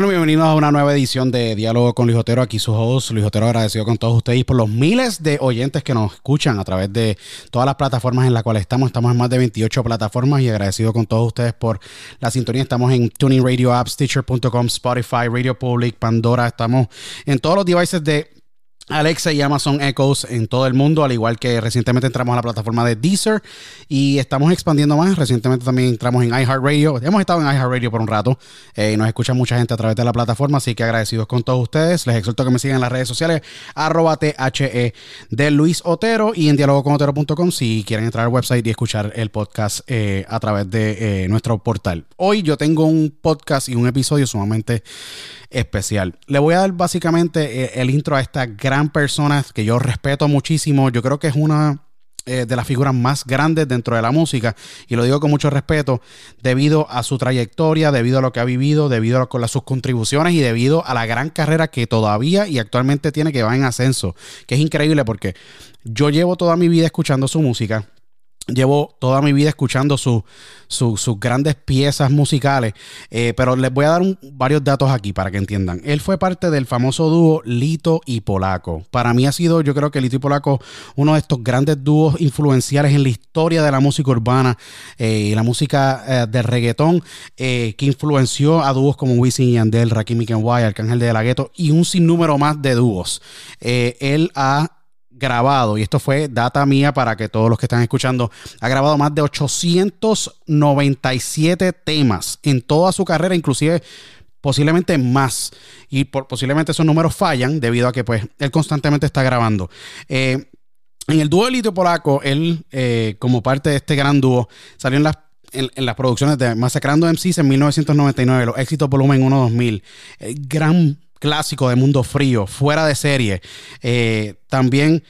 Bueno, bienvenidos a una nueva edición de Diálogo con Luis Otero. Aquí su host, Luis Otero, agradecido con todos ustedes por los miles de oyentes que nos escuchan a través de todas las plataformas en las cuales estamos. Estamos en más de 28 plataformas y agradecido con todos ustedes por la sintonía. Estamos en Tuning Radio Apps, Teacher.com, Spotify, Radio Public, Pandora. Estamos en todos los devices de Alexa y Amazon Echoes en todo el mundo, al igual que recientemente entramos a la plataforma de Deezer y estamos expandiendo más. Recientemente también entramos en iHeartRadio. Hemos estado en iHeartRadio por un rato eh, y nos escucha mucha gente a través de la plataforma, así que agradecidos con todos ustedes. Les exhorto que me sigan en las redes sociales, arroba THE de Luis Otero y en dialogoconotero.com si quieren entrar al website y escuchar el podcast eh, a través de eh, nuestro portal. Hoy yo tengo un podcast y un episodio sumamente especial. Le voy a dar básicamente el intro a esta gran persona que yo respeto muchísimo. Yo creo que es una eh, de las figuras más grandes dentro de la música y lo digo con mucho respeto debido a su trayectoria, debido a lo que ha vivido, debido a, sus contribuciones y debido a la gran carrera que todavía y actualmente tiene que va en ascenso, que es increíble porque yo llevo toda mi vida escuchando su música, Llevo toda mi vida escuchando sus grandes piezas musicales, eh, pero les voy a dar varios datos aquí para que entiendan. Él fue parte del famoso dúo Lito y Polaco. Para mí ha sido, yo creo que Lito y Polaco, uno de estos grandes dúos influenciales en la historia de la música urbana eh, y la música eh, de reggaetón, que influenció a dúos como Wisin y Yandel, Rakim y Kenway, Arcángel de la Gueto y un sinnúmero más de dúos. él ha grabado, y esto fue data mía para que todos los que están escuchando, ha grabado más de 897 temas en toda su carrera, inclusive posiblemente más. Y posiblemente esos números fallan debido a que pues él constantemente está grabando. Eh, en el dúo Elite Polaco, él, eh, como parte de este gran dúo, salió en las en, las producciones de Masacrando MCs en 1999, los éxitos volumen 1-2000, el gran clásico de Mundo Frío, fuera de serie. Eh, también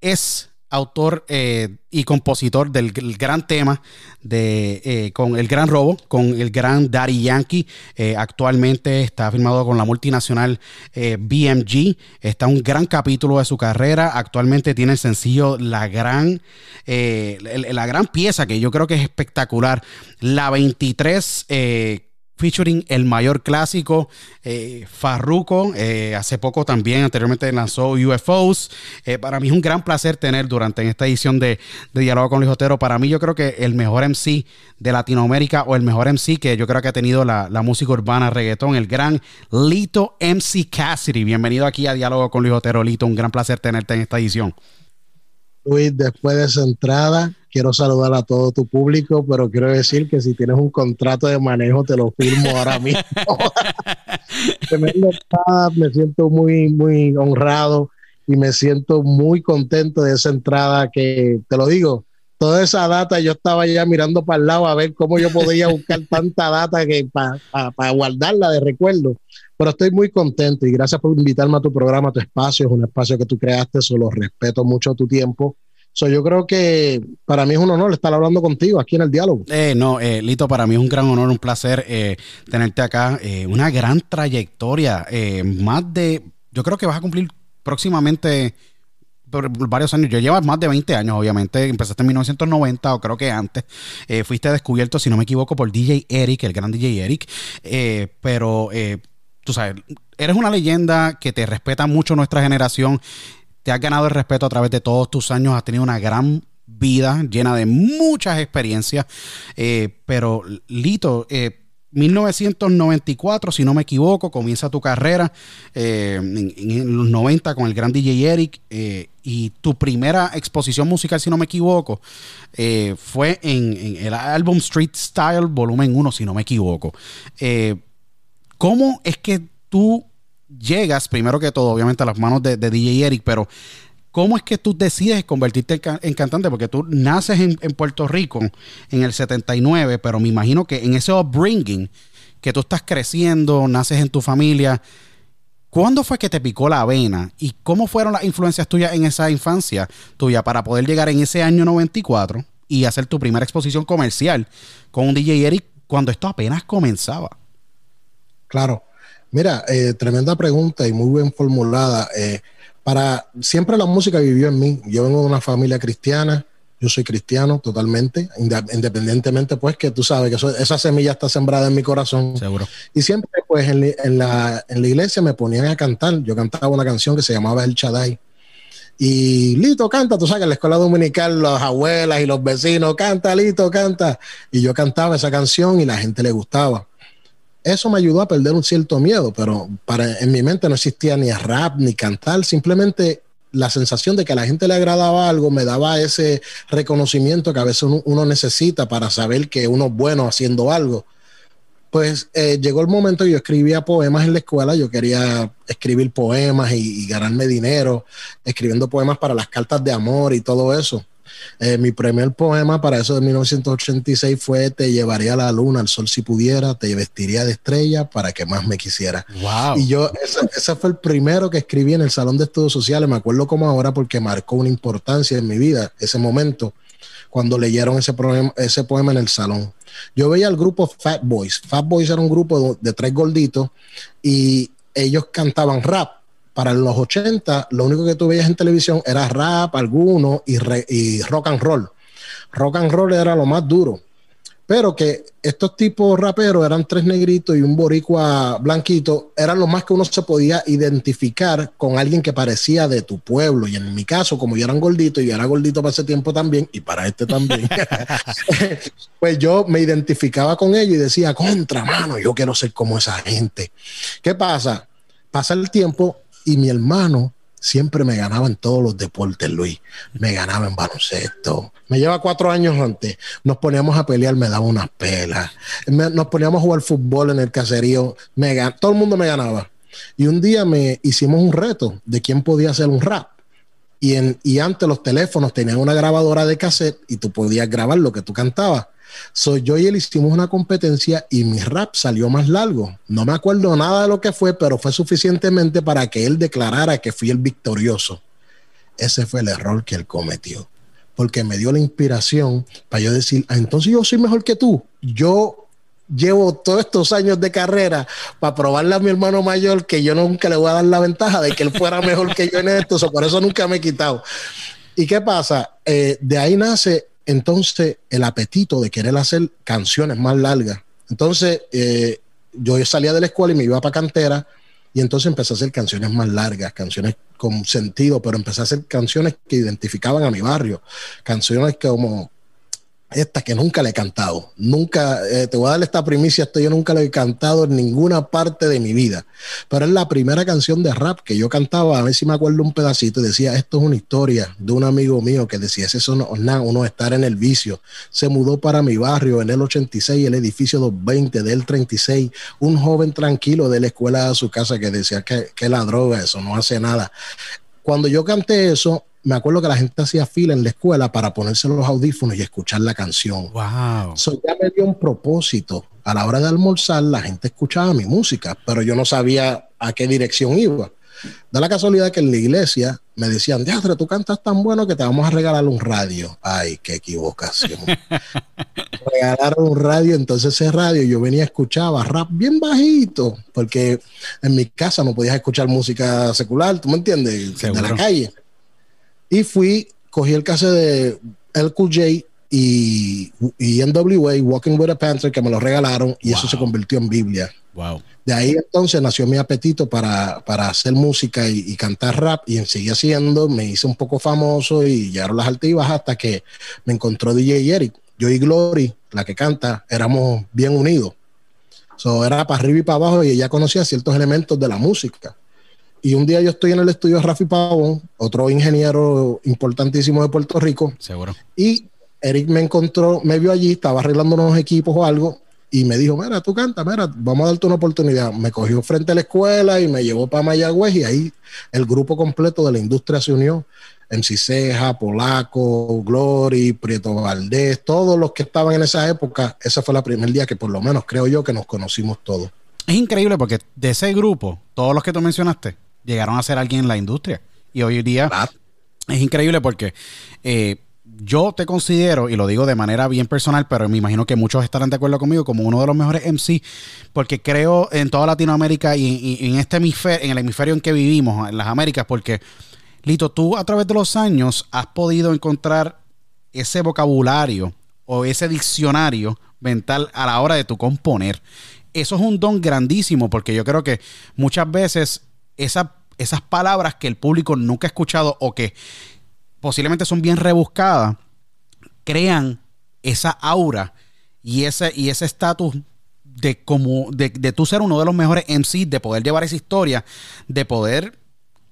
es autor eh, y compositor del gran tema de eh, con el gran robo con el gran Daddy Yankee. Actualmente está firmado con la multinacional BMG está un gran capítulo de su carrera. Actualmente tiene el sencillo la gran la gran pieza que yo creo que es espectacular. La 23 featuring el mayor clásico, eh, Farruko. Eh, hace poco también, anteriormente lanzó UFOs. Eh, para mí es un gran placer tener durante esta edición de, Diálogo con Luis Otero. Para mí, yo creo que el mejor MC de Latinoamérica o el mejor MC que yo creo que ha tenido la, música urbana reggaetón, el gran Lito MC Cassidy. Bienvenido aquí a Diálogo con Luis Otero, Lito. Un gran placer tenerte en esta edición. Luis, después de esa entrada, quiero saludar a todo tu público, pero quiero decir que si tienes un contrato de manejo, te lo firmo ahora mismo. me siento muy, muy honrado y me siento muy contento de esa entrada que, te lo digo, toda esa data yo estaba ya mirando para el lado a ver cómo yo podía buscar tanta data que para guardarla de recuerdo. Pero estoy muy contento y gracias por invitarme a tu programa, a tu espacio. Es un espacio que tú creaste, solo respeto mucho tu tiempo yo creo que para mí es un honor estar hablando contigo aquí en el diálogo. Eh, no, eh, Lito, para mí es un gran honor, un placer eh, tenerte acá. una gran trayectoria, más de, yo creo que vas a cumplir próximamente varios años. Yo llevas más de 20 años, obviamente. Empezaste en 1990 o creo que antes. fuiste descubierto, si no me equivoco, por DJ Eric, el gran DJ Eric. pero tú sabes, eres una leyenda que te respeta mucho nuestra generación te has ganado el respeto a través de todos tus años, has tenido una gran vida llena de muchas experiencias, eh, pero Lito, 1994, eh, si no me equivoco, comienza tu carrera eh, en, los 90 con el gran DJ Eric y tu primera exposición musical, si no me equivoco, fue en, el álbum Street Style Volumen 1, si no me equivoco. ¿Cómo es que tú llegas, primero que todo, obviamente a las manos de, DJ Eric, pero ¿cómo es que tú decides convertirte en, cantante? Porque tú naces en, Puerto Rico en el 79, pero me imagino que en ese upbringing, que tú estás creciendo, naces en tu familia, ¿cuándo fue que te picó la avena? ¿Y cómo fueron las influencias tuyas en esa infancia tuya para poder llegar en ese año 94 y hacer tu primera exposición comercial con un DJ Eric cuando esto apenas comenzaba? Claro. Mira, eh, tremenda pregunta y muy bien formulada. Eh, para siempre la música vivió en mí. Yo vengo de una familia cristiana. Yo soy cristiano totalmente, independientemente, pues que tú sabes que esa semilla está sembrada en mi corazón. Seguro. Y siempre, pues en, la, iglesia me ponían a cantar. Yo cantaba una canción que se llamaba El Chadai. Y Lito canta, tú sabes, en la escuela dominical, las abuelas y los vecinos, canta, Lito, canta. Y yo cantaba esa canción y la gente le gustaba eso me ayudó a perder un cierto miedo, pero para, en mi mente no existía ni rap ni cantar, simplemente la sensación de que a la gente le agradaba algo me daba ese reconocimiento que a veces uno, necesita para saber que uno es bueno haciendo algo. Pues eh, llegó el momento, yo escribía poemas en la escuela, yo quería escribir poemas y ganarme dinero, escribiendo poemas para las cartas de amor y todo eso. Eh, mi primer poema para eso de 1986 fue Te llevaría a la luna, al sol si pudiera, te vestiría de estrella para que más me quisiera. Y yo, ese, fue el primero que escribí en el Salón de Estudios Sociales, me acuerdo como ahora porque marcó una importancia en mi vida, ese momento, cuando leyeron ese, poema, ese poema en el salón. Yo veía el grupo Fat Boys. Fat Boys era un grupo de tres gorditos y ellos cantaban rap para los 80 lo único que tú veías en televisión era rap, alguno y, y rock and roll. rock and roll era lo más duro. Pero que estos tipos raperos eran tres negritos y un boricua blanquito, eran lo más que uno se podía identificar con alguien que parecía de tu pueblo. Y en mi caso, como yo era gordito y yo era gordito para ese tiempo también, y para este también, pues yo me identificaba con ellos y decía, contra mano, yo quiero ser como esa gente. ¿Qué pasa? Pasa el tiempo y mi hermano siempre me ganaba en todos los deportes, Luis. Me ganaba en baloncesto. Me lleva cuatro años antes. Nos poníamos a pelear, me daba unas pelas. nos poníamos a jugar fútbol en el caserío. Me, todo el mundo me ganaba. Y un día me hicimos un reto de quién podía hacer un rap. Y, y antes los teléfonos tenían una grabadora de cassette y tú podías grabar lo que tú cantabas. Soy yo y él hicimos una competencia y mi rap salió más largo. No me acuerdo nada de lo que fue, pero fue suficientemente para que él declarara que fui el victorioso. Ese fue el error que él cometió, porque me dio la inspiración para yo decir, ah, entonces yo soy mejor que tú. Yo llevo todos estos años de carrera para probarle a mi hermano mayor que yo nunca le voy a dar la ventaja de que él fuera mejor que yo en esto, por eso nunca me he quitado. ¿Y qué pasa? Eh, de ahí nace entonces el apetito de querer hacer canciones más largas. Entonces, eh, yo salía de la escuela y me iba para cantera y entonces empecé a hacer canciones más largas, canciones con sentido, pero empecé a hacer canciones que identificaban a mi barrio, canciones como esta que nunca le he cantado. Nunca, eh, te voy a dar esta primicia, esto yo nunca lo he cantado en ninguna parte de mi vida. Pero es la primera canción de rap que yo cantaba, a ver si me acuerdo un pedacito, y decía, esto es una historia de un amigo mío que decía, eso no es nada, uno estar en el vicio. Se mudó para mi barrio en el 86, el edificio 220 del 36, un joven tranquilo de la escuela a su casa que decía que, que la droga, eso no hace nada. Cuando yo canté eso, me acuerdo que la gente hacía fila en la escuela para ponerse los audífonos y escuchar la canción. Wow. Eso ya me dio un propósito. A la hora de almorzar, la gente escuchaba mi música, pero yo no sabía a qué dirección iba. Da la casualidad que en la iglesia me decían, Diadre, tú cantas tan bueno que te vamos a regalar un radio. Ay, qué equivocación. Regalaron un radio, entonces ese radio yo venía, escuchaba rap bien bajito, porque en mi casa no podías escuchar música secular, ¿tú me entiendes? De la calle. Y fui, cogí el caso de LQJ y, y NWA, Walking with a Panther, que me lo regalaron y eso se convirtió en Biblia. Wow. De ahí entonces nació mi apetito para, hacer música y, cantar rap y seguí haciendo, me hice un poco famoso y llegaron las altivas hasta que me encontró DJ Eric. Yo y Glory, la que canta, éramos bien unidos. So, era para arriba y para abajo y ella conocía ciertos elementos de la música. Y un día yo estoy en el estudio de Rafi Pavón, otro ingeniero importantísimo de Puerto Rico. Seguro. Y Eric me encontró, me vio allí, estaba arreglando unos equipos o algo, y me dijo, mira, tú canta, mira, vamos a darte una oportunidad. Me cogió frente a la escuela y me llevó para Mayagüez y ahí el grupo completo de la industria se unió. MC Ceja, Polaco, Glory, Prieto Valdés, todos los que estaban en esa época, ese fue el primer día que por lo menos creo yo que nos conocimos todos. Es increíble porque de ese grupo, todos los que tú mencionaste, llegaron a ser alguien en la industria. Y hoy día es increíble porque eh, yo te considero, y lo digo de manera bien personal, pero me imagino que muchos estarán de acuerdo conmigo, como uno de los mejores MC, porque creo en toda Latinoamérica y, en este hemisferio, en el hemisferio en que vivimos, en las Américas, porque, Lito, tú a través de los años has podido encontrar ese vocabulario o ese diccionario mental a la hora de tu componer. Eso es un don grandísimo porque yo creo que muchas veces esas palabras que el público nunca ha escuchado o que posiblemente son bien rebuscadas, crean esa aura y ese y ese estatus de como de, de tú ser uno de los mejores MCs, de poder llevar esa historia, de poder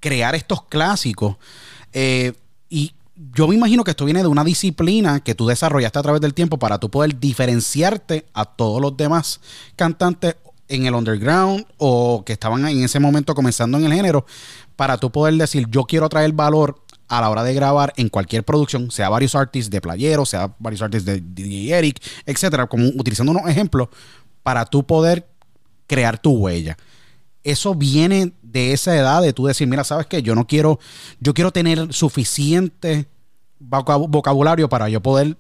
crear estos clásicos. Eh, y yo me imagino que esto viene de una disciplina que tú desarrollaste a través del tiempo para tú poder diferenciarte a todos los demás cantantes en el underground o que estaban en ese momento comenzando en el género, para tú poder decir, yo quiero traer valor a la hora de grabar en cualquier producción, sea varios artistas de playero, sea varios artistas de DJ Eric, etcétera, como utilizando unos ejemplos para tú poder crear tu huella. Eso viene de esa edad de tú decir, mira, sabes que yo no quiero, yo quiero tener suficiente vocabulario para yo poder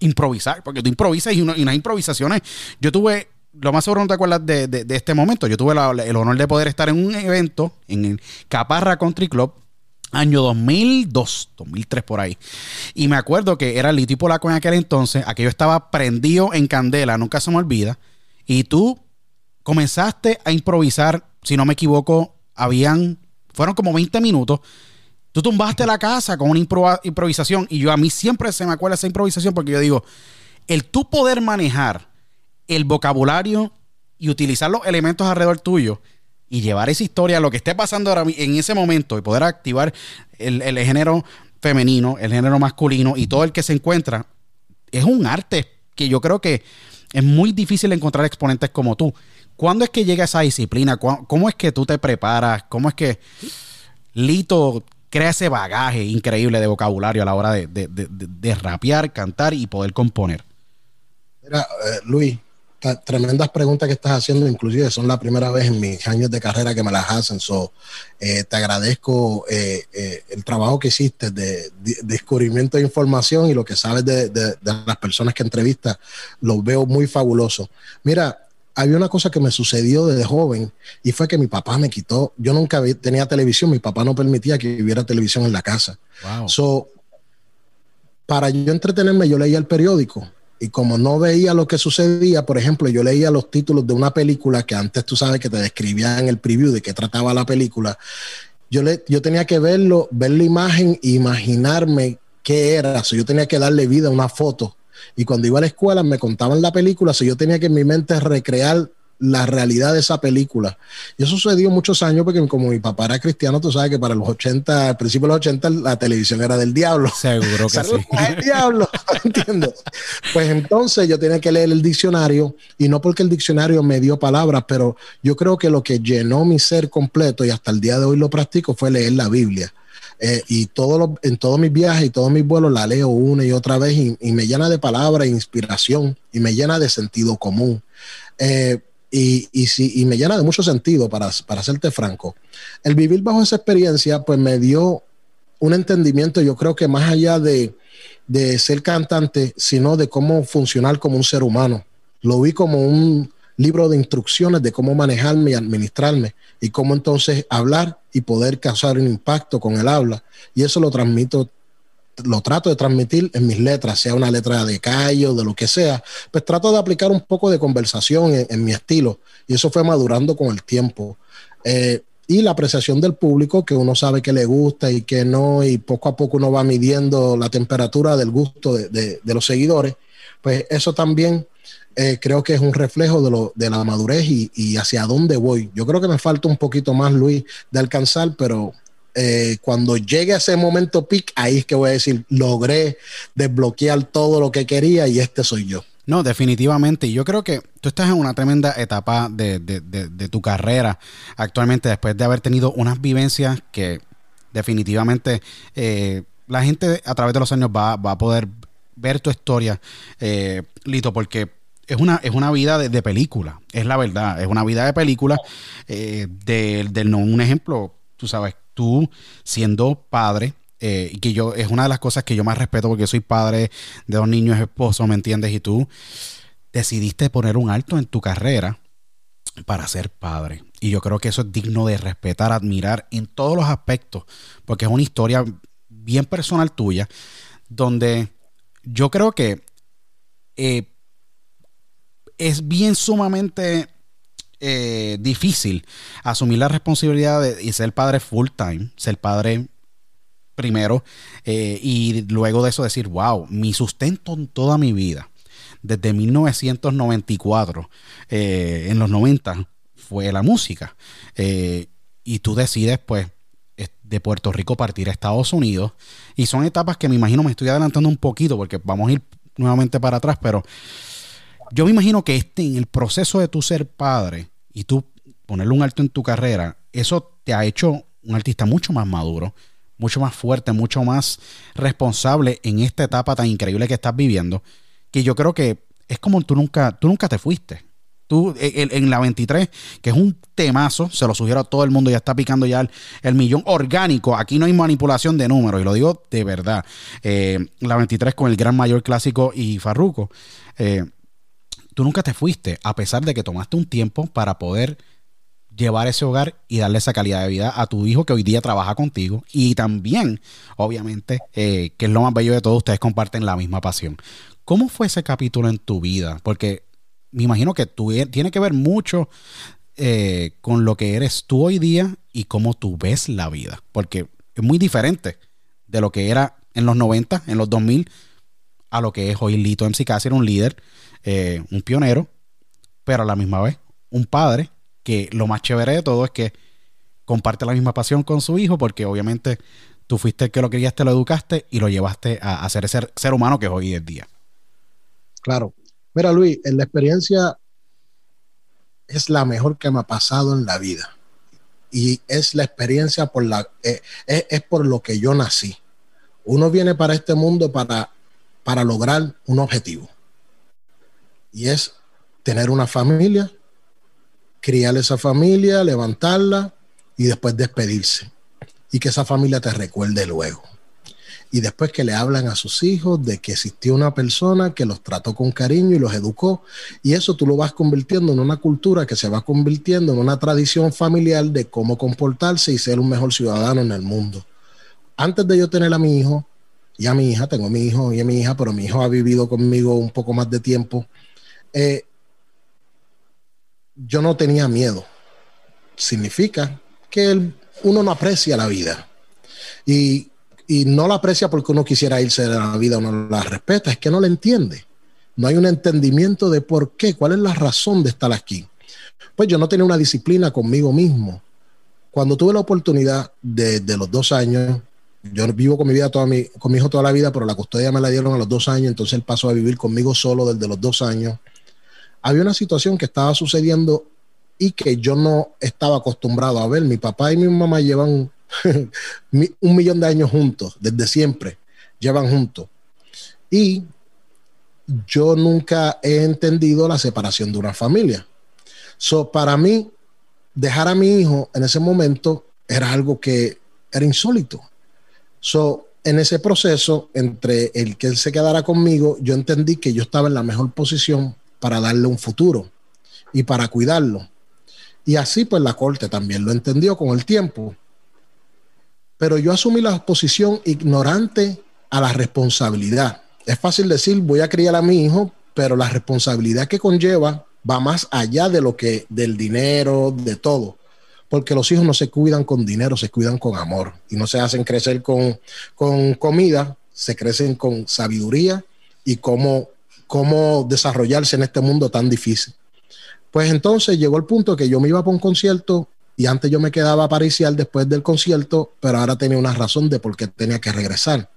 improvisar, porque tú improvisas y, unas improvisaciones. Yo tuve lo más seguro no te acuerdas de, este momento. Yo tuve el honor de poder estar en un evento en Caparra Country Club año 2002, 2003 por ahí. Y me acuerdo que era Lito y Polaco en aquel entonces, aquello estaba prendido en candela, nunca se me olvida. Y tú comenzaste a improvisar, si no me equivoco, habían, fueron como 20 minutos. Tú tumbaste la casa con una impro- improvisación y yo a mí siempre se me acuerda esa improvisación porque yo digo, el tú poder manejar el vocabulario y utilizar los elementos alrededor tuyo y llevar esa historia, lo que esté pasando ahora en ese momento y poder activar el, el género femenino, el género masculino y todo el que se encuentra, es un arte que yo creo que es muy difícil encontrar exponentes como tú. ¿Cuándo es que llega esa disciplina? ¿Cuá- ¿Cómo es que tú te preparas? ¿Cómo es que Lito crea ese bagaje increíble de vocabulario a la hora de, de- de- de- rapear, cantar y poder componer? Mira, eh, Luis, tremendas preguntas que estás haciendo, inclusive son la primera vez en mis años de carrera que me las hacen. So, eh, te agradezco eh, eh, el trabajo que hiciste de, de- descubrimiento de información y lo que sabes de, de- de las personas que entrevistas, lo veo muy fabuloso. Mira, había una cosa que me sucedió desde joven y fue que mi papá me quitó, yo nunca vi- tenía televisión, mi papá no permitía que hubiera televisión en la casa. Wow. So, para yo entretenerme, yo leía el periódico. Y como no veía lo que sucedía, por ejemplo, yo leía los títulos de una película que antes tú sabes que te describían el preview de qué trataba la película. Yo, le, yo tenía que verlo, ver la imagen e imaginarme qué era. So, yo tenía que darle vida a una foto. Y cuando iba a la escuela me contaban la película, so, yo tenía que en mi mente recrear la realidad de esa película. Y eso sucedió muchos años porque como mi papá era cristiano, tú sabes que para los 80, al principio de los 80, la televisión era del diablo. Seguro que sí. Al diablo, ¿entiendes? Pues entonces yo tenía que leer el diccionario y no porque el diccionario me dio palabras, pero yo creo que lo que llenó mi ser completo y hasta el día de hoy lo practico fue leer la Biblia. Eh, y todo lo- en todos mis viajes y todos mis vuelos la leo una y otra vez y, y me llena de palabras, e inspiración y me llena de sentido común. Eh, y, y, sí, y me llena de mucho sentido, para, para serte franco. El vivir bajo esa experiencia, pues me dio un entendimiento, yo creo que más allá de, de ser cantante, sino de cómo funcionar como un ser humano. Lo vi como un libro de instrucciones de cómo manejarme y administrarme y cómo entonces hablar y poder causar un impacto con el habla. Y eso lo transmito, lo trato de transmitir en mis letras, sea una letra de callo, de lo que sea, pues trato de aplicar un poco de conversación en, mi estilo y eso fue madurando con el tiempo. Eh, y la apreciación del público, que uno sabe que le gusta y que no, y poco a poco uno va midiendo la temperatura del gusto de, de- de los seguidores, pues eso también eh, creo que es un reflejo de, lo, de la madurez y, y hacia dónde voy. Yo creo que me falta un poquito más, Luis, de alcanzar, pero eh, cuando llegue a ese momento peak, ahí es que voy a decir, logré desbloquear todo lo que quería y este soy yo. No, definitivamente. Y yo creo que tú estás en una tremenda etapa de, de- de- tu carrera actualmente, después de haber tenido unas vivencias que definitivamente eh, la gente a través de los años va, va a poder ver tu historia, eh, Lito, porque es una, es una vida de, película, es la verdad, es una vida de película. eh, de, del no, un ejemplo, tú sabes, tú siendo padre, eh, y que yo es una de las cosas que yo más respeto porque soy padre de dos niños, esposo, ¿me entiendes? Y tú decidiste poner un alto en tu carrera para ser padre. Y yo creo que eso es digno de respetar, admirar en todos los aspectos, porque es una historia bien personal tuya, donde yo creo que eh, es bien sumamente eh, difícil asumir la responsabilidad de y ser padre full time, ser padre primero eh, y luego de eso decir, wow, mi sustento en toda mi vida, desde 1994, eh, en los 90, fue la música. Y tú decides, pues, es- de Puerto Rico partir a Estados Unidos. Y son etapas que me imagino me estoy adelantando un poquito porque vamos a ir nuevamente para atrás, pero yo me imagino que este, en el proceso de tu ser padre y tú ponerle un alto en tu carrera, eso te ha hecho un artista mucho más maduro, mucho más fuerte, mucho más responsable en esta etapa tan increíble que estás viviendo, que yo creo que es como tú nunca, tú nunca te fuiste. Tú en, en la 23, que es un temazo, se lo sugiero a todo el mundo, ya está picando ya el, el millón orgánico. Aquí no hay manipulación de números, y lo digo de verdad. Eh, la 23 con el Gran Mayor Clásico y Farruco. Eh, tú nunca te fuiste, a pesar de que tomaste un tiempo para poder llevar ese hogar y darle esa calidad de vida a tu hijo que hoy día trabaja contigo y también, obviamente, eh, que es lo más bello de todo, ustedes comparten la misma pasión. ¿Cómo fue ese capítulo en tu vida? Porque me imagino que tú, e, tiene que ver mucho eh, con lo que eres tú hoy día y cómo tú ves la vida, porque es muy diferente de lo que era en los 90, en los 2000, a lo que es hoy Lito MC era un líder, eh, un pionero, pero a la misma vez un padre que lo más chévere de todo es que comparte la misma pasión con su hijo porque obviamente tú fuiste el que lo criaste, lo educaste y lo llevaste a, a ser ese ser humano que es hoy en día. Claro. Mira, Luis, la experiencia es la mejor que me ha pasado en la vida. Y es la experiencia por la, eh, es, es, por lo que yo nací. Uno viene para este mundo para, para lograr un objetivo. Y es tener una familia, criar esa familia, levantarla y después despedirse. Y que esa familia te recuerde luego. Y después que le hablan a sus hijos de que existió una persona que los trató con cariño y los educó. Y eso tú lo vas convirtiendo en una cultura que se va convirtiendo en una tradición familiar de cómo comportarse y ser un mejor ciudadano en el mundo. Antes de yo tener a mi hijo y a mi hija, tengo a mi hijo y a mi hija, pero mi hijo ha vivido conmigo un poco más de tiempo. Eh, yo no tenía miedo. Significa que uno no aprecia la vida. Y, y, no la aprecia porque uno quisiera irse de la vida, uno la respeta, es que no la entiende. No hay un entendimiento de por qué, cuál es la razón de estar aquí. Pues yo no tenía una disciplina conmigo mismo. Cuando tuve la oportunidad de, de los dos años, yo vivo con mi vida toda mi, con mi hijo toda la vida, pero la custodia me la dieron a los dos años, entonces él pasó a vivir conmigo solo desde los dos años había una situación que estaba sucediendo y que yo no estaba acostumbrado a ver. Mi papá y mi mamá llevan un millón de años juntos, desde siempre, llevan juntos. Y yo nunca he entendido la separación de una familia. So, para mí, dejar a mi hijo en ese momento era algo que era insólito. So, en ese proceso, entre el que él se quedara conmigo, yo entendí que yo estaba en la mejor posición para darle un futuro y para cuidarlo. Y así pues la corte también lo entendió con el tiempo. Pero yo asumí la posición ignorante a la responsabilidad. Es fácil decir, voy a criar a mi hijo, pero la responsabilidad que conlleva va más allá de lo que del dinero, de todo. Porque los hijos no se cuidan con dinero, se cuidan con amor y no se hacen crecer con, con comida, se crecen con sabiduría y cómo cómo desarrollarse en este mundo tan difícil. Pues entonces llegó el punto que yo me iba para un concierto y antes yo me quedaba paricial después del concierto, pero ahora tenía una razón de por qué tenía que regresar.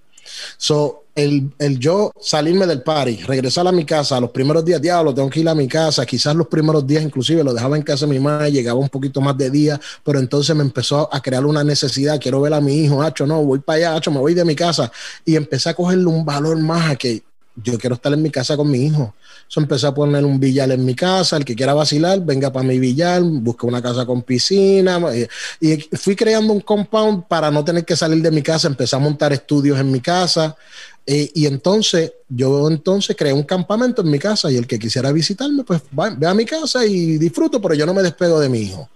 So, el, el, yo salirme del party, regresar a mi casa, los primeros días, diablo, tengo que ir a mi casa, quizás los primeros días inclusive lo dejaba en casa de mi madre, llegaba un poquito más de día, pero entonces me empezó a crear una necesidad, quiero ver a mi hijo, hacho, no, voy para allá, hacho, me voy de mi casa, y empecé a cogerle un valor más a que yo quiero estar en mi casa con mi hijo. So empecé a poner un billar en mi casa, el que quiera vacilar, venga para mi billar, busque una casa con piscina. Y, fui creando un compound para no tener que salir de mi casa, empecé a montar estudios en mi casa. Eh, y entonces, yo entonces creé un campamento en mi casa y el que quisiera visitarme, pues ve a mi casa y disfruto, pero yo no me despego de mi hijo.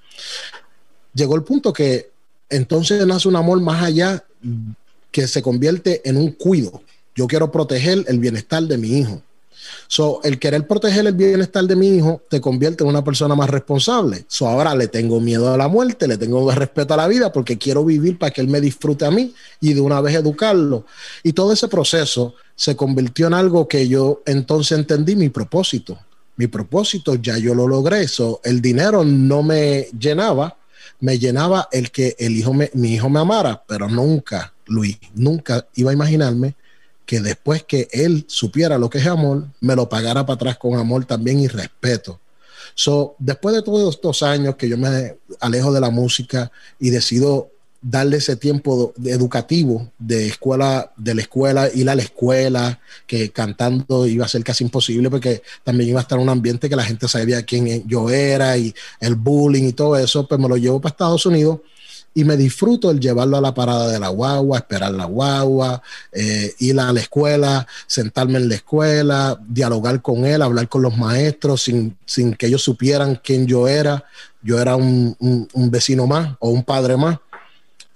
Llegó el punto que entonces nace un amor más allá que se convierte en un cuido yo quiero proteger el bienestar de mi hijo. So, el querer proteger el bienestar de mi hijo te convierte en una persona más responsable. So, ahora le tengo miedo a la muerte, le tengo respeto a la vida porque quiero vivir para que él me disfrute a mí y de una vez educarlo. Y todo ese proceso se convirtió en algo que yo entonces entendí mi propósito. Mi propósito ya yo lo logré. So, el dinero no me llenaba, me llenaba el que el hijo me, mi hijo me amara, pero nunca, Luis, nunca iba a imaginarme que después que él supiera lo que es amor, me lo pagara para atrás con amor también y respeto. So, después de todos estos años que yo me alejo de la música y decido darle ese tiempo educativo de escuela, de la escuela, ir a la escuela, que cantando iba a ser casi imposible porque también iba a estar un ambiente que la gente sabía quién yo era y el bullying y todo eso, pues me lo llevo para Estados Unidos y me disfruto el llevarlo a la parada de la guagua, esperar la guagua, eh, ir a la escuela, sentarme en la escuela, dialogar con él, hablar con los maestros sin, sin que ellos supieran quién yo era. yo era un, un, vecino más o un padre más.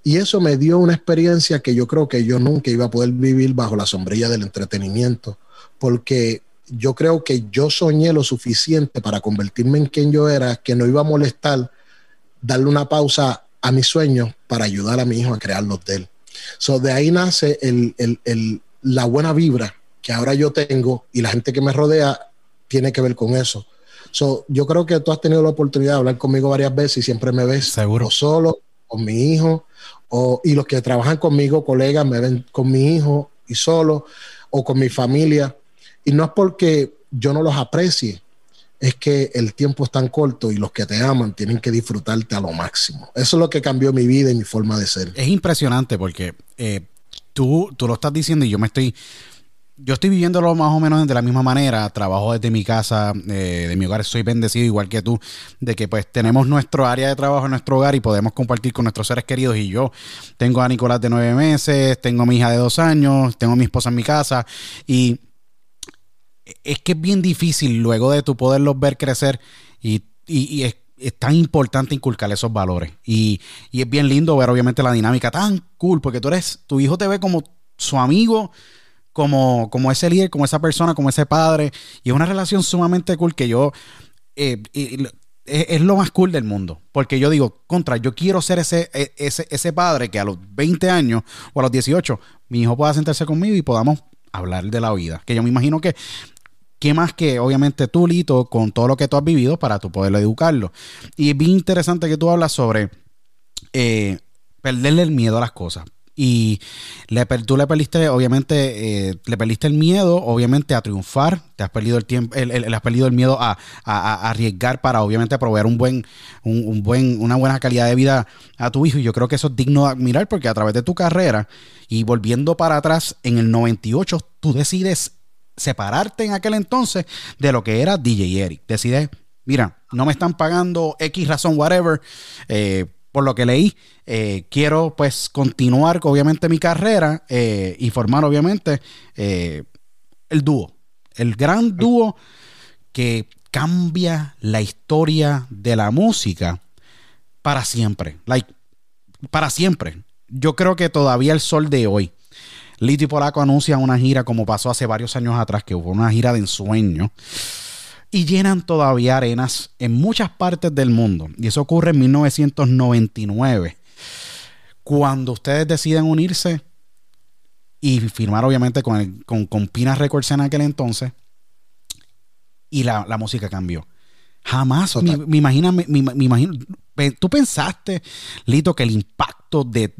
Y eso me dio una experiencia que yo creo que yo nunca iba a poder vivir bajo la sombrilla del entretenimiento, porque yo creo que yo soñé lo suficiente para convertirme en quien yo era, que no iba a molestar darle una pausa a mis sueños para ayudar a mi hijo a crear los de él. So, de ahí nace el, el, el, la buena vibra que ahora yo tengo y la gente que me rodea tiene que ver con eso. So, yo creo que tú has tenido la oportunidad de hablar conmigo varias veces y siempre me ves Seguro. o solo, con mi hijo, o, y los que trabajan conmigo, colegas, me ven con mi hijo y solo, o con mi familia. Y no es porque yo no los aprecie, es que el tiempo es tan corto y los que te aman tienen que disfrutarte a lo máximo. Eso es lo que cambió mi vida y mi forma de ser. Es impresionante porque eh, tú, tú lo estás diciendo y yo me estoy yo estoy viviéndolo más o menos de la misma manera. Trabajo desde mi casa, eh, de mi hogar. Soy bendecido igual que tú, de que pues tenemos nuestro área de trabajo en nuestro hogar y podemos compartir con nuestros seres queridos. Y yo tengo a Nicolás de nueve meses, tengo a mi hija de dos años, tengo a mi esposa en mi casa y es que es bien difícil luego de tu poderlos ver crecer y, es, tan importante inculcar esos valores. Y, y es bien lindo ver obviamente la dinámica tan cool porque tú eres, tu hijo te ve como su amigo como, como ese líder, como esa persona, como ese padre. Y es una relación sumamente cool que yo... Eh, es, lo más cool del mundo. Porque yo digo, contra, yo quiero ser ese, e, ese, ese padre que a los 20 años o a los 18 mi hijo pueda sentarse conmigo y podamos hablar de la vida. Que yo me imagino que, ¿qué más que obviamente tú, Lito, con todo lo que tú has vivido para tú poderlo educarlo? Y es bien interesante que tú hablas sobre eh, perderle el miedo a las cosas. Y le, tú le perdiste, obviamente, eh, le perdiste el miedo, obviamente, a triunfar. Te has perdido el tiempo, el, has perdido el miedo a, arriesgar para, obviamente, proveer un buen, un, buen, una buena calidad de vida a tu hijo. Y yo creo que eso es digno de admirar porque a través de tu carrera y volviendo para atrás, en el 98, tú decides separarte en aquel entonces de lo que era DJ Eric. Decides, mira, no me están pagando X razón, whatever. Eh, por lo que leí, eh, quiero pues continuar obviamente mi carrera eh, y formar obviamente el dúo, el gran dúo que cambia la historia de la música para siempre, like, para siempre. Yo creo que todavía el sol de hoy, Lito y Polaco anuncia una gira como pasó hace varios años atrás, que hubo una gira de ensueño y llenan todavía arenas en muchas partes del mundo. Y eso ocurre en 1999, cuando ustedes deciden unirse y firmar obviamente con, con, Pina Records en aquel entonces, y la, música cambió. Jamás me, imagino, me, imagino, tú pensaste, Lito, que el impacto de,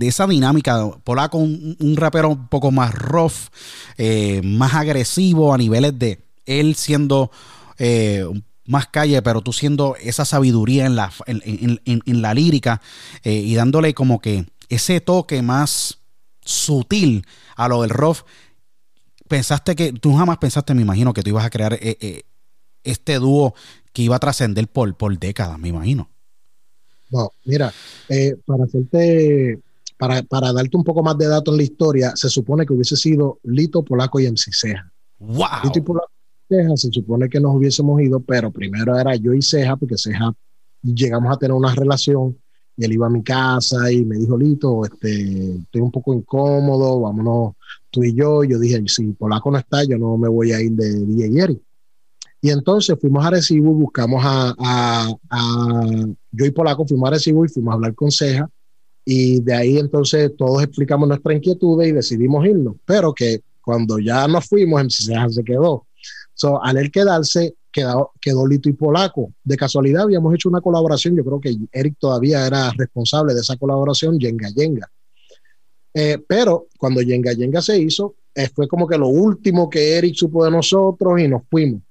esa dinámica, polaco, un, un, rapero un poco más rough, eh, más agresivo a niveles de él siendo eh, más calle, pero tú siendo esa sabiduría en la, en, la lírica eh, y dándole como que ese toque más sutil a lo del rock, pensaste que, tú jamás pensaste, me imagino, que tú ibas a crear este dúo que iba a trascender por, por décadas, me imagino. No, mira, para hacerte, para, para, darte un poco más de datos en la historia, se supone que hubiese sido Lito Polaco y MC Ceja. ¡Wow! Lito y Polaco Ceja, se supone que nos hubiésemos ido, pero primero era yo y Ceja, porque Ceja llegamos a tener una relación y él iba a mi casa y me dijo, Lito, este, estoy un poco incómodo, vámonos tú y yo. Yo dije, si Polaco no está, yo no me voy a ir de DJ Eric. Y entonces fuimos a Recibo, buscamos a, a, a, yo y Polaco fuimos a Recibo y fuimos a hablar con Ceja. Y de ahí entonces todos explicamos nuestra inquietud y decidimos irnos. Pero que cuando ya nos fuimos, Ceja se quedó. So, al él quedarse, quedó, quedó Lito y Polaco. De casualidad habíamos hecho una colaboración, yo creo que Eric todavía era responsable de esa colaboración, Yenga Yenga. Eh, pero cuando Yenga Yenga se hizo, eh, fue como que lo último que Eric supo de nosotros y nos fuimos.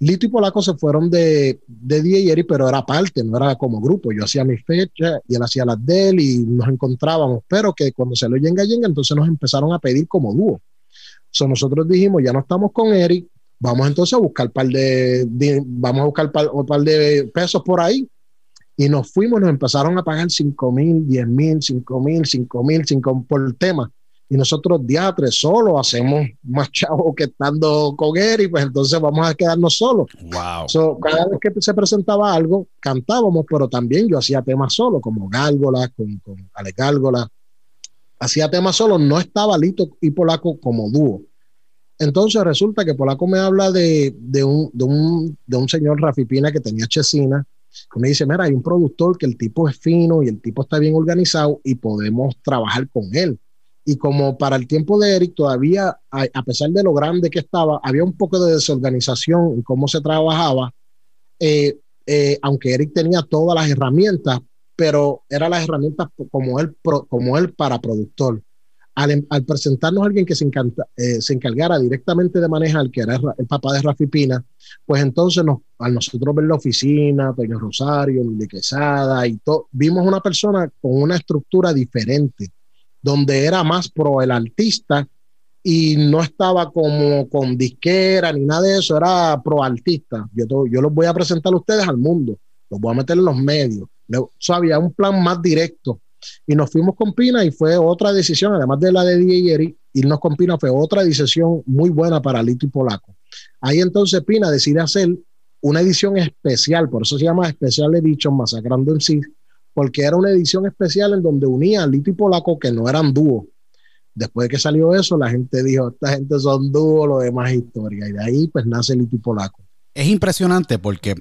Lito y Polaco se fueron de, de Eric, pero era parte, no era como grupo. Yo hacía mis fechas y él hacía las de él y nos encontrábamos, pero que cuando se lo Yenga Yenga, entonces nos empezaron a pedir como dúo. So, nosotros dijimos, ya no estamos con Eric, Vamos entonces a buscar par de, vamos a buscar par, un par de pesos por ahí. Y nos fuimos, nos empezaron a pagar 5 mil, 10 mil, 5 mil, 5 mil, 5 por tema. Y nosotros, diatres, solo hacemos más chavos que estando con Eric, pues entonces vamos a quedarnos solos. Wow. cada vez que se presentaba algo, cantábamos, pero también yo hacía temas solo, como Gálgola, con, con Ale Gálgola. Hacía temas solo, no estaba Lito y Polaco como dúo. Entonces resulta que Polaco me habla de, de, un, de, un, de un señor Rafi Pina que tenía Chesina, que me dice, mira, hay un productor que el tipo es fino y el tipo está bien organizado y podemos trabajar con él. Y como para el tiempo de Eric todavía, a, pesar de lo grande que estaba, había un poco de desorganización en cómo se trabajaba, eh, eh, aunque Eric tenía todas las herramientas, pero eran las herramientas como él, como él para productor. Al, al presentarnos a alguien que se, encanta, eh, se, encargara directamente de manejar, que era el papá de Rafi Pina, pues entonces nos, al nosotros ver la oficina, Peña Rosario, de Quesada y todo, vimos una persona con una estructura diferente donde era más pro el artista y no estaba como con disquera ni nada de eso, era pro artista. Yo, yo los voy a presentar a ustedes al mundo, los voy a meter en los medios. O había un plan más directo. Y nos fuimos con Pina y fue otra decisión, además de la de DJ irnos con Pina fue otra decisión muy buena para Lito y Polaco. Ahí entonces Pina decide hacer una edición especial, por eso se llama Special Edition Masacrando en sí, porque era una edición especial en donde unía a Lito y Polaco, que no eran dúo. Después de que salió eso, la gente dijo, esta gente son dúo, lo demás historia. Y de ahí pues nace Lito y Polaco. Es impresionante porque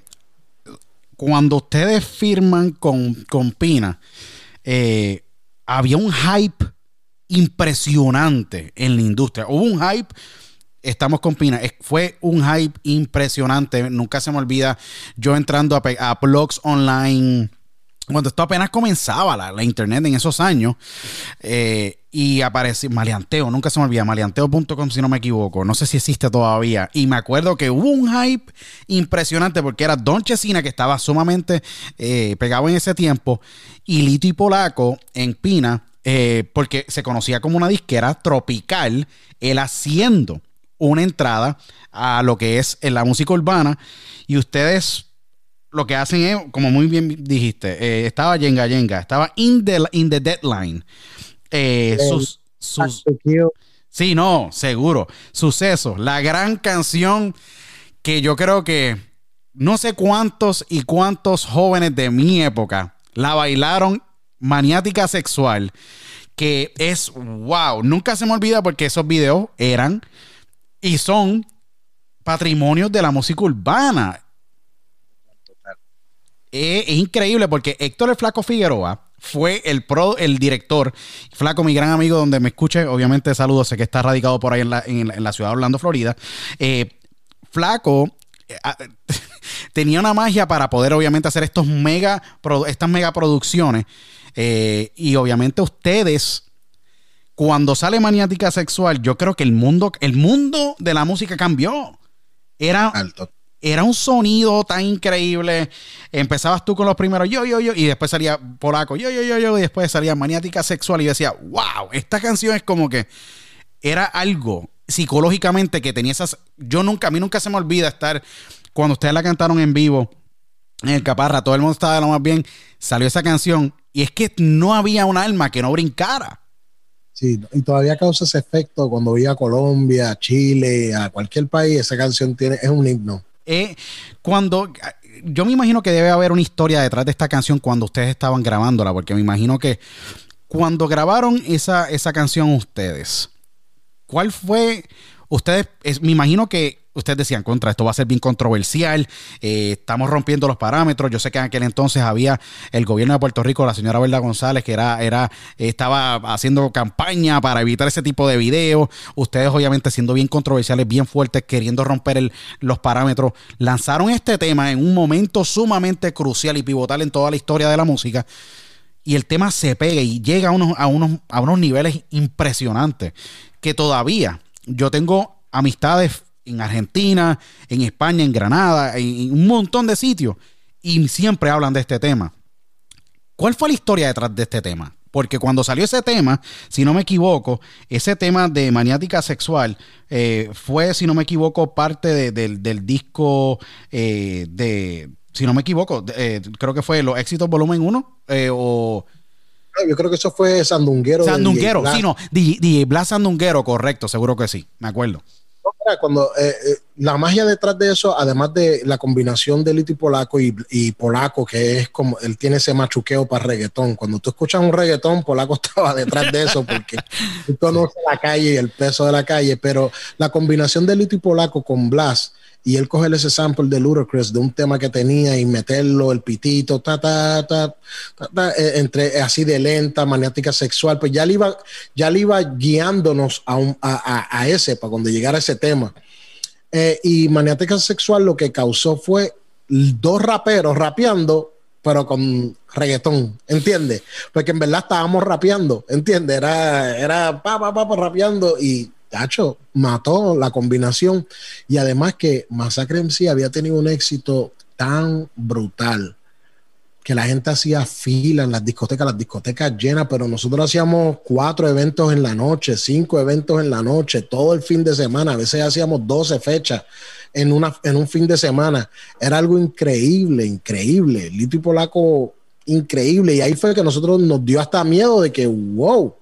cuando ustedes firman con, con Pina, eh, había un hype impresionante en la industria. Hubo un hype estamos con Pina. Fue un hype impresionante. Nunca se me olvida yo entrando a, a blogs online cuando esto apenas comenzaba la, internet en esos años eh, y apareció Maleanteo, nunca se me olvida, maleanteo.com si no me equivoco, no sé si existe todavía. Y me acuerdo que hubo un hype impresionante porque era Don Chesina que estaba sumamente eh, pegado en ese tiempo y Lito y Polaco en Pina eh, porque se conocía como una disquera tropical, él haciendo una entrada a lo que es la música urbana. Y ustedes lo que hacen es, como muy bien dijiste, eh, estaba Yenga Yenga, estaba in the, in the deadline. Eh, sus, sus, sí, no, seguro. Suceso, la gran canción que yo creo que no sé cuántos y cuántos jóvenes de mi época la bailaron maniática sexual, que es wow, nunca se me olvida porque esos videos eran y son patrimonios de la música urbana es, increíble porque Héctor el Flaco Figueroa fue el pro, el director. Flaco, mi gran amigo, donde me escuche, obviamente saludos, sé que está radicado por ahí en la, en, la ciudad de Orlando, Florida. Eh, Flaco eh, ah, tenía una magia para poder, obviamente, hacer estos mega, estas mega producciones. Eh, y obviamente ustedes, cuando sale Maniática Sexual, yo creo que el mundo, el mundo de la música cambió. Era, Alto era un sonido tan increíble. Empezabas tú con los primeros yo, yo, yo, y después salía polaco, yo, yo, yo, yo, y después salía maniática sexual y decía, wow, esta canción es como que era algo psicológicamente que tenía esas. Yo nunca, a mí nunca se me olvida estar cuando ustedes la cantaron en vivo en el Caparra, todo el mundo estaba lo más bien, salió esa canción y es que no había un alma que no brincara. Sí, y todavía causa ese efecto cuando voy a Colombia, Chile, a cualquier país, esa canción tiene, es un himno. Eh, cuando yo me imagino que debe haber una historia detrás de esta canción cuando ustedes estaban grabándola, porque me imagino que cuando grabaron esa, esa canción ustedes, ¿cuál fue? Ustedes, me imagino que ustedes decían, contra, esto va a ser bien controversial, eh, estamos rompiendo los parámetros. Yo sé que en aquel entonces había el gobierno de Puerto Rico, la señora Verda González, que era, era, estaba haciendo campaña para evitar ese tipo de videos. Ustedes, obviamente, siendo bien controversiales, bien fuertes, queriendo romper los parámetros, lanzaron este tema en un momento sumamente crucial y pivotal en toda la historia de la música. Y el tema se pega y llega a unos, a unos, a unos niveles impresionantes que todavía yo tengo amistades en Argentina, en España, en Granada, en, un montón de sitios, y siempre hablan de este tema. ¿Cuál fue la historia detrás de este tema? Porque cuando salió ese tema, si no me equivoco, ese tema de maniática sexual eh, fue, si no me equivoco, parte del disco eh, de, si no me equivoco, eh, creo que fue Los Éxitos Volumen 1 o... yo creo que eso fue Sandunguero. Sandunguero, sí, no, DJ, DJ Blas Sandunguero, correcto, seguro que sí, me acuerdo. No, mira, Cuando eh, eh, la magia detrás de eso, además de la combinación de Lito y Polaco y, y Polaco, que es como él tiene ese machuqueo para reggaetón. Cuando tú escuchas un reggaetón, Polaco estaba detrás de eso porque tú conoces la calle y el peso de la calle. Pero la combinación de Lito y Polaco con Blas y él coger ese sample de Ludacris de un tema que tenía y meterlo, el pitito, ta, ta, ta, ta, entre así de lenta, maniática sexual, pues ya le iba, ya le iba guiándonos a, ese, para cuando llegara ese tema. Eh, y maniática sexual lo que causó fue dos raperos rapeando, pero con reggaetón, ¿entiendes? Porque en verdad estábamos rapeando, ¿entiendes? Era, era pa, pa, pa, rapeando y Mató la combinación. Y además que Masacre MC había tenido un éxito tan brutal que la gente hacía fila en las discotecas, las discotecas llenas, pero nosotros hacíamos cuatro eventos en la noche, cinco eventos en la noche, todo el fin de semana, a veces hacíamos 12 fechas en, una, en un fin de semana. Era algo increíble, increíble. Lito y Polaco, increíble. Y ahí fue que nosotros nos dio hasta miedo de que, wow,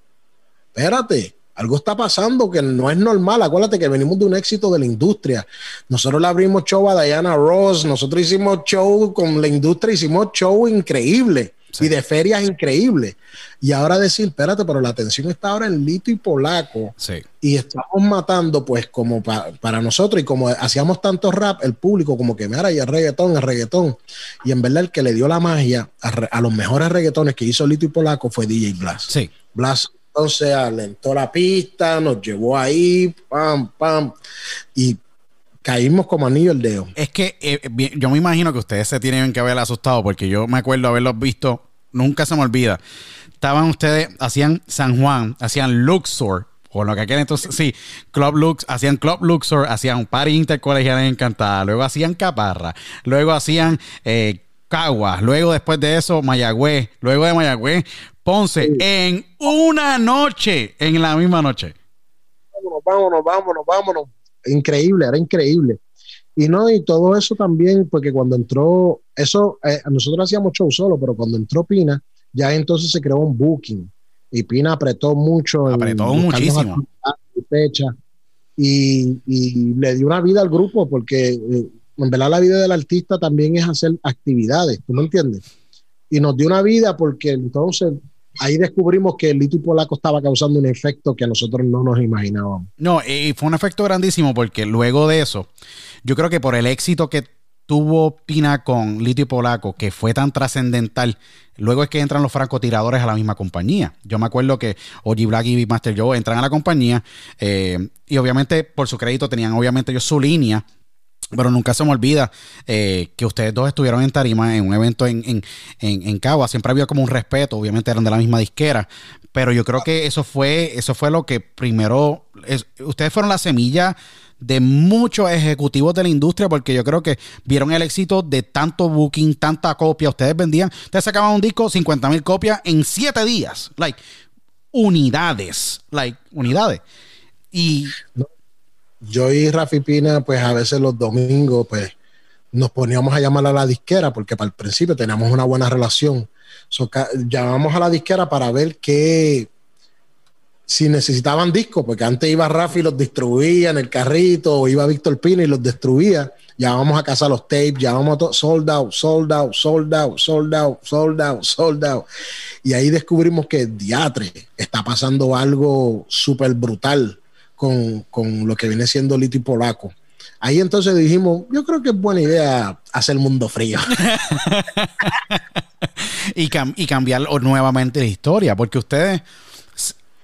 espérate, algo está pasando que no es normal. Acuérdate que venimos de un éxito de la industria. Nosotros le abrimos show a Diana Ross, nosotros hicimos show con la industria, hicimos show increíble Sí. y de ferias increíbles. Y ahora decir, espérate, pero la atención está ahora en Lito y Polaco Sí. y estamos matando, pues, como pa- para nosotros, y como hacíamos tanto rap, el público, como que mira, y el reggaetón, el reggaetón. Y en verdad, el que le dio la magia a, a los mejores reggaetones que hizo Lito y Polaco fue DJ Blas. Sí. Blas entonces alentó la pista, nos llevó ahí, pam, pam, y caímos como anillo el dedo. Es que eh, yo me imagino que ustedes se tienen que haber asustado porque yo me acuerdo haberlos visto, nunca se me olvida. Estaban ustedes, hacían San Juan, hacían Luxor, o lo que aquel entonces, sí, Club Lux, hacían Club Luxor, hacían Party Intercolegial en Encantada, luego hacían Caparra, luego hacían eh, Caguas, luego después de eso Mayagüez, luego de Mayagüez, Ponce, en una noche, en la misma noche. vámonos, vámonos, vámonos, vámonos. Increíble, era increíble. Y no, y todo eso también, porque cuando entró, eso, eh, nosotros hacíamos show solo, pero cuando entró Pina, ya entonces se creó un booking. Y Pina apretó mucho. Apretó muchísimo. fecha. Y, y le dio una vida al grupo, porque eh, en verdad la vida del artista también es hacer actividades, ¿tú me entiendes? Y nos dio una vida porque entonces ahí descubrimos que el Lito y Polaco estaba causando un efecto que nosotros no nos imaginábamos. No, y fue un efecto grandísimo porque luego de eso, yo creo que por el éxito que tuvo Pina con Lito y Polaco, que fue tan trascendental, luego es que entran los francotiradores a la misma compañía. Yo me acuerdo que OG Black y Master Joe entran a la compañía eh, y obviamente por su crédito tenían obviamente ellos su línea. Pero nunca se me olvida eh, que ustedes dos estuvieron en Tarima en un evento en, en, en, en Cagua. Siempre había como un respeto, obviamente eran de la misma disquera. Pero yo creo que eso fue, eso fue lo que primero. es- ustedes fueron la semilla de muchos ejecutivos de la industria, porque yo creo que vieron el éxito de tanto booking, tanta copia. Ustedes vendían, ustedes sacaban un disco, 50 mil copias en 7 días. Like, unidades. Like, unidades. Y yo y Rafi Pina, pues a veces los domingos, pues nos poníamos a llamar a la disquera porque para el principio teníamos una buena relación. So, llamamos a la disquera para ver qué, si necesitaban discos, porque antes iba Rafi y los distribuía en el carrito, o iba Víctor Pina y los destruía. Llamábamos a casa los tapes, llamábamos a todo, sold out, sold out, sold out, sold out, sold out, sold out. Y ahí descubrimos que diatre, está pasando algo súper brutal con, con lo que viene siendo Lito y Polaco. Ahí entonces dijimos, yo creo que es buena idea hacer mundo frío. y, cam- y cambiar nuevamente la historia, porque ustedes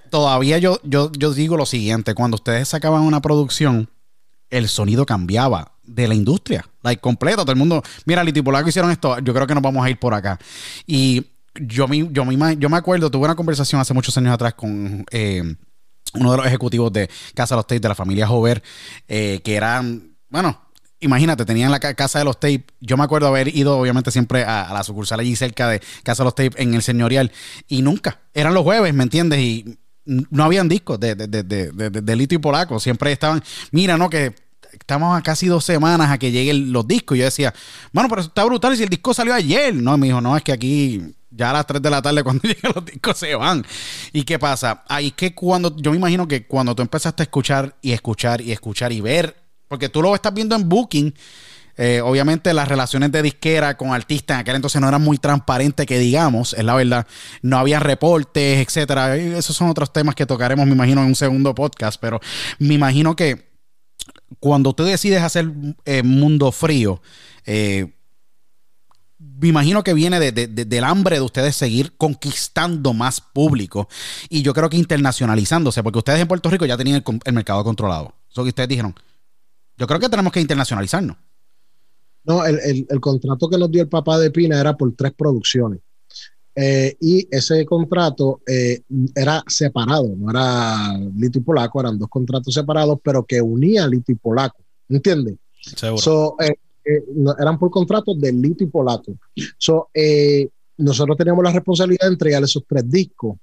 todavía yo, yo, yo digo lo siguiente, cuando ustedes sacaban una producción, el sonido cambiaba de la industria, like completo, todo el mundo, mira, Lito y Polaco hicieron esto, yo creo que nos vamos a ir por acá. Y yo me, yo yo me acuerdo, tuve una conversación hace muchos años atrás con eh, uno de los ejecutivos de Casa de los Tapes de la familia Jover, eh, que eran, bueno, imagínate, tenían la ca- Casa de los Tapes. Yo me acuerdo haber ido, obviamente, siempre a, la sucursal allí cerca de Casa de los Tapes en el señorial, y nunca, eran los jueves, ¿me entiendes? Y no habían discos de, de, de, de, Lito y Polaco, siempre estaban, mira, no, que estamos a casi dos semanas a que lleguen los discos. Yo decía, bueno, pero está brutal. Y si el disco salió ayer, no, me dijo, no, es que aquí ya a las 3 de la tarde cuando llegan los discos se van. ¿Y qué pasa? Ahí es que cuando, yo me imagino que cuando tú empezaste a escuchar y escuchar y escuchar y ver, porque tú lo estás viendo en Booking, eh, obviamente las relaciones de disquera con artistas en aquel entonces no eran muy transparentes, que digamos, es la verdad. No había reportes, etcétera. Esos son otros temas que tocaremos, me imagino, en un segundo podcast. Pero me imagino que cuando tú decides hacer eh, Mundo Frío, eh, me imagino que viene de, de, de, del hambre de ustedes seguir conquistando más público y yo creo que internacionalizándose, porque ustedes en Puerto Rico ya tenían el, el mercado controlado. Eso que ustedes dijeron, yo creo que tenemos que internacionalizarnos. No, el, el, el, contrato que nos dio el papá de Pina era por tres producciones. Eh, y ese contrato eh, era separado, no era Lito y Polaco, eran dos contratos separados, pero que unía Lito y Polaco. ¿Entiendes? Seguro. So, eh, no, eran por contratos de Lito y Polaco. So, nosotros teníamos la responsabilidad de entregar esos tres discos.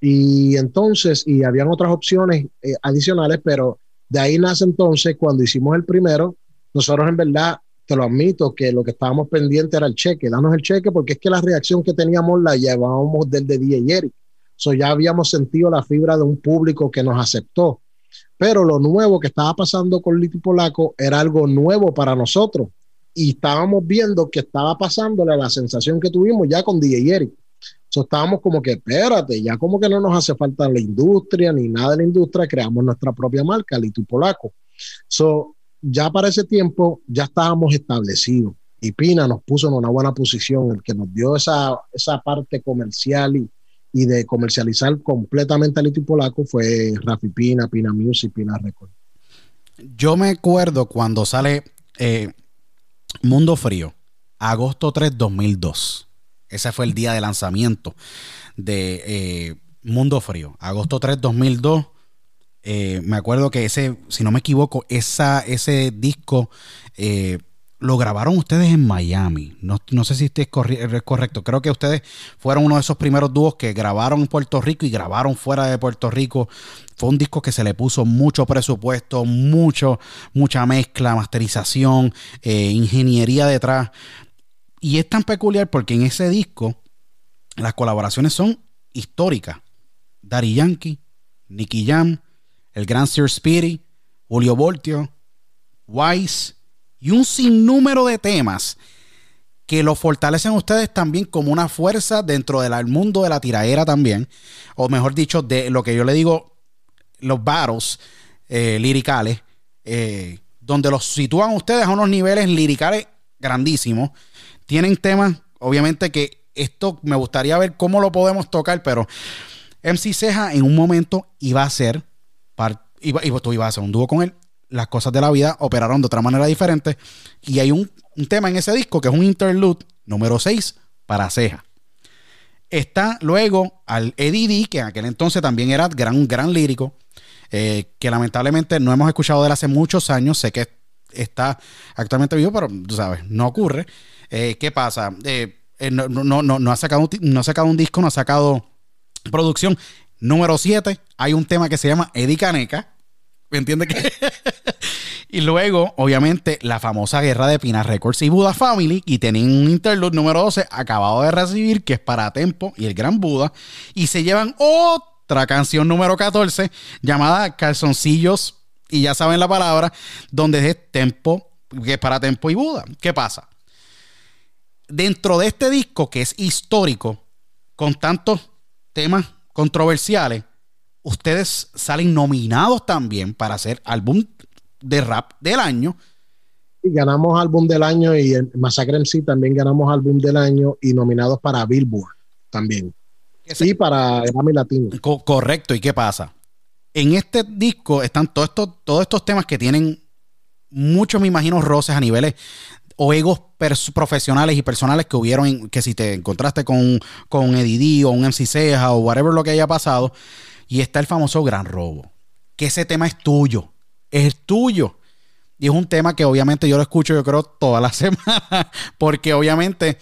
Y entonces, y habían otras opciones adicionales, pero de ahí nace entonces, cuando hicimos el primero, nosotros en verdad te lo admito, que lo que estábamos pendientes era el cheque, danos el cheque, porque es que la reacción que teníamos la llevábamos desde DJ Eric. So ya habíamos sentido la fibra de un público que nos aceptó. Pero lo nuevo que estaba pasando con Liti Polaco era algo nuevo para nosotros. Y estábamos viendo que estaba pasándole la sensación que tuvimos ya con DJ Eric. So estábamos como que, espérate, ya como que no nos hace falta la industria ni nada de la industria, creamos nuestra propia marca, Liti Polaco. So, ya para ese tiempo ya estábamos establecidos y Pina nos puso en una buena posición, el que nos dio esa, esa parte comercial y, y de comercializar completamente a Lito Polaco fue Rafi Pina, Pina Music, Pina Record. Yo me acuerdo cuando sale eh, Mundo Frío, agosto 3, 2002. Ese fue el día de lanzamiento de eh, Mundo Frío, agosto 3, 2002. Eh, me acuerdo que ese, si no me equivoco, esa, ese disco eh, lo grabaron ustedes en Miami. No, no sé si este es, es, correcto. Creo que ustedes fueron uno de esos primeros dúos que grabaron en Puerto Rico y grabaron fuera de Puerto Rico. Fue un disco que se le puso mucho presupuesto, mucho, mucha mezcla, masterización, eh, ingeniería detrás. Y es tan peculiar porque en ese disco las colaboraciones son históricas. Daddy Yankee, Nicky Jam, el gran Sir Speedy, Julio Voltio, Wise y un sinnúmero de temas que lo fortalecen ustedes también como una fuerza dentro del mundo de la tiraera también, o mejor dicho, de lo que yo le digo, los battles eh, liricales, eh, donde los sitúan ustedes a unos niveles liricales grandísimos. Tienen temas, obviamente que esto me gustaría ver cómo lo podemos tocar, pero MC Ceja en un momento iba a ser y, y tú ibas a hacer un dúo con él. Las cosas de la vida operaron de otra manera diferente. Y hay un, tema en ese disco que es un interlude número 6 para Ceja. Está luego al Eddie D, que en aquel entonces también era gran, un gran lírico, eh, que lamentablemente no hemos escuchado de él hace muchos años. Sé que está actualmente vivo, pero tú sabes, no ocurre. Eh, ¿Qué pasa? Eh, no, no, no, no, ha sacado, no ha sacado un disco, no ha sacado producción. Número 7, hay un tema que se llama Eddie Caneca. ¿Me entiendes que? y luego, obviamente, la famosa guerra de Pina Records y Buda Family. Y tienen un interlude número 12 acabado de recibir, que es para Tempo y el Gran Buda. Y se llevan otra canción número 14 llamada Calzoncillos. Y ya saben la palabra, donde es Tempo, que es para Tempo y Buda. ¿Qué pasa? Dentro de este disco, que es histórico, con tantos temas controversiales, ustedes salen nominados también para hacer álbum de rap del año. Y ganamos álbum del año y en Masacre MC también ganamos álbum del año y nominados para Billboard también. Y para Grammy Latino. Co correcto. ¿Y qué pasa? En este disco están todos estos, todos estos temas que tienen muchos, me imagino, roces a niveles o egos profesionales y personales que hubieron, en, que si te encontraste con, con Eddie D o un MC Ceja o whatever lo que haya pasado, y está el famoso gran robo, que ese tema es tuyo, es tuyo. Y es un tema que obviamente yo lo escucho yo creo toda la semana, porque obviamente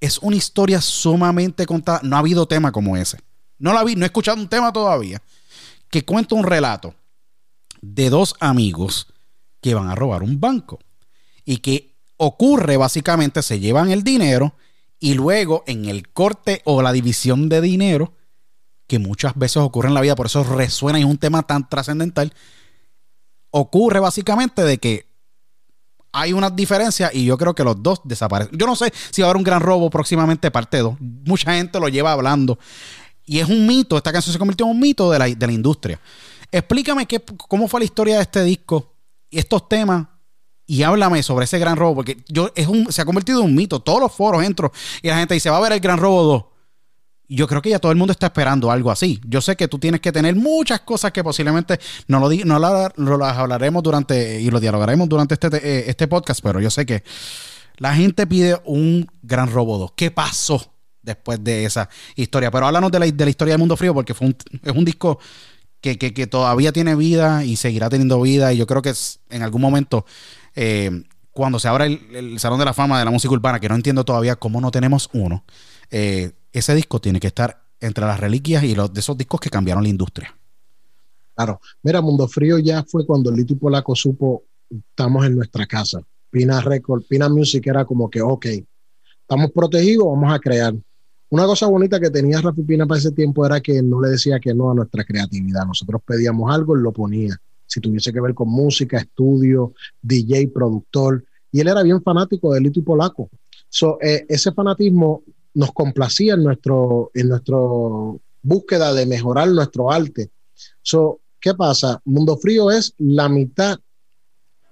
es una historia sumamente contada. No ha habido tema como ese. No la vi, no he escuchado un tema todavía que cuenta un relato de dos amigos que van a robar un banco. Y que ocurre básicamente, se llevan el dinero y luego en el corte o la división de dinero, que muchas veces ocurre en la vida, por eso resuena y es un tema tan trascendental, ocurre básicamente de que hay unas diferencias y yo creo que los dos desaparecen. Yo no sé si va a haber un gran robo próximamente parte 2. Mucha gente lo lleva hablando. Y es un mito, esta canción se convirtió en un mito de la, de la industria. Explícame qué, cómo fue la historia de este disco y estos temas y háblame sobre ese gran robo, porque yo, es un, se ha convertido en un mito. Todos los foros entro y la gente dice, va a ver el gran robo 2 yo creo que ya todo el mundo está esperando algo así. Yo sé que tú tienes que tener muchas cosas que posiblemente no lo, no las hablaremos durante y lo dialogaremos durante este, eh, este podcast, pero yo sé que la gente pide un gran robo 2. ¿Qué pasó después de esa historia? Pero háblanos de la, de la historia del Mundo Frío porque fue un, es un disco que, todavía tiene vida y seguirá teniendo vida y yo creo que en algún momento... Eh, cuando se abra el, Salón de la Fama de la Música Urbana, que no entiendo todavía cómo no tenemos uno, eh, ese disco tiene que estar entre las reliquias y los de esos discos que cambiaron la industria. Claro, mira, Mundo Frío ya fue cuando Lito y Polaco supo, estamos en nuestra casa. Pina Record, Pina Music era como que, ok, estamos protegidos, vamos a crear. Una cosa bonita que tenía Rafi Pina para ese tiempo era que no le decía que no a nuestra creatividad. Nosotros pedíamos algo, él lo ponía. Si tuviese que ver con música, estudio, DJ, productor. Y él era bien fanático de Lito y Polaco. So, eh, ese fanatismo nos complacía en nuestro, en nuestro búsqueda de mejorar nuestro arte. So, ¿Qué pasa? Mundo Frío es la mitad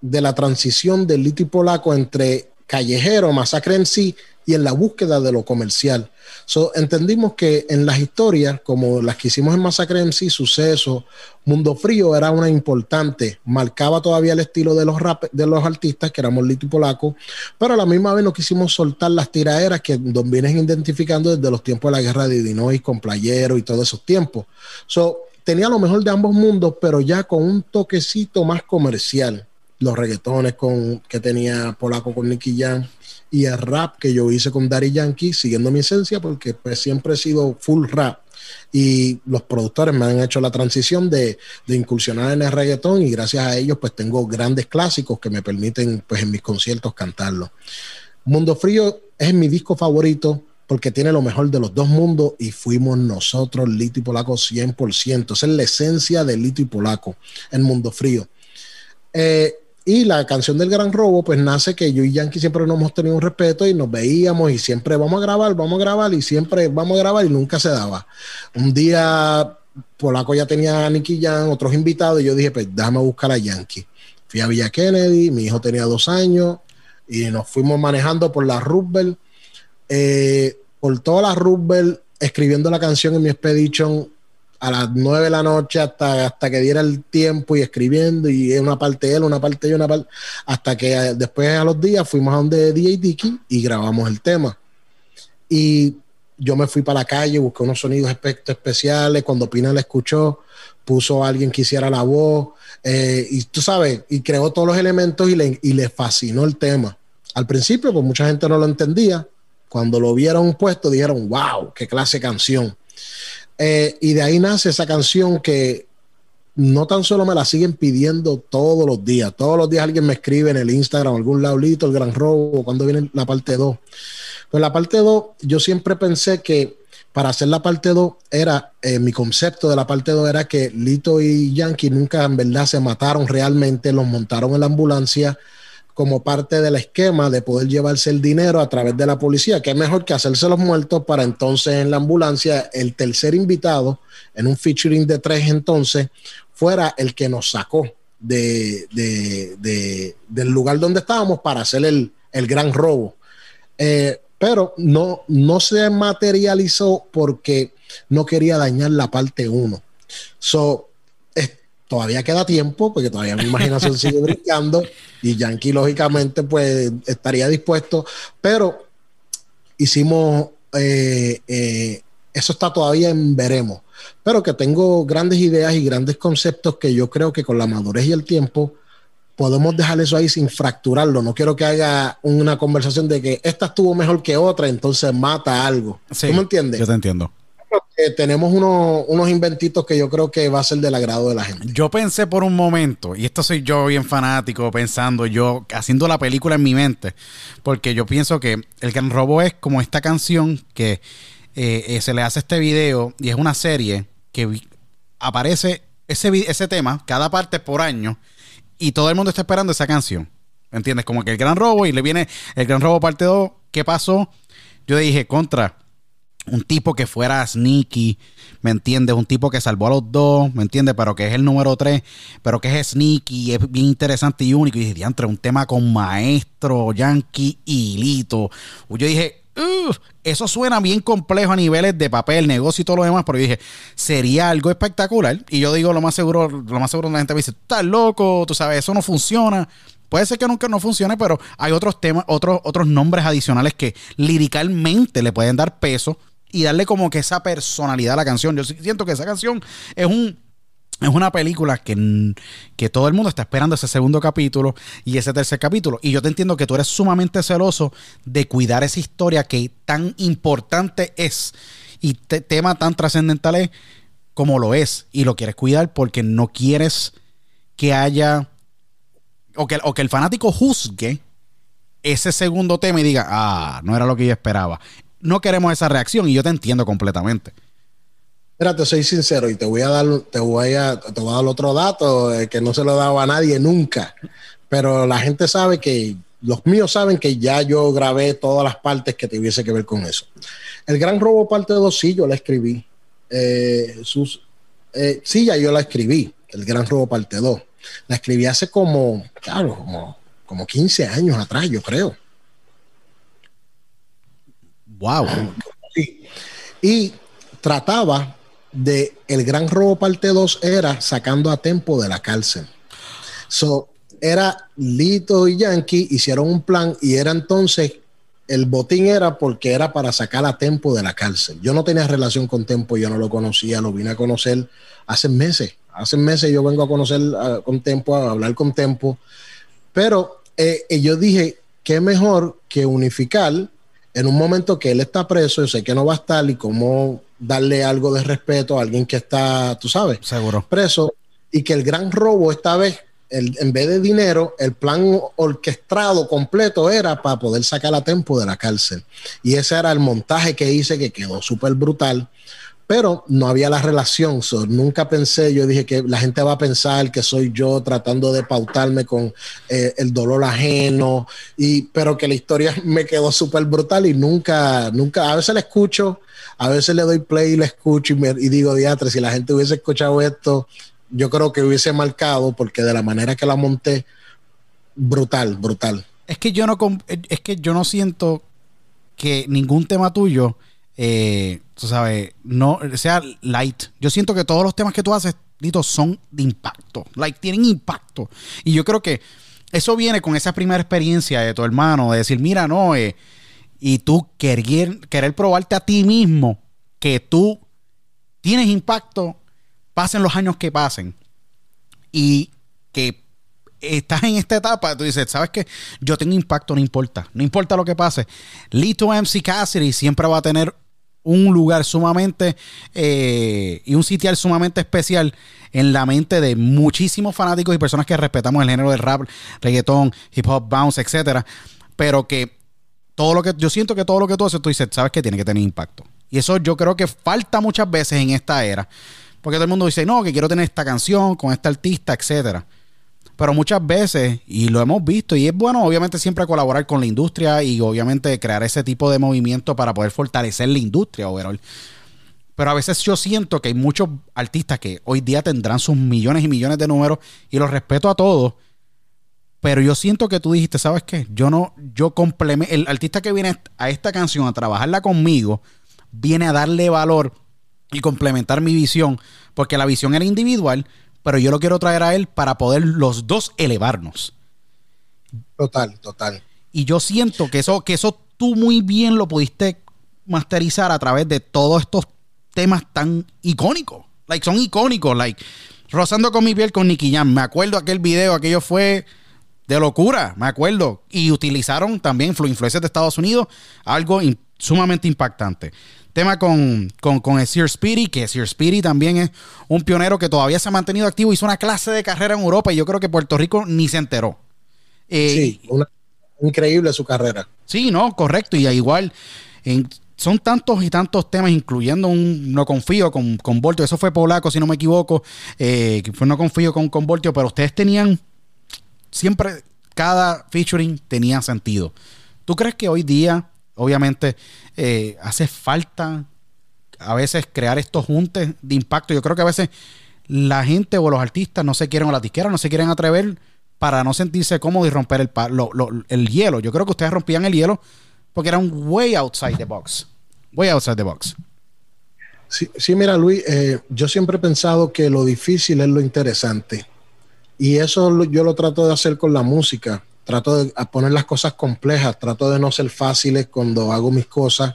de la transición del litio polaco entre callejero, masacre en sí y en la búsqueda de lo comercial. So, entendimos que en las historias, como las que hicimos en Masacre en sí, Suceso, Mundo Frío era una importante, marcaba todavía el estilo de los rap, de los artistas, que éramos Lito y Polaco, pero a la misma vez no quisimos soltar las tiraderas que nos vienen identificando desde los tiempos de la guerra de Illinois con Playero y todos esos tiempos. So, tenía lo mejor de ambos mundos, pero ya con un toquecito más comercial. Los reggaetones con, que tenía Polaco con Nicky Jam y el rap que yo hice con Daddy Yankee, siguiendo mi esencia, porque pues siempre he sido full rap. Y los productores me han hecho la transición de, de, incursionar en el reggaetón y gracias a ellos pues tengo grandes clásicos que me permiten pues en mis conciertos cantarlo. Mundo Frío es mi disco favorito porque tiene lo mejor de los dos mundos y fuimos nosotros, Lito y Polaco, 100%. Esa es la esencia de Lito y Polaco, el Mundo Frío. Eh, y la canción del Gran Robo, pues nace que yo y Yankee siempre nos hemos tenido un respeto y nos veíamos y siempre vamos a grabar, vamos a grabar y siempre vamos a grabar y nunca se daba. Un día Polaco ya tenía a Nicky Jan, otros invitados, y yo dije, pues déjame buscar a Yankee. Fui a Villa Kennedy, mi hijo tenía dos años y nos fuimos manejando por la Roosevelt, eh, por toda la Roosevelt, escribiendo la canción en mi expedition a las nueve de la noche hasta, hasta que diera el tiempo y escribiendo y una parte él, una parte yo, una parte, hasta que eh, después a los días fuimos a donde DJ Dicky y grabamos el tema. Y yo me fui para la calle, busqué unos sonidos especiales, cuando Pina le escuchó, puso a alguien que hiciera la voz, eh, y tú sabes, y creó todos los elementos y le, y le fascinó el tema. Al principio, pues mucha gente no lo entendía. Cuando lo vieron puesto, dijeron, wow, qué clase canción. Eh, y de ahí nace esa canción que no tan solo me la siguen pidiendo todos los días. Todos los días alguien me escribe en el Instagram, algún laulito, el gran robo, cuando viene la parte 2. Pues la parte 2, yo siempre pensé que para hacer la parte 2 era, eh, mi concepto de la parte 2 era que Lito y Yankee nunca en verdad se mataron realmente, los montaron en la ambulancia como parte del esquema de poder llevarse el dinero a través de la policía, que es mejor que hacerse los muertos para entonces en la ambulancia el tercer invitado, en un featuring de tres entonces, fuera el que nos sacó de, del lugar donde estábamos para hacer el, gran robo. Eh, pero no, no se materializó porque no quería dañar la parte uno. So, todavía queda tiempo, porque todavía mi imaginación sigue brincando y Yankee lógicamente pues estaría dispuesto, pero hicimos, eh, eh, eso está todavía en veremos, pero que tengo grandes ideas y grandes conceptos que yo creo que con la madurez y el tiempo podemos dejar eso ahí sin fracturarlo. No quiero que haya una conversación de que esta estuvo mejor que otra, entonces mata algo. ¿Tú me entiendes? Yo te entiendo eh, tenemos unos, unos inventitos que yo creo que va a ser del agrado de la gente. Yo pensé por un momento, y esto soy yo bien fanático, pensando yo, haciendo la película en mi mente, porque yo pienso que El Gran Robo es como esta canción que eh, eh, se le hace este video y es una serie que aparece ese, ese tema cada parte por año y todo el mundo está esperando esa canción. ¿Me entiendes? Como que El Gran Robo y le viene El Gran Robo parte 2. ¿Qué pasó? Yo dije, contra un tipo que fuera sneaky, ¿me entiendes? Un tipo que salvó a los dos, ¿me entiendes? Pero que es el número tres, pero que es sneaky, es bien interesante y único. Y dije, diantre, un tema con Maestro, Yankee y Lito. Yo dije, "Ugh, eso suena bien complejo a niveles de papel, negocio y todo lo demás, pero yo dije, sería algo espectacular. Y yo digo, lo más seguro, lo más seguro la gente me dice, estás loco, tú sabes, eso no funciona. Puede ser que nunca no funcione, pero hay otros temas, otros, otros nombres adicionales que liricalmente le pueden dar peso y darle como que esa personalidad a la canción. Yo siento que esa canción es un es una película que, que todo el mundo está esperando ese segundo capítulo y ese tercer capítulo. Y yo te entiendo que tú eres sumamente celoso de cuidar esa historia que tan importante es y te- tema tan trascendental es como lo es. Y lo quieres cuidar porque no quieres que haya o que, o que el fanático juzgue ese segundo tema y diga, ah, no era lo que yo esperaba. No queremos esa reacción y yo te entiendo completamente. Mira, te soy sincero y te voy a dar, te voy a, te voy a dar otro dato eh, que no se lo he dado a nadie nunca. Pero la gente sabe que, los míos saben que ya yo grabé todas las partes que tuviese que ver con eso. El Gran Robo parte 2, sí, yo la escribí. Eh, sus, eh, sí, ya yo la escribí. El Gran Robo parte 2. La escribí hace como, claro, como, como 15 años atrás, yo creo. Wow. Y trataba de el gran robo parte 2 era sacando a Tempo de la cárcel. So, era Lito y Yankee hicieron un plan y era entonces el botín era porque era para sacar a Tempo de la cárcel. Yo no tenía relación con Tempo, yo no lo conocía, lo vine a conocer hace meses. Hace meses yo vengo a conocer ah, con Tempo, a hablar con Tempo. Pero eh, eh, yo dije, qué mejor que unificar en un momento que él está preso, yo sé que no va a estar y cómo darle algo de respeto a alguien que está, tú sabes, Seguro. preso y que el gran robo esta vez, el- en vez de dinero, el plan orquestado completo era para poder sacar a Tempo de la cárcel. Y ese era el montaje que hice que quedó súper brutal. Pero no había la relación, so, nunca pensé, yo dije que la gente va a pensar que soy yo tratando de pautarme con eh, el dolor ajeno, y, pero que la historia me quedó súper brutal y nunca, nunca, a veces la escucho, a veces le doy play y la escucho y, me, digo, diatre, si la gente hubiese escuchado esto, yo creo que hubiese marcado porque de la manera que la monté, brutal, brutal. Es que yo no es que yo no siento que ningún tema tuyo, eh, tú sabes, no sea light. Yo siento que todos los temas que tú haces, Lito, son de impacto. Like, tienen impacto. Y yo creo que eso viene con esa primera experiencia de tu hermano, de decir, mira, no, eh, y tú querer, querer probarte a ti mismo que tú tienes impacto, pasen los años que pasen. Y que estás en esta etapa, tú dices, ¿sabes qué? Yo tengo impacto, no importa. No importa lo que pase. Lito MC Cassidy siempre va a tener un lugar sumamente eh, y un sitial sumamente especial en la mente de muchísimos fanáticos y personas que respetamos el género del rap, reggaetón, hip hop, bounce, etcétera. Pero que todo lo que yo siento que todo lo que tú haces, tú dices, sabes que tiene que tener impacto. Y eso yo creo que falta muchas veces en esta era. Porque todo el mundo dice, no, que quiero tener esta canción con este artista, etcétera. Pero muchas veces, y lo hemos visto, y es bueno obviamente siempre colaborar con la industria y obviamente crear ese tipo de movimiento para poder fortalecer la industria overall. Pero a veces yo siento que hay muchos artistas que hoy día tendrán sus millones y millones de números y los respeto a todos. Pero yo siento que tú dijiste, ¿sabes qué? Yo no, yo complemento, el artista que viene a esta canción a trabajarla conmigo, viene a darle valor y complementar mi visión, porque la visión era individual, pero yo lo quiero traer a él para poder los dos elevarnos. Total, total. Y yo siento que eso, que eso tú muy bien lo pudiste masterizar a través de todos estos temas tan icónicos. Like, son icónicos. Like, Rozando con mi piel con Nicky Jam. Me acuerdo aquel video, aquello fue de locura, me acuerdo. Y utilizaron también influ- influencias de Estados Unidos, algo in- sumamente impactante. Tema con, con, con Sear Speedy, que Sear Speedy también es un pionero que todavía se ha mantenido activo. Hizo una clase de carrera en Europa y yo creo que Puerto Rico ni se enteró. Eh, sí, increíble su carrera. Sí, no, correcto. Y igual, son tantos y tantos temas, incluyendo un No Confío con, con Voltio. Eso fue polaco, si no me equivoco. Eh, fue No Confío con, con Voltio, pero ustedes tenían siempre, cada featuring tenía sentido. ¿Tú crees que hoy día, obviamente, eh, hace falta a veces crear estos juntes de impacto? Yo creo que a veces la gente o los artistas no se quieren, o las disqueras no se quieren atrever para no sentirse cómodo y romper el, el hielo. Yo creo que ustedes rompían el hielo porque era un way outside the box. Way outside the box. Sí, sí mira, Luis, eh, yo siempre he pensado que lo difícil es lo interesante. Y eso yo lo trato de hacer con la música. Trato de poner las cosas complejas, trato de no ser fáciles cuando hago mis cosas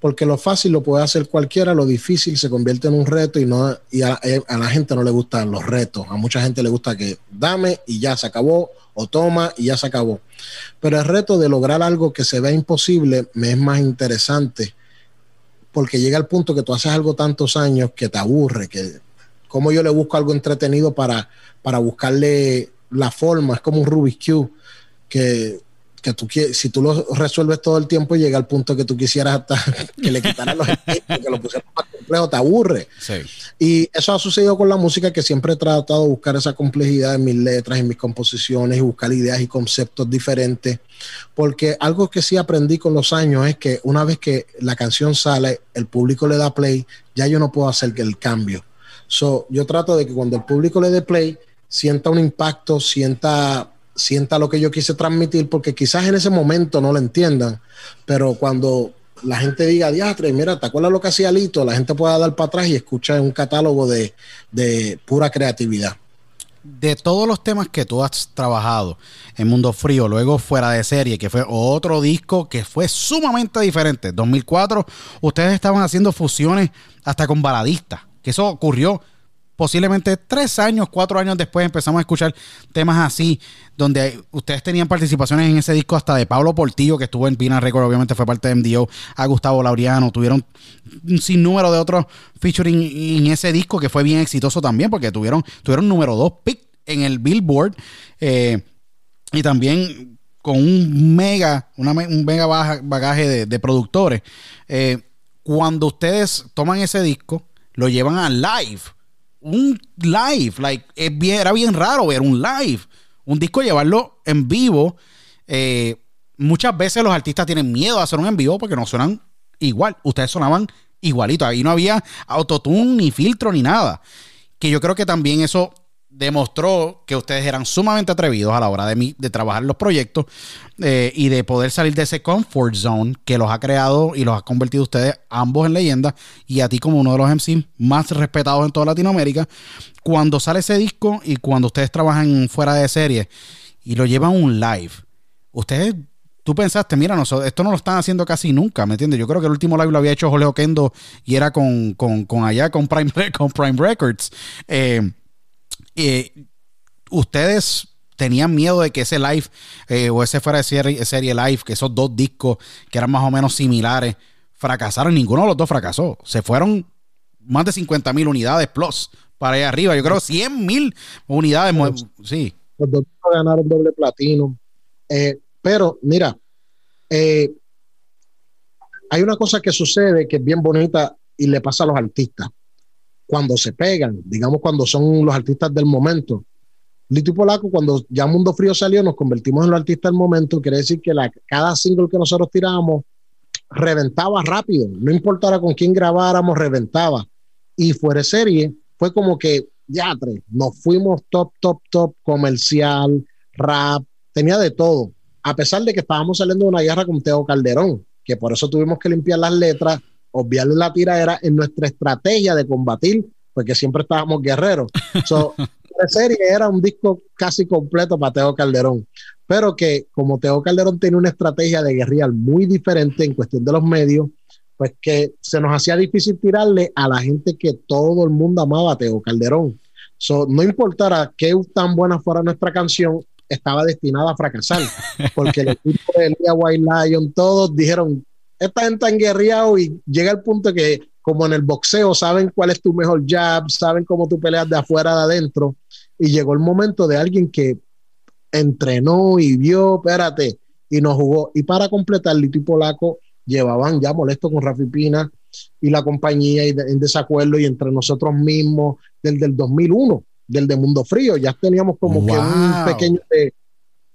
porque lo fácil lo puede hacer cualquiera, lo difícil se convierte en un reto y, no, y a, eh, la gente no le gustan los retos, a mucha gente le gusta que dame y ya se acabó, o toma y ya se acabó. Pero el reto de lograr algo que se vea imposible me es más interesante, porque llega el punto que tú haces algo tantos años que te aburre, que como yo le busco algo entretenido para, para buscarle la forma, es como un Rubik's Cube, que que tú si tú lo resuelves todo el tiempo, llega al punto que tú quisieras hasta que le quitaran los ejemplos, que lo pusieran más complejo, te aburre. Y eso ha sucedido con la música, que siempre he tratado de buscar esa complejidad en mis letras, en mis composiciones, y buscar ideas y conceptos diferentes. Porque algo que sí aprendí con los años es que una vez que la canción sale, el público le da play, ya yo no puedo hacer el cambio. So, yo trato de que cuando el público le dé play, sienta un impacto, sienta sienta lo que yo quise transmitir, porque quizás en ese momento no lo entiendan, pero cuando la gente diga, diastre, mira, ¿te acuerdas lo que hacía Lito? La gente pueda dar para atrás y escuchar un catálogo de, de pura creatividad. De todos los temas que tú has trabajado en Mundo Frío, luego fuera de serie, que fue otro disco que fue sumamente diferente. 2004, ustedes estaban haciendo fusiones hasta con baladistas, que eso ocurrió posiblemente tres años, cuatro años después empezamos a escuchar temas así, donde ustedes tenían participaciones en ese disco hasta de Pablo Portillo, que estuvo en Pina Record, obviamente fue parte de MDO, a Gustavo Laureano, tuvieron un sinnúmero de otros featuring en ese disco que fue bien exitoso también, porque tuvieron, tuvieron número dos pick en el Billboard, eh, y también con un mega, un mega bagaje de, productores. Eh, cuando ustedes toman ese disco, lo llevan a live un live. Like, era bien raro ver un live. Un disco llevarlo en vivo. Eh, muchas veces los artistas tienen miedo a hacer un en vivo porque no suenan igual. Ustedes sonaban igualito. Ahí no había autotune, ni filtro, ni nada. Que yo creo que también eso demostró que ustedes eran sumamente atrevidos a la hora de, de trabajar los proyectos eh, y de poder salir de ese comfort zone que los ha creado y los ha convertido ustedes ambos en leyendas y a ti como uno de los MC más respetados en toda Latinoamérica. Cuando sale ese disco y cuando ustedes trabajan fuera de serie y lo llevan un live, ustedes tú pensaste, mira, esto no lo están haciendo casi nunca, ¿me entiendes? Yo creo que el último live lo había hecho Jole Kendo y era con, allá, con Prime, con Prime Records. Eh, eh, ustedes tenían miedo de que ese live eh, o ese fuera de serie, serie, live, que esos dos discos que eran más o menos similares, fracasaron. Ninguno de los dos fracasó. Se fueron más de 50 mil unidades plus para allá arriba. Yo creo 100 mil unidades. sí. Los dos ganaron doble platino. Eh, pero mira, hay una cosa que sucede que es bien bonita y le pasa a los artistas cuando se pegan, digamos cuando son los artistas del momento. Lito y Polaco, cuando ya Mundo Frío salió, nos convertimos en los artistas del momento. Quiere decir que la, cada single que nosotros tirábamos reventaba rápido. No importara con quién grabáramos, reventaba. Y fuera serie, fue como que, ya, tres, nos fuimos top, top, top, comercial, rap, tenía de todo. A pesar de que estábamos saliendo de una guerra con Teo Calderón, que por eso tuvimos que limpiar las letras obviarle la era en nuestra estrategia de combatir, porque siempre estábamos guerreros. So, la serie era un disco casi completo para Teo Calderón, pero que como Teo Calderón tiene una estrategia de guerrilla muy diferente en cuestión de los medios, pues que se nos hacía difícil tirarle a la gente que todo el mundo amaba a Teo Calderón. So, no importara qué tan buena fuera nuestra canción, estaba destinada a fracasar, porque el equipo de Elia White Lion, todos dijeron, esta gente han guerreado y llega el punto que, como en el boxeo, saben cuál es tu mejor jab, saben cómo tú peleas de afuera, de adentro. Y llegó el momento de alguien que entrenó y vio, espérate, y nos jugó. Y para completar, Lito y Polaco llevaban ya molesto con Rafi Pina y la compañía y en desacuerdo y entre nosotros mismos desde el 2001, del de Mundo Frío. Ya teníamos como que un pequeño de,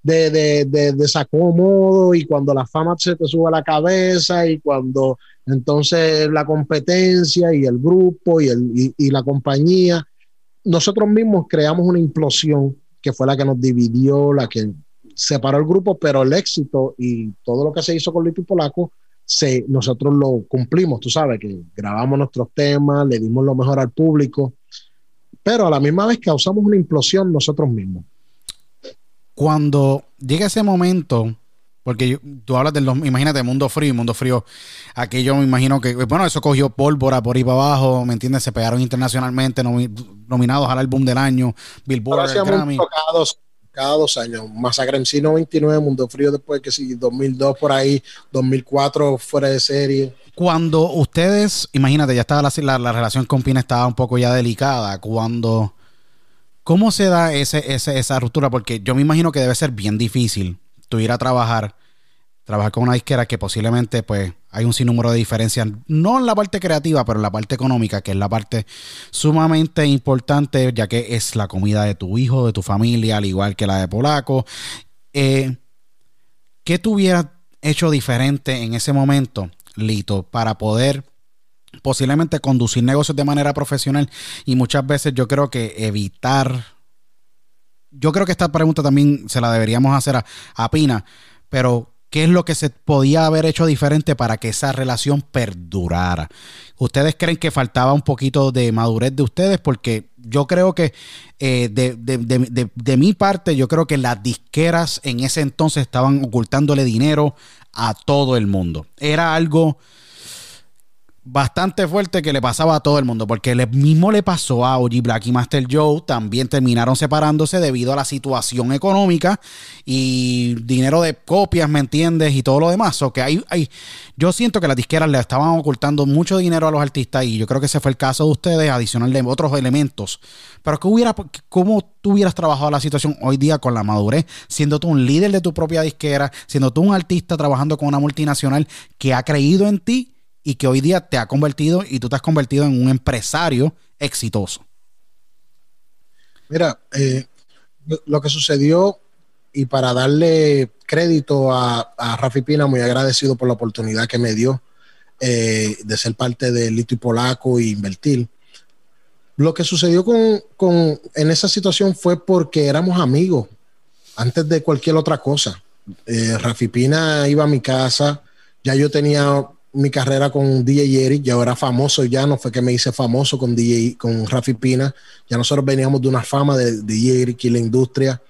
de, de, de, desacomodo y cuando la fama se te sube a la cabeza y cuando entonces la competencia y el grupo y, el, y, la compañía, nosotros mismos creamos una implosión que fue la que nos dividió, la que separó el grupo, pero el éxito y todo lo que se hizo con Lito Polaco, se, nosotros lo cumplimos, tú sabes, que grabamos nuestros temas, le dimos lo mejor al público, pero a la misma vez causamos una implosión nosotros mismos cuando llega ese momento, porque tú hablas del, imagínate, mundo frío, mundo frío, aquello me imagino que, bueno, eso cogió pólvora por ahí para abajo, ¿me entiendes? Se pegaron internacionalmente, nominados al álbum del año, Billboard, Grammy. Cada dos, cada dos años, Masacre en sí 99, Mundo Frío después que sí, 2002 por ahí, 2004 fuera de serie. Cuando ustedes, imagínate, ya estaba la, la relación con Pina estaba un poco ya delicada, cuando ¿Cómo se da ese, esa ruptura? Porque yo me imagino que debe ser bien difícil tú ir a trabajar, trabajar con una disquera que posiblemente pues hay un sinnúmero de diferencias, no en la parte creativa, pero en la parte económica, que es la parte sumamente importante, ya que es la comida de tu hijo, de tu familia, al igual que la de Polaco. Eh, ¿Qué tú hubieras hecho diferente en ese momento, Lito, para poder posiblemente conducir negocios de manera profesional y muchas veces yo creo que evitar, yo creo que esta pregunta también se la deberíamos hacer a, Pina, pero ¿qué es lo que se podía haber hecho diferente para que esa relación perdurara? ¿Ustedes creen que faltaba un poquito de madurez de ustedes? Porque yo creo que eh, de, de mi parte, yo creo que las disqueras en ese entonces estaban ocultándole dinero a todo el mundo. Era algo bastante fuerte que le pasaba a todo el mundo, porque le mismo le pasó a OG Black y Master Joe, también terminaron separándose debido a la situación económica y dinero de copias, ¿me entiendes? Y todo lo demás. O que hay, hay, yo siento que las disqueras le estaban ocultando mucho dinero a los artistas y yo creo que ese fue el caso de ustedes, adicional de otros elementos. Pero que hubiera, ¿cómo tú hubieras trabajado la situación hoy día con la madurez, siendo tú un líder de tu propia disquera, siendo tú un artista trabajando con una multinacional que ha creído en ti? Y que hoy día te ha convertido y tú te has convertido en un empresario exitoso? Mira, eh, lo que sucedió y para darle crédito a, Rafi Pina, muy agradecido por la oportunidad que me dio eh, de ser parte de Lito y Polaco e invertir. Lo que sucedió con, con, en esa situación fue porque éramos amigos antes de cualquier otra cosa. Eh, Rafi Pina iba a mi casa, ya yo tenía mi carrera con DJ Eric, ya era famoso ya, no fue que me hice famoso con DJ, con Rafi Pina, ya nosotros veníamos de una fama de DJ Eric y la industria,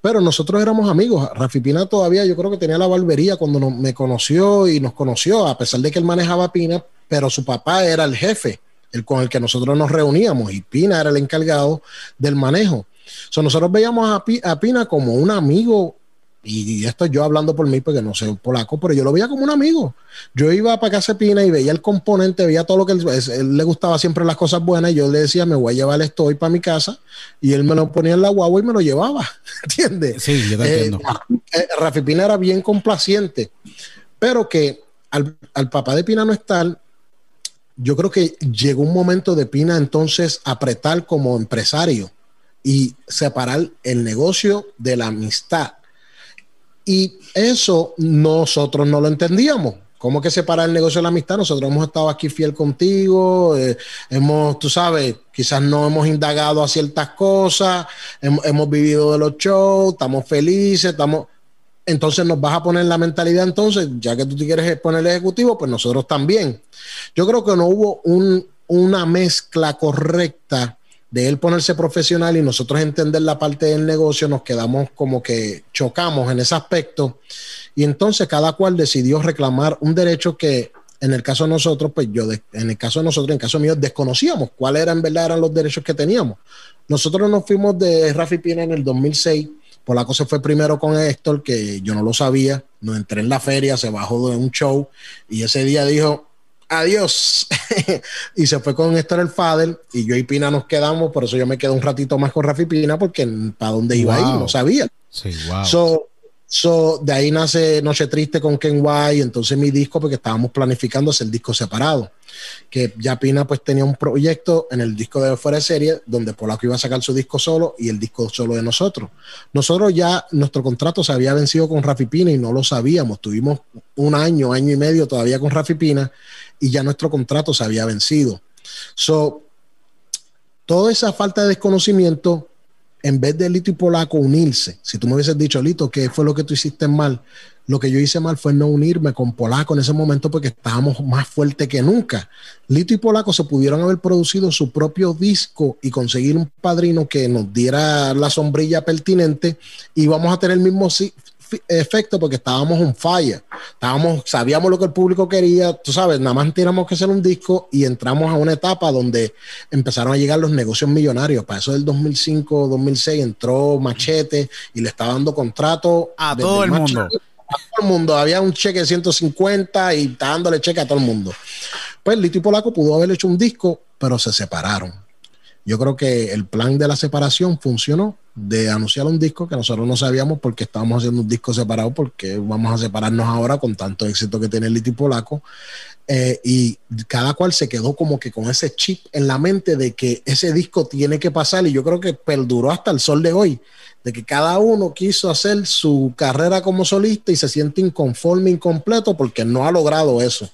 pero nosotros éramos amigos. Rafi Pina todavía yo creo que tenía la barbería cuando me conoció y nos conoció, a pesar de que él manejaba Pina, pero su papá era el jefe, el con el que nosotros nos reuníamos y Pina era el encargado del manejo. So, nosotros veíamos a Pina como un amigo y esto yo hablando por mí, porque no sé polaco, pero yo lo veía como un amigo. Yo iba para casa Pina y veía el componente, veía todo lo que él, le gustaba siempre las cosas buenas. Y yo le decía, me voy a llevar esto hoy para mi casa. Y él me lo ponía en la guagua y me lo llevaba. ¿Entiendes? Sí, yo te eh, entiendo. Eh, Rafi Pina era bien complaciente, pero que al, al papá de Pina no estar, yo creo que llegó un momento de Pina entonces apretar como empresario y separar el negocio de la amistad y eso nosotros no lo entendíamos. ¿Cómo que separar el negocio de la amistad? Nosotros hemos estado aquí fiel contigo, eh, hemos, tú sabes, quizás no hemos indagado a ciertas cosas, hemos, vivido de los shows, estamos felices, estamos... Entonces nos vas a poner la mentalidad, entonces, ya que tú te quieres poner el ejecutivo, pues nosotros también. Yo creo que no hubo una mezcla correcta de él ponerse profesional y nosotros entender la parte del negocio, nos quedamos como que chocamos en ese aspecto. Y entonces cada cual decidió reclamar un derecho que en el caso de nosotros, pues yo, en el caso de nosotros, en el caso mío, desconocíamos cuáles eran verdad eran los derechos que teníamos. Nosotros nos fuimos de Rafi Pina en el 2006 Polaco se fue primero con Héctor, que yo no lo sabía. No entré en la feria, se bajó de un show y ese día dijo, adiós. y se fue con Héctor el Fader y yo y Pina nos quedamos, por eso yo me quedé un ratito más con Rafi Pina porque para dónde iba a ir, no sabía. Sí, wow. So, so, de ahí nace Noche Triste con Ken White, entonces mi disco, porque estábamos planificando hacer disco separado. Que ya Pina pues tenía un proyecto en el disco de fuera de serie, donde Polaco iba a sacar su disco solo y el disco solo de nosotros. Nosotros ya, nuestro contrato se había vencido con Rafi Pina y no lo sabíamos. Tuvimos un año, año y medio todavía con Rafi Pina y ya nuestro contrato se había vencido. So, toda esa falta de desconocimiento, en vez de Lito y Polaco unirse, si tú me hubieses dicho, Lito, ¿qué fue lo que tú hiciste mal? Lo que yo hice mal fue no unirme con Polaco en ese momento porque estábamos más fuertes que nunca. Lito y Polaco se pudieron haber producido su propio disco y conseguir un padrino que nos diera la sombrilla pertinente y vamos a tener el mismo efecto porque estábamos un fire. Estábamos, sabíamos lo que el público quería, tú sabes, nada más teníamos que hacer un disco y entramos a una etapa donde empezaron a llegar los negocios millonarios. Para eso del 2005, 2006 entró Machete y le estaba dando contrato a todo el mundo. A todo el mundo. Había un cheque de 150 y está dándole cheque a todo el mundo. Pues Lito y Polaco pudo haber hecho un disco, pero se separaron. Yo creo que el plan de la separación funcionó de anunciar un disco que nosotros no sabíamos porque estábamos haciendo un disco separado, porque vamos a separarnos ahora con tanto éxito que tiene Liti Polaco. Eh, y cada cual se quedó como que con ese chip en la mente de que ese disco tiene que pasar y yo creo que perduró hasta el sol de hoy, de que cada uno quiso hacer su carrera como solista y se siente inconforme, incompleto porque no ha logrado eso.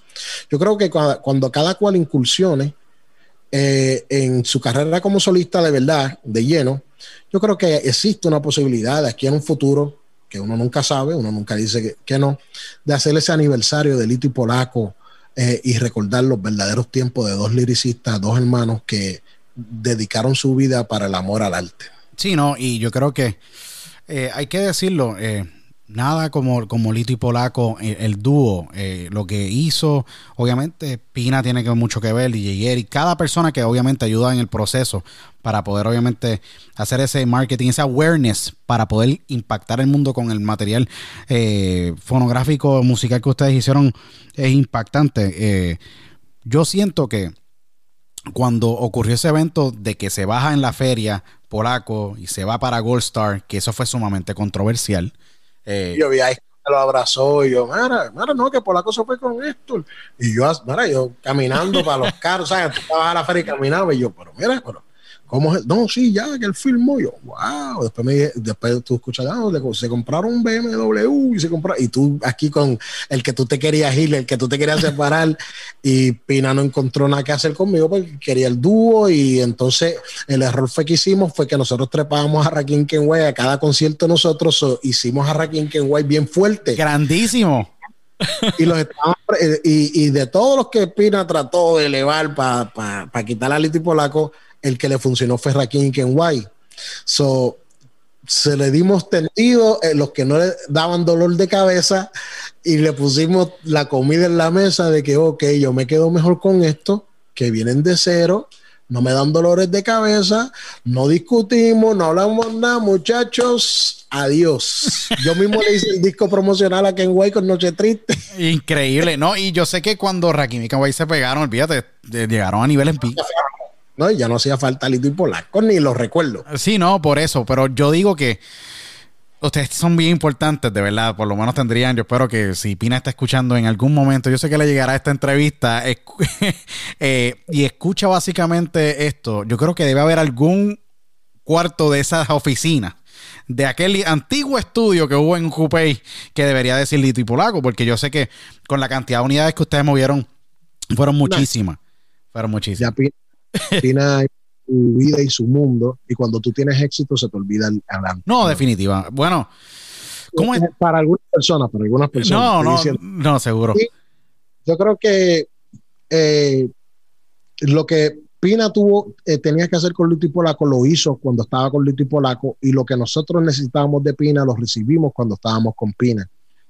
Yo creo que cuando cada cual incursione eh, en su carrera como solista de verdad, de lleno, yo creo que existe una posibilidad de aquí en un futuro, que uno nunca sabe, uno nunca dice que, no, de hacer ese aniversario de Lito y Polaco eh, y recordar los verdaderos tiempos de dos liricistas, dos hermanos que dedicaron su vida para el amor al arte. Sí, no, y yo creo que eh, hay que decirlo, nada como, como Lito y Polaco, el, el dúo, eh, lo que hizo, obviamente Pina tiene que mucho que ver, y Eric, cada persona que obviamente ayuda en el proceso para poder obviamente hacer ese marketing, ese awareness para poder impactar el mundo con el material eh, fonográfico, musical que ustedes hicieron es impactante. Eh, yo siento que cuando ocurrió ese evento de que se baja en la feria polaco y se va para Gold Star, que eso fue sumamente controversial, eh, yo vi a lo abrazó y yo, mira, mira, no, que por la cosa fue con Héctor. Y yo, mira, yo caminando para los carros, ¿sabes? Tú estabas a la feria y caminaba y yo, pero mira, pero ¿Cómo es? No, sí, ya, que él filmó. Yo, wow. Después, me, después tú escuchas, ah, se compraron un BMW y se compraron. Y tú aquí con el que tú te querías ir, el que tú te querías separar. y Pina no encontró nada que hacer conmigo porque quería el dúo. Y entonces el error fue que hicimos fue que nosotros trepábamos a Rakim Kenway a cada concierto nosotros. hicimos a Rakim Kenway bien fuerte. Grandísimo. y, los y, y, de todos los que Pina trató de elevar para pa, quitar a Liti Polaco, el que le funcionó fue Rakim Kenway. So, se le dimos tendido en los que no le daban dolor de cabeza y le pusimos la comida en la mesa de que, ok, yo me quedo mejor con esto, que vienen de cero, no me dan dolores de cabeza, no discutimos, no hablamos nada, muchachos, adiós. Yo mismo le hice el disco promocional a Kenway con Noche Triste. Increíble, ¿no? Y yo sé que cuando Rakim y Kenway se pegaron, olvídate, llegaron a niveles pico. ¿No? ya no hacía falta Lito y Polaco, ni lo recuerdo. Sí, no, por eso, pero yo digo que ustedes son bien importantes, de verdad, por lo menos tendrían, yo espero que si Pina está escuchando en algún momento, yo sé que le llegará esta entrevista eh, y escucha básicamente esto, yo creo que debe haber algún cuarto de esas oficinas de aquel antiguo estudio que hubo en Coupé que debería decir Lito y Polaco, porque yo sé que con la cantidad de unidades que ustedes movieron fueron muchísimas. Fueron muchísimas. Tiene su vida y su mundo, y cuando tú tienes éxito se te olvida el adelante. No, definitiva. Bueno, ¿cómo es? Para algunas personas, para algunas personas. No, no, no, seguro. yo creo que eh, lo que Pina tuvo, eh, tenía que hacer con Lito y Polaco, lo hizo cuando estaba con Lito y Polaco, y lo que nosotros necesitábamos de Pina lo recibimos cuando estábamos con Pina.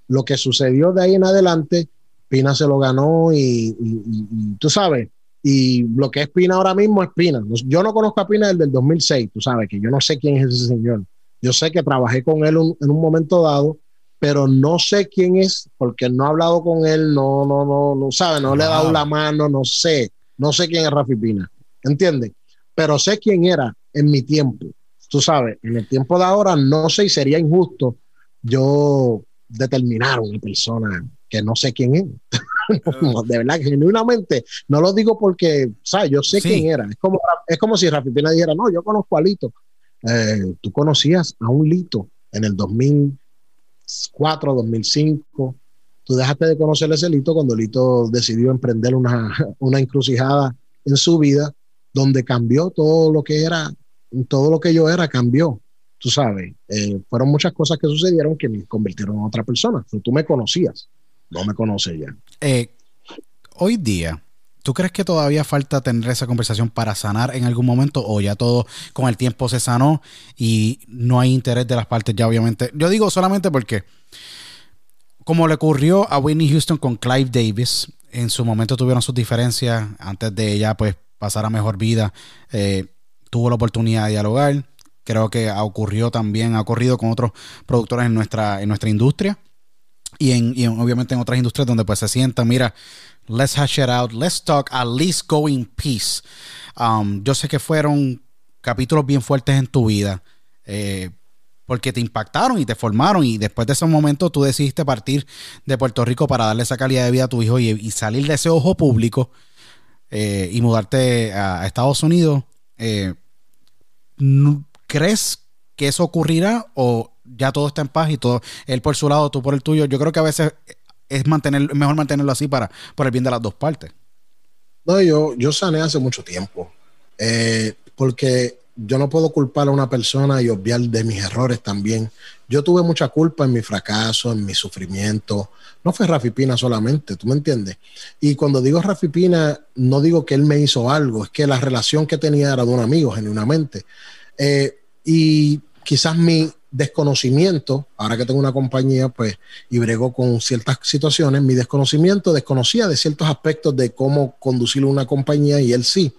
Lo que sucedió de ahí en adelante, Pina se lo ganó y tú sabes, y lo que es Pina ahora mismo es Pina. Yo no conozco a Pina desde el 2006, tú sabes, que yo no sé quién es ese señor. Yo sé que trabajé con él en un momento dado, pero no sé quién es porque no he hablado con él, no, no, no, no sabe, no le he dado la mano, no sé, no sé quién es Rafi Pina, ¿entiendes? Pero sé quién era en mi tiempo. Tú sabes, en el tiempo de ahora no sé y sería injusto yo determinar una persona que no sé quién es. de verdad, genuinamente, no lo digo porque, ¿sabes? Yo sé quién era. Es como, es como si Rafi Pina dijera, no, yo conozco a Lito. Eh, tú conocías a un Lito en el 2004, 2005. Tú dejaste de conocer ese Lito cuando Lito decidió emprender una, una encrucijada en su vida donde cambió todo lo que era, todo lo que yo era cambió. Tú sabes, eh, fueron muchas cosas que sucedieron que me convirtieron en otra persona. Tú me conocías, no me conoces ya. Eh, hoy día, ¿Tú crees que todavía falta tener esa conversación para sanar en algún momento o ya todo con el tiempo se sanó y no hay interés de las partes ya obviamente? Yo digo solamente porque como le ocurrió a Whitney Houston con Clive Davis, en su momento tuvieron sus diferencias antes de ella pues pasar a mejor vida, eh, tuvo la oportunidad de dialogar. Creo que ha ocurrido también, ha ocurrido con otros productores en nuestra, en nuestra industria y, en, obviamente en otras industrias donde pues se sienta, mira, let's hash it out, let's talk, at least go in peace. Um, yo sé que fueron capítulos bien fuertes en tu vida, eh, porque te impactaron y te formaron y después de esos momentos tú decidiste partir de Puerto Rico para darle esa calidad de vida a tu hijo y, salir de ese ojo público eh, y mudarte a, Estados Unidos. Eh, ¿Crees que eso ocurrirá o ya todo está en paz y todo, él por su lado, tú por el tuyo. Yo creo que a veces es mantener, mejor mantenerlo así para, el bien de las dos partes. No, yo, yo sané hace mucho tiempo. Eh, porque yo no puedo culpar a una persona y obviar de mis errores también. Yo tuve mucha culpa en mi fracaso, en mi sufrimiento. No fue Rafi Pina solamente, ¿tú me entiendes? Y cuando digo Rafi Pina, no digo que él me hizo algo, es que la relación que tenía era de un amigo, genuinamente. Eh, y quizás mi, desconocimiento, ahora que tengo una compañía, pues, y brego con ciertas situaciones, mi desconocimiento desconocía de ciertos aspectos de cómo conducir una compañía y él sí.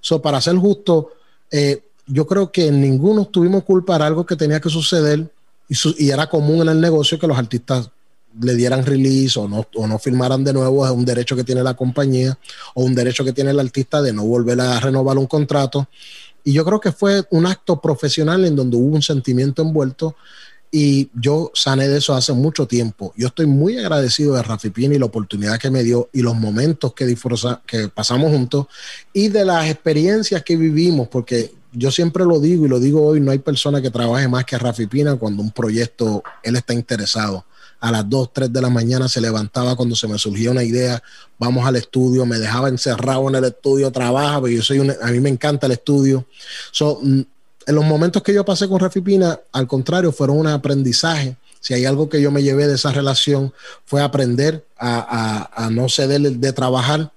So, para ser justo, eh, yo creo que ninguno tuvimos culpa de algo que tenía que suceder y, era común en el negocio que los artistas le dieran release o no, o no firmaran de nuevo, es un derecho que tiene la compañía o un derecho que tiene el artista de no volver a renovar un contrato. Y yo creo que fue un acto profesional en donde hubo un sentimiento envuelto y yo sané de eso hace mucho tiempo. Yo estoy muy agradecido de Rafi Pini y la oportunidad que me dio y los momentos que, que pasamos juntos y de las experiencias que vivimos, porque yo siempre lo digo y lo digo hoy, no hay persona que trabaje más que Rafi Pina cuando un proyecto él está interesado a las 2, 3 de la mañana se levantaba cuando se me surgía una idea, vamos al estudio, me dejaba encerrado en el estudio, trabaja, porque yo soy a mí me encanta el estudio. Mm, en los momentos que yo pasé con Rafi Pina, al contrario, fueron un aprendizaje. Si hay algo que yo me llevé de esa relación fue aprender a, no ceder de trabajar.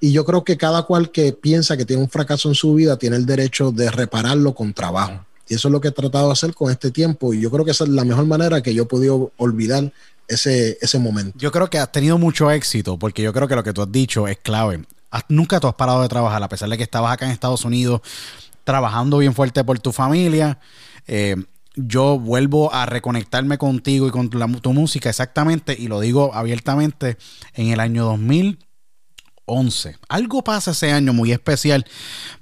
Y yo creo que cada cual que piensa que tiene un fracaso en su vida tiene el derecho de repararlo con trabajo. Y eso es lo que he tratado de hacer con este tiempo. Y yo creo que esa es la mejor manera que yo he podido olvidar ese, ese momento. Yo creo que has tenido mucho éxito, porque yo creo que lo que tú has dicho es clave. Nunca tú has parado de trabajar, a pesar de que estabas acá en Estados Unidos trabajando bien fuerte por tu familia. Eh, yo vuelvo a reconectarme contigo y con tu música exactamente, y lo digo abiertamente, en el año 2000 11. Algo pasa ese año muy especial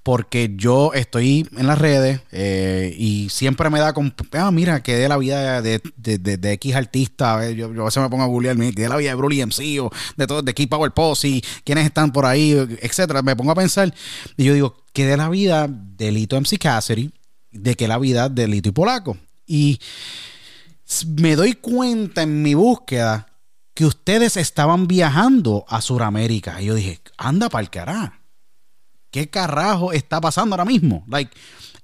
porque yo estoy en las redes eh, y siempre me da con, ah, mira, que de la vida de, de, X artista, yo, a veces me pongo a googlear, que de la vida de Broly MC de todo, de Key Power Posse, quiénes están por ahí, etcétera. Me pongo a pensar y yo digo, que de la vida de Lito MC Cassidy, de que la vida de Lito y Polaco. Y me doy cuenta en mi búsqueda que ustedes estaban viajando a Sudamérica. Y yo dije, anda para el carajo. ¿Qué carajo está pasando ahora mismo? Like,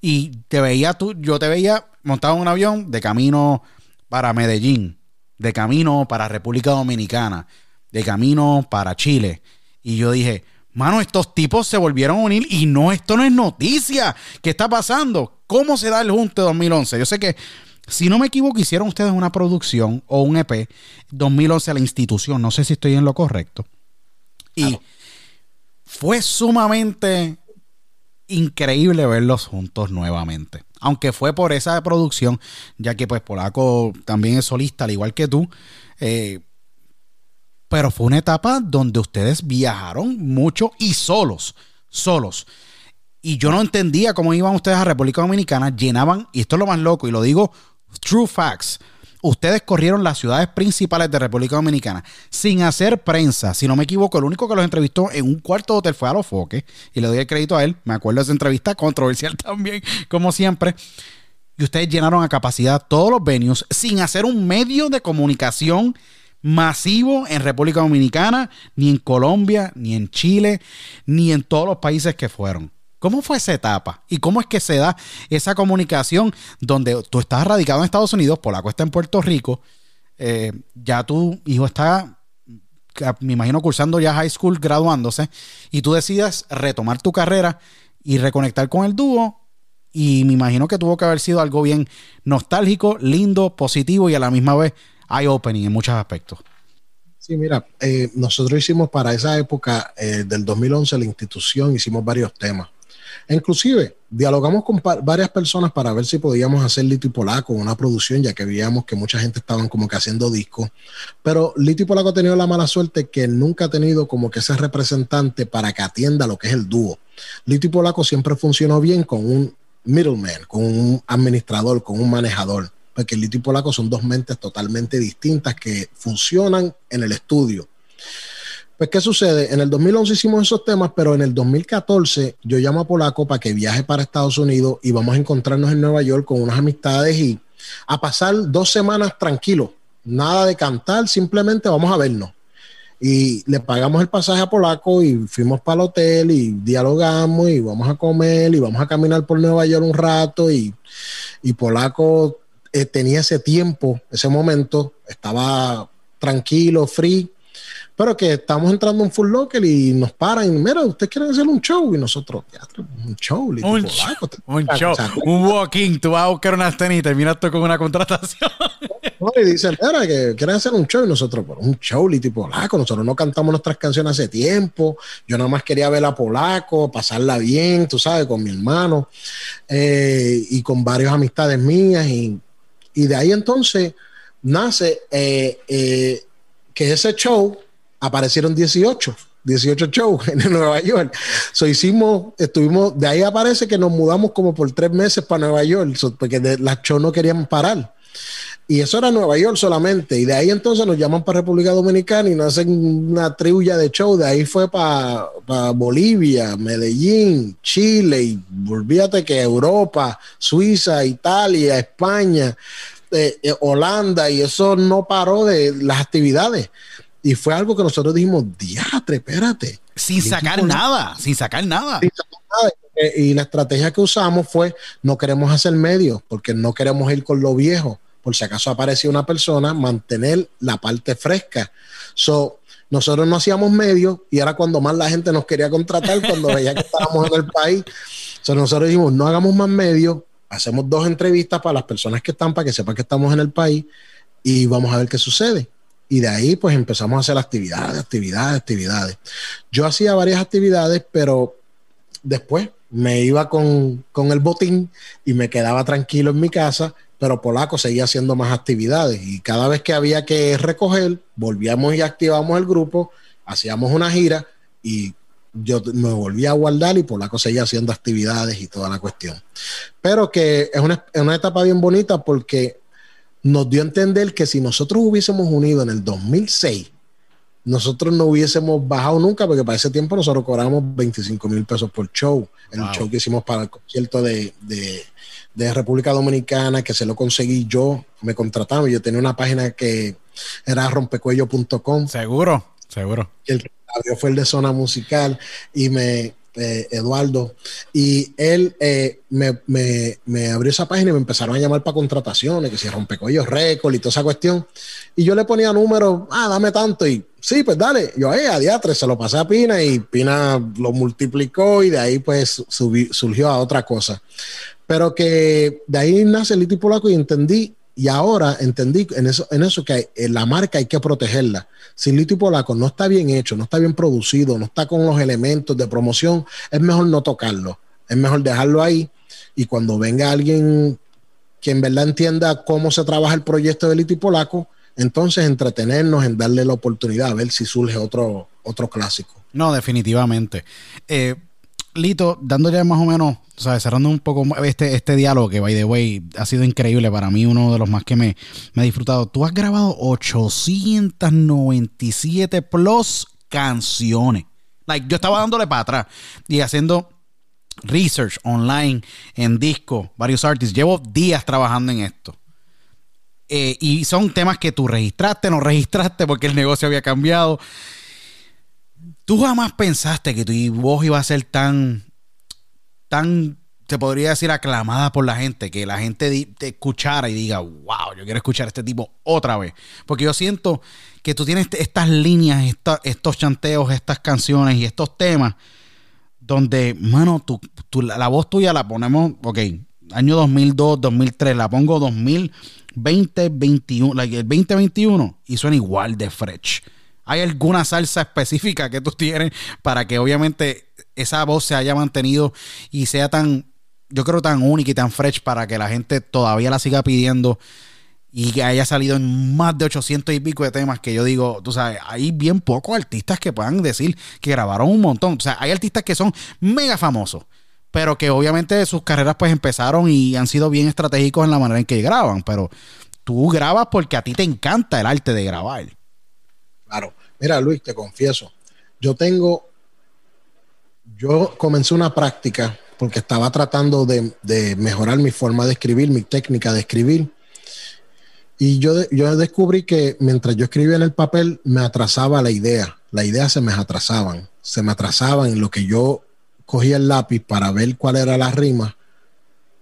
y te veía tú, yo te veía montado en un avión de camino para Medellín, de camino para República Dominicana, de camino para Chile. Y yo dije, mano, estos tipos se volvieron a unir y no, esto no es noticia. ¿Qué está pasando? ¿Cómo se da el junte 2011? Yo sé que si no me equivoco, hicieron ustedes una producción o un EP 2011 a la institución. No sé si estoy en lo correcto. Y fue sumamente increíble verlos juntos nuevamente. Aunque fue por esa producción, ya que pues Polaco también es solista, al igual que tú. Eh, pero fue una etapa donde ustedes viajaron mucho y solos, solos. Y yo no entendía cómo iban ustedes a República Dominicana, llenaban, y esto es lo más loco, y lo digo true facts, ustedes corrieron las ciudades principales de República Dominicana sin hacer prensa. Si no me equivoco, el único que los entrevistó en un cuarto de hotel fue a los foques. Y le doy el crédito a él. Me acuerdo de esa entrevista controversial también, como siempre. Y ustedes llenaron a capacidad todos los venues sin hacer un medio de comunicación masivo en República Dominicana, ni en Colombia, ni en Chile, ni en todos los países que fueron. ¿Cómo fue esa etapa? ¿Y cómo es que se da esa comunicación donde tú estás radicado en Estados Unidos, Polaco está en Puerto Rico, eh, ya tu hijo está, me imagino, cursando ya high school, graduándose, y tú decides retomar tu carrera y reconectar con el dúo? Y me imagino que tuvo que haber sido algo bien nostálgico, lindo, positivo y a la misma vez eye-opening en muchos aspectos. Sí, mira, eh, nosotros hicimos para esa época eh, del 2011 la institución, hicimos varios temas. Inclusive, dialogamos con varias personas para ver si podíamos hacer Lito y Polaco una producción, ya que veíamos que mucha gente estaban como que haciendo discos. Pero Lito y Polaco ha tenido la mala suerte que nunca ha tenido como que ese representante para que atienda lo que es el dúo. Lito y Polaco siempre funcionó bien con un middleman, con un administrador, con un manejador. Porque Lito y Polaco son dos mentes totalmente distintas que funcionan en el estudio. Pues, ¿qué sucede? En el 2011 hicimos esos temas, pero en el 2014 yo llamo a Polaco para que viaje para Estados Unidos y vamos a encontrarnos en Nueva York con unas amistades y a pasar dos semanas tranquilos. Nada de cantar, simplemente vamos a vernos. Y le pagamos el pasaje a Polaco y fuimos para el hotel y dialogamos y vamos a comer y vamos a caminar por Nueva York un rato y, Polaco eh, tenía ese tiempo, ese momento, estaba tranquilo, free pero que estamos entrando en Full Local y nos paran y mira, ustedes quieren hacer un show y nosotros, un show, un, show, un show, un walking, tú vas a buscar unas tenis y terminas tú con una contratación. y dicen, mira, que quieren hacer un show y nosotros, un show, tipo polaco, nosotros no cantamos nuestras canciones hace tiempo, yo nada más quería ver a Polaco, pasarla bien, tú sabes, con mi hermano eh, y con varias amistades mías y, y de ahí entonces nace eh, eh, que ese show aparecieron 18. 18 shows en Nueva York. So hicimos, estuvimos, de ahí aparece que nos mudamos como por tres meses para Nueva York, porque de, las shows no querían parar. Y eso era Nueva York solamente. Y de ahí entonces nos llaman para República Dominicana y nos hacen una tribulla de show. De ahí fue para Bolivia, Medellín, Chile. Y olvídate que Europa, Suiza, Italia, España, eh, eh, Holanda. Y eso no paró de las actividades. Y fue algo que nosotros dijimos, diatre, espérate. Sin sacar nada, sin sacar nada. Y la estrategia que usamos fue, no queremos hacer medios, porque no queremos ir con lo viejo. Por si acaso aparecía una persona, mantener la parte fresca. So, nosotros no hacíamos medios y era cuando más la gente nos quería contratar, cuando veía que estábamos en el país. So, nosotros dijimos, no hagamos más medios, hacemos dos entrevistas para las personas que están, para que sepan que estamos en el país y vamos a ver qué sucede. Y de ahí pues empezamos a hacer actividades, actividades, actividades. Yo hacía varias actividades, pero después me iba con, el botín y me quedaba tranquilo en mi casa, pero Polaco seguía haciendo más actividades y cada vez que había que recoger, volvíamos y activamos el grupo, hacíamos una gira y yo me volví a guardar y Polaco seguía haciendo actividades y toda la cuestión. Pero que es una, es una etapa bien bonita porque nos dio a entender que si nosotros hubiésemos unido en el 2006, nosotros no hubiésemos bajado nunca, porque para ese tiempo nosotros cobramos 25 mil pesos por show. El show que hicimos para el concierto de, República Dominicana, que se lo conseguí yo, me contrataron. Yo tenía una página que era rompecuello.com. Seguro, seguro. El que fue el de zona musical y me, eh, Eduardo, y él eh, me, abrió esa página y me empezaron a llamar para contrataciones, que si rompecollos récord y toda esa cuestión. Y yo le ponía números, ah, dame tanto, y sí, pues dale. Yo, eh, a diatre, se lo pasé a Pina y Pina lo multiplicó y de ahí pues surgió a otra cosa. Pero que de ahí nace Lito Polaco y entendí y ahora entendí en eso, en eso que la marca hay que protegerla. Si Lito y Polaco no está bien hecho, no está bien producido, no está con los elementos de promoción, es mejor no tocarlo. Es mejor dejarlo ahí y cuando venga alguien que en verdad entienda cómo se trabaja el proyecto de Lito Polaco, entonces entretenernos en darle la oportunidad a ver si surge otro, otro clásico. No, definitivamente. Eh, Lito, dándole más o menos, o sea, cerrando un poco este, este diálogo que, by the way, ha sido increíble para mí, uno de los más que me, me he disfrutado. Tú has grabado 897 plus canciones. Like, yo estaba dándole para atrás y haciendo research online, en disco, varios artists. Llevo días trabajando en esto. Eh, y son temas que tú registraste, no registraste porque el negocio había cambiado. ¿Tú jamás pensaste que tu voz iba a ser tan, tan, te podría decir, aclamada por la gente? Que la gente te escuchara y diga, wow, yo quiero escuchar a este tipo otra vez. Porque yo siento que tú tienes estas líneas, estos chanteos, estas canciones y estos temas donde, mano, la voz tuya la ponemos, ok, año 2002, 2003, la pongo 2020, 21, el 2021 y suena igual de fresh. ¿Hay alguna salsa específica que tú tienes para que obviamente esa voz se haya mantenido y sea tan, yo creo, tan única y tan fresh para que la gente todavía la siga pidiendo y que haya salido en más de 800 y pico de temas que yo digo, tú sabes, hay bien pocos artistas que puedan decir que grabaron un montón. O sea, hay artistas que son mega famosos, pero que obviamente sus carreras pues empezaron y han sido bien estratégicos en la manera en que graban, pero tú grabas porque a ti te encanta el arte de grabar. Claro. Mira, Luis, te confieso, yo tengo, yo comencé una práctica porque estaba tratando de, mejorar mi forma de escribir, mi técnica de escribir. Y yo, yo descubrí que mientras yo escribía en el papel, me atrasaba la idea. La idea se me atrasaban. Se me atrasaban en lo que yo cogía el lápiz para ver cuál era la rima.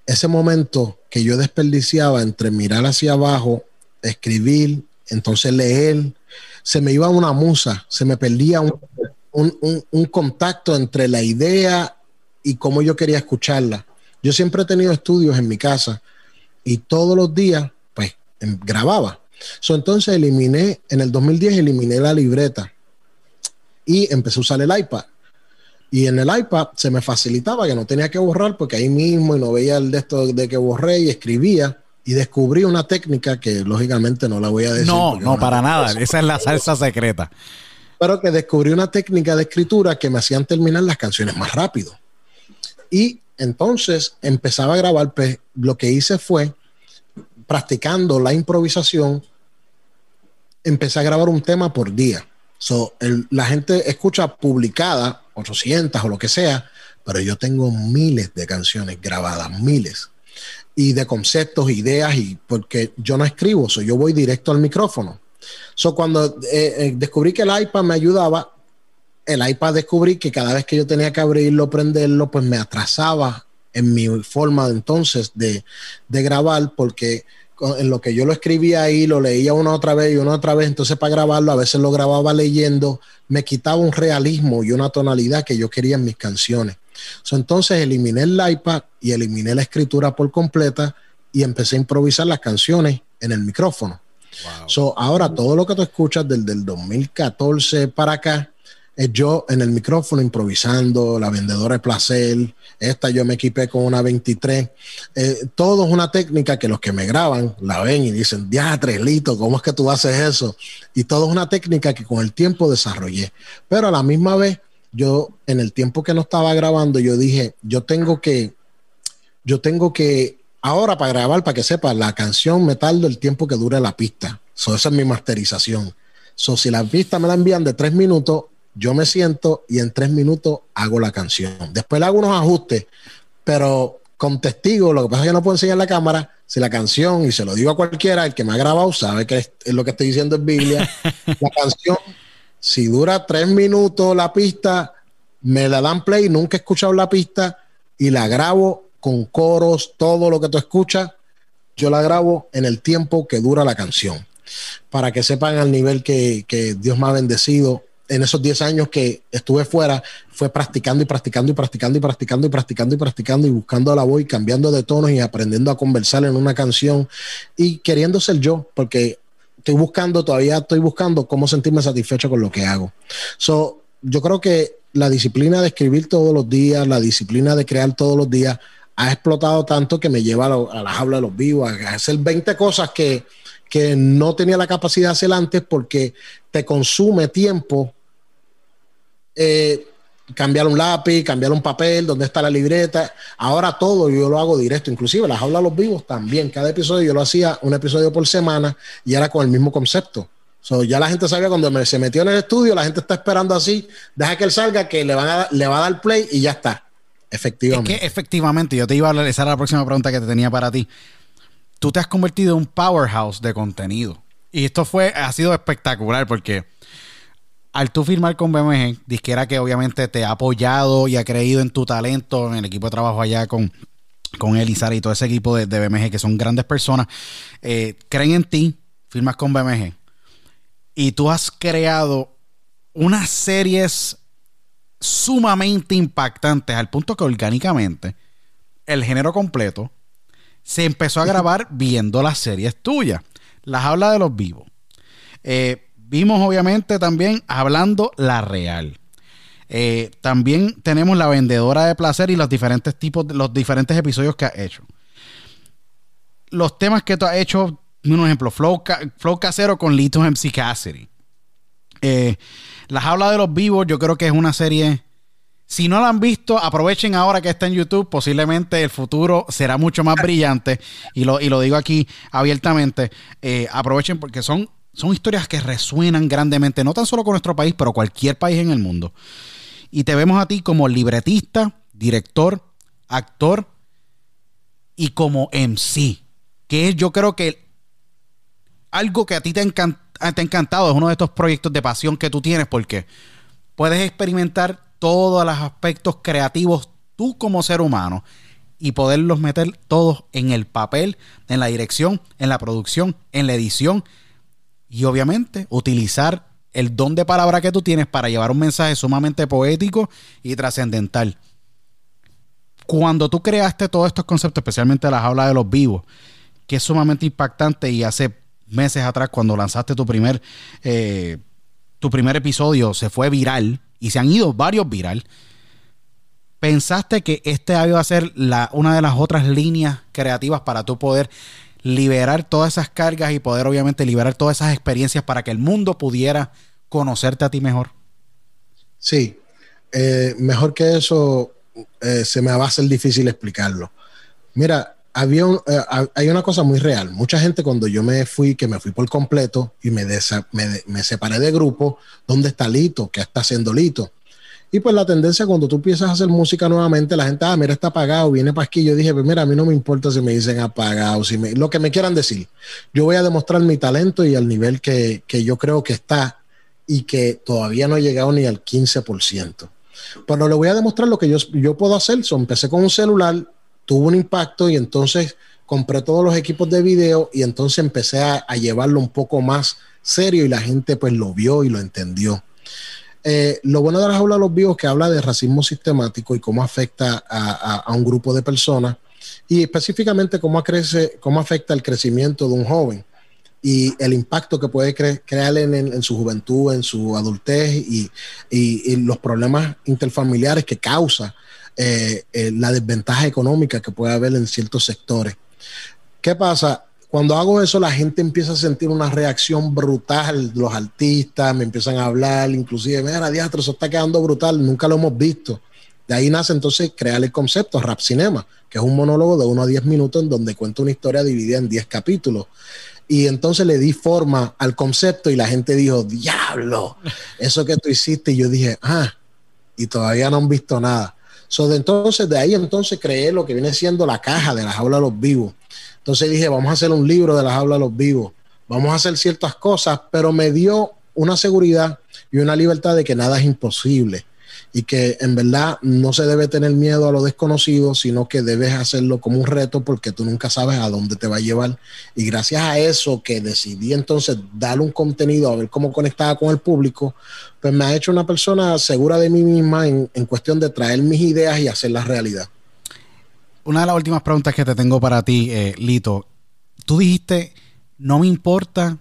Ese momento que yo desperdiciaba entre mirar hacia abajo, escribir, entonces leer, se me iba una musa, se me perdía un, contacto entre la idea y cómo yo quería escucharla. Yo siempre he tenido estudios en mi casa y todos los días, pues, em, grababa. So, entonces eliminé, en el 2010 eliminé la libreta y empecé a usar el iPad. Y en el iPad se me facilitaba que no tenía que borrar porque ahí mismo y no veía el de esto de que borré y escribía y descubrí una técnica que lógicamente no la voy a decir. No, no, para nada. Esa es la salsa secreta. Pero que descubrí una técnica de escritura que me hacían terminar las canciones más rápido. Y entonces empezaba a grabar. Pues, lo que hice fue, practicando la improvisación, empecé a grabar un tema por día. So, la gente escucha publicada 800 o lo que sea, pero yo tengo miles de canciones grabadas, miles y de conceptos, ideas, y porque yo no escribo, so yo voy directo al micrófono. So cuando eh, eh, descubrí que el iPad me ayudaba, el iPad descubrí que cada vez que yo tenía que abrirlo, prenderlo, pues me atrasaba en mi forma entonces de, de grabar, porque en lo que yo lo escribía ahí, lo leía una otra vez y una otra vez, entonces para grabarlo a veces lo grababa leyendo, me quitaba un realismo y una tonalidad que yo quería en mis canciones entonces eliminé el iPad y eliminé la escritura por completa y empecé a improvisar las canciones en el micrófono. ahora todo lo que tú escuchas desde el 2014 para acá es yo en el micrófono improvisando, la vendedora de placer, esta yo me equipé con una 23. Eh, todo es una técnica que los que me graban la ven y dicen, diatre, Lito, ¿cómo es que tú haces eso? Y todo es una técnica que con el tiempo desarrollé. Pero a la misma vez yo en el tiempo que no estaba grabando, yo dije, yo tengo que, yo tengo que, ahora para grabar, para que sepa, la canción me tardo el tiempo que dure la pista. So, esa es mi masterización. So, si la pista me la envían de tres minutos, yo me siento y en tres minutos hago la canción. Después le hago unos ajustes, pero con testigo, lo que pasa es que no puedo enseñar la cámara, si la canción, y se lo digo a cualquiera, el que me ha grabado sabe que es, lo que estoy diciendo es Biblia, la canción si dura tres minutos la pista, me la dan play, nunca he escuchado la pista y la grabo con coros, todo lo que tú escuchas, yo la grabo en el tiempo que dura la canción. Para que sepan al nivel que, Dios me ha bendecido en esos 10 años que estuve fuera, fue practicando y practicando y practicando y practicando y practicando y practicando y buscando la voz y cambiando de tonos y aprendiendo a conversar en una canción y queriendo ser yo, porque estoy buscando, todavía estoy buscando cómo sentirme satisfecho con lo que hago. So, yo creo que la disciplina de escribir todos los días, la disciplina de crear todos los días, ha explotado tanto que me lleva a, la, a las de los vivos, a hacer 20 cosas que, que no tenía la capacidad de hacer antes porque te consume tiempo. Eh, cambiar un lápiz, cambiar un papel, dónde está la libreta. Ahora todo yo lo hago directo, inclusive las aulas los vivos también. Cada episodio yo lo hacía un episodio por semana y era con el mismo concepto. ya la gente sabía cuando se metió en el estudio, la gente está esperando así, deja que él salga, que le, van a, le va a dar play y ya está. Efectivamente. Es que efectivamente, yo te iba a realizar la próxima pregunta que te tenía para ti. Tú te has convertido en un powerhouse de contenido. Y esto fue, ha sido espectacular porque al tú firmar con BMG, disquera que obviamente te ha apoyado y ha creído en tu talento, en el equipo de trabajo allá con, con y todo ese equipo de, BMG, que son grandes personas, eh, creen en ti, firmas con BMG. Y tú has creado unas series sumamente impactantes al punto que orgánicamente el género completo se empezó a grabar viendo las series tuyas. Las habla de los vivos. Eh, Vimos obviamente también hablando la real. Eh, también tenemos la vendedora de placer y los diferentes tipos, los diferentes episodios que ha hecho. Los temas que tú has hecho, un ejemplo, Flow, Flow Casero con Lito MC Cassidy. Eh, las habla de los vivos, yo creo que es una serie. Si no la han visto, aprovechen ahora que está en YouTube. Posiblemente el futuro será mucho más brillante. Y lo, y lo digo aquí abiertamente. Eh, aprovechen porque son son historias que resuenan grandemente, no tan solo con nuestro país, pero cualquier país en el mundo. Y te vemos a ti como libretista, director, actor y como MC, que es yo creo que algo que a ti te, te ha encantado, es uno de estos proyectos de pasión que tú tienes, porque puedes experimentar todos los aspectos creativos tú como ser humano y poderlos meter todos en el papel, en la dirección, en la producción, en la edición y obviamente utilizar el don de palabra que tú tienes para llevar un mensaje sumamente poético y trascendental. Cuando tú creaste todos estos conceptos, especialmente las hablas de los vivos, que es sumamente impactante y hace meses atrás cuando lanzaste tu primer, eh, tu primer episodio se fue viral y se han ido varios viral, pensaste que este iba a ser la, una de las otras líneas creativas para tú poder liberar todas esas cargas y poder obviamente liberar todas esas experiencias para que el mundo pudiera conocerte a ti mejor? Sí, eh, mejor que eso eh, se me va a difícil explicarlo. Mira, había eh, hay una cosa muy real. Mucha gente cuando yo me fui, que me fui por completo y me, me, me separé de grupo, ¿dónde está Lito? ¿Qué está haciendo Lito? Y pues la tendencia cuando tú empiezas a hacer música nuevamente, la gente, ah, mira, está apagado, viene aquí. Yo dije, pues mira, a mí no me importa si me dicen apagado, si me, lo que me quieran decir. Yo voy a demostrar mi talento y al nivel que, yo creo que está y que todavía no he llegado ni al 15%. Pero le voy a demostrar lo que yo, yo puedo hacer. So, empecé con un celular, tuvo un impacto y entonces compré todos los equipos de video y entonces empecé a, a llevarlo un poco más serio y la gente pues lo vio y lo entendió. Eh, lo bueno de las aulas de los vivos es que habla de racismo sistemático y cómo afecta a, un grupo de personas y específicamente cómo afecta el crecimiento de un joven y el impacto que puede crear en, su juventud, en su adultez y, los problemas interfamiliares que causa eh, eh, la desventaja económica que puede haber en ciertos sectores. ¿Qué pasa? Cuando hago eso, la gente empieza a sentir una reacción brutal. Los artistas me empiezan a hablar, inclusive, mira, diastro, eso está quedando brutal, nunca lo hemos visto. De ahí nace entonces crear el concepto Rap Cinema, que es un monólogo de 1 a 10 minutos en donde cuento una historia dividida en 10 capítulos. Y entonces le di forma al concepto y la gente dijo, diablo, eso que tú hiciste. Y yo dije, ah, y todavía no han visto nada. So, de entonces, de ahí entonces creé lo que viene siendo la caja de las aulas de los vivos entonces dije, vamos a hacer un libro de las hablas los vivos, vamos a hacer ciertas cosas, pero me dio una seguridad y una libertad de que nada es imposible y que en verdad no se debe tener miedo a lo desconocido, sino que debes hacerlo como un reto porque tú nunca sabes a dónde te va a llevar. Y gracias a eso que decidí entonces darle un contenido, a ver cómo conectaba con el público, pues me ha hecho una persona segura de mí misma en, en cuestión de traer mis ideas y hacerlas realidad una de las últimas preguntas que te tengo para ti, eh, Lito. Tú dijiste, no me importa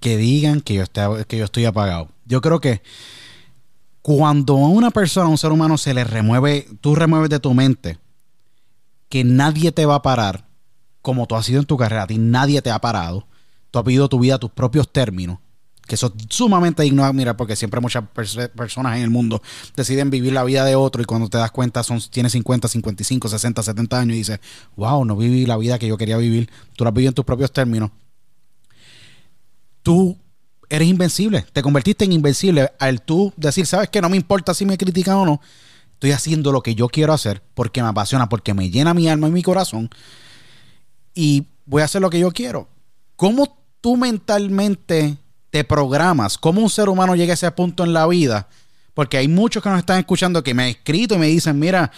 que digan que yo, que yo estoy apagado. Yo creo que Cuando a una persona, a un ser humano, se le remueve, tú remueves de tu mente que nadie te va a parar, como tú has sido en tu carrera, a ti nadie te ha parado. Tú has vivido tu vida a tus propios términos, que eso es sumamente digno de admirar, porque siempre muchas perso- personas en el mundo deciden vivir la vida de otro y cuando te das cuenta son, tienes 50, 55, 60, 70 años y dices, wow, no viví la vida que yo quería vivir. Tú la vivido en tus propios términos. Tú eres invencible, te convertiste en invencible al tú decir, sabes que no me importa si me critican o no, estoy haciendo lo que yo quiero hacer porque me apasiona, porque me llena mi alma y mi corazón y voy a hacer lo que yo quiero. ¿Cómo tú mentalmente te programas? ¿Cómo un ser humano llega a ese punto en la vida? Porque hay muchos que nos están escuchando que me han escrito y me dicen, mira,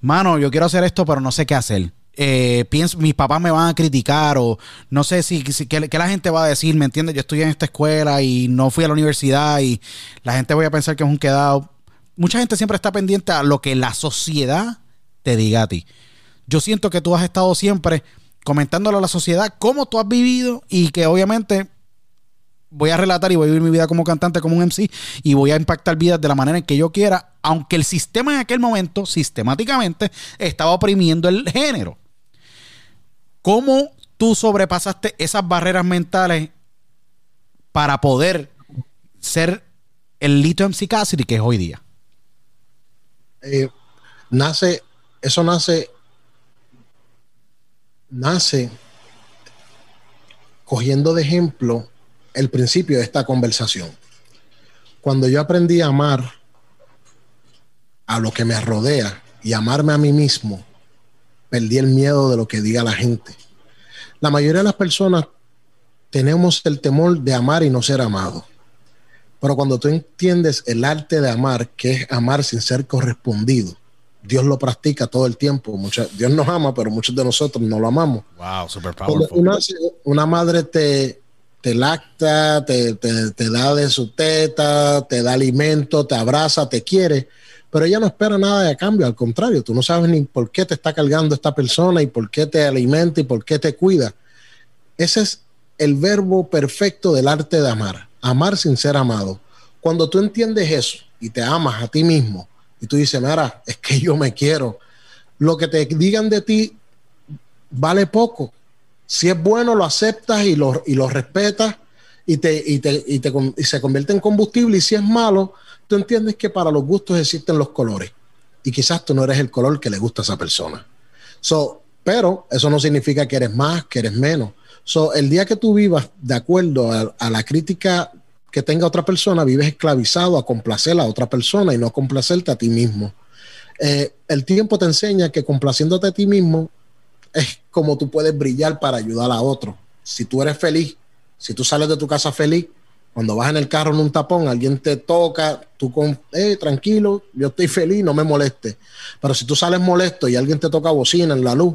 mano, yo quiero hacer esto, pero no sé qué hacer. Eh, pienso, mis papás me van a criticar o no sé si, si qué, la gente va a decir, ¿me entiendes? Yo estoy en esta escuela y no fui a la universidad y la gente voy a pensar que es un quedado. Mucha gente siempre está pendiente a lo que la sociedad te diga a ti. Yo siento que tú has estado siempre comentándole a la sociedad cómo tú has vivido y que obviamente voy a relatar y voy a vivir mi vida como cantante, como un MC y voy a impactar vidas de la manera en que yo quiera, aunque el sistema en aquel momento sistemáticamente estaba oprimiendo el género. ¿Cómo tú sobrepasaste esas barreras mentales para poder ser el Lito MC Cassidy que es hoy día? Eh, nace, eso nace, nace cogiendo de ejemplo el principio de esta conversación. Cuando yo aprendí a amar a lo que me rodea y amarme a mí mismo, perdí el miedo de lo que diga la gente. La mayoría de las personas tenemos el temor de amar y no ser amado. Pero cuando tú entiendes el arte de amar, que es amar sin ser correspondido, Dios lo practica todo el tiempo. Mucha- Dios nos ama, pero muchos de nosotros no lo amamos. Wow, super una, una madre te, te lacta, te, da de su teta, te da alimento, te abraza, te quiere, pero ella no espera nada de cambio, al contrario, tú no sabes ni por qué te está cargando esta persona y por qué te alimenta y por qué te cuida. Ese es el verbo perfecto del arte de amar, amar sin ser amado. Cuando tú entiendes eso y te amas a ti mismo y tú dices, mira, es que yo me quiero, lo que te digan de ti vale poco. Si es bueno, lo aceptas y lo, y lo respetas y, te, y, te, y, te y se convierte en combustible. Y si es malo, tú entiendes que para los gustos existen los colores. Y quizás tú no eres el color que le gusta a esa persona. So, pero eso no significa que eres más, que eres menos. So, el día que tú vivas de acuerdo a, la crítica que tenga otra persona, vives esclavizado a complacer a otra persona y no complacerte a ti mismo. Eh, el tiempo te enseña que complaciéndote a ti mismo es como tú puedes brillar para ayudar a otro. Si tú eres feliz, si tú sales de tu casa feliz, cuando vas en el carro en un tapón, alguien te toca, tú con, eh, tranquilo, yo estoy feliz, no me moleste. Pero si tú sales molesto y alguien te toca bocina en la luz,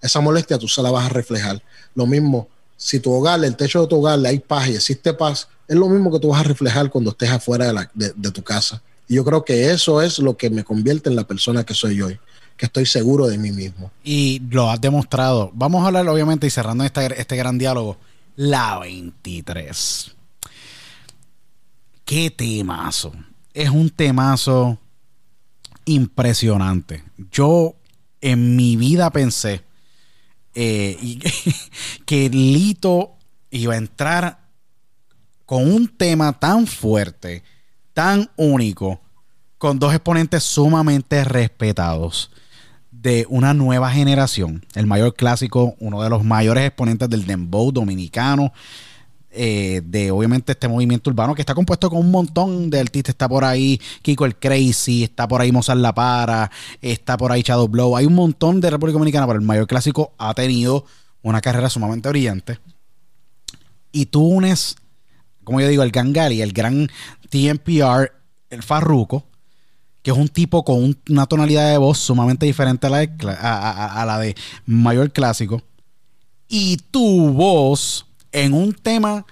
esa molestia tú se la vas a reflejar. Lo mismo, si tu hogar, el techo de tu hogar, hay paz y existe paz, es lo mismo que tú vas a reflejar cuando estés afuera de, de tu casa. Y yo creo que eso es lo que me convierte en la persona que soy hoy, que estoy seguro de mí mismo. Y lo has demostrado. Vamos a hablar, obviamente, y cerrando este, este gran diálogo. La 23. Qué temazo. Es un temazo impresionante. Yo en mi vida pensé eh, y- que Lito iba a entrar con un tema tan fuerte, tan único, con dos exponentes sumamente respetados de una nueva generación. El mayor clásico, uno de los mayores exponentes del dembow dominicano, eh, de obviamente este movimiento urbano que está compuesto con un montón de artistas. Está por ahí Kiko el Crazy, está por ahí Mozart La Para, está por ahí Shadow Blow. Hay un montón de República Dominicana, pero el mayor clásico ha tenido una carrera sumamente brillante. Y tú unes, como yo digo, el Gangali, el gran TMPR, el Farruko, que es un tipo con un- una tonalidad de voz sumamente diferente a la de, a, a- a la de mayor clásico. Y tu voz en un tema,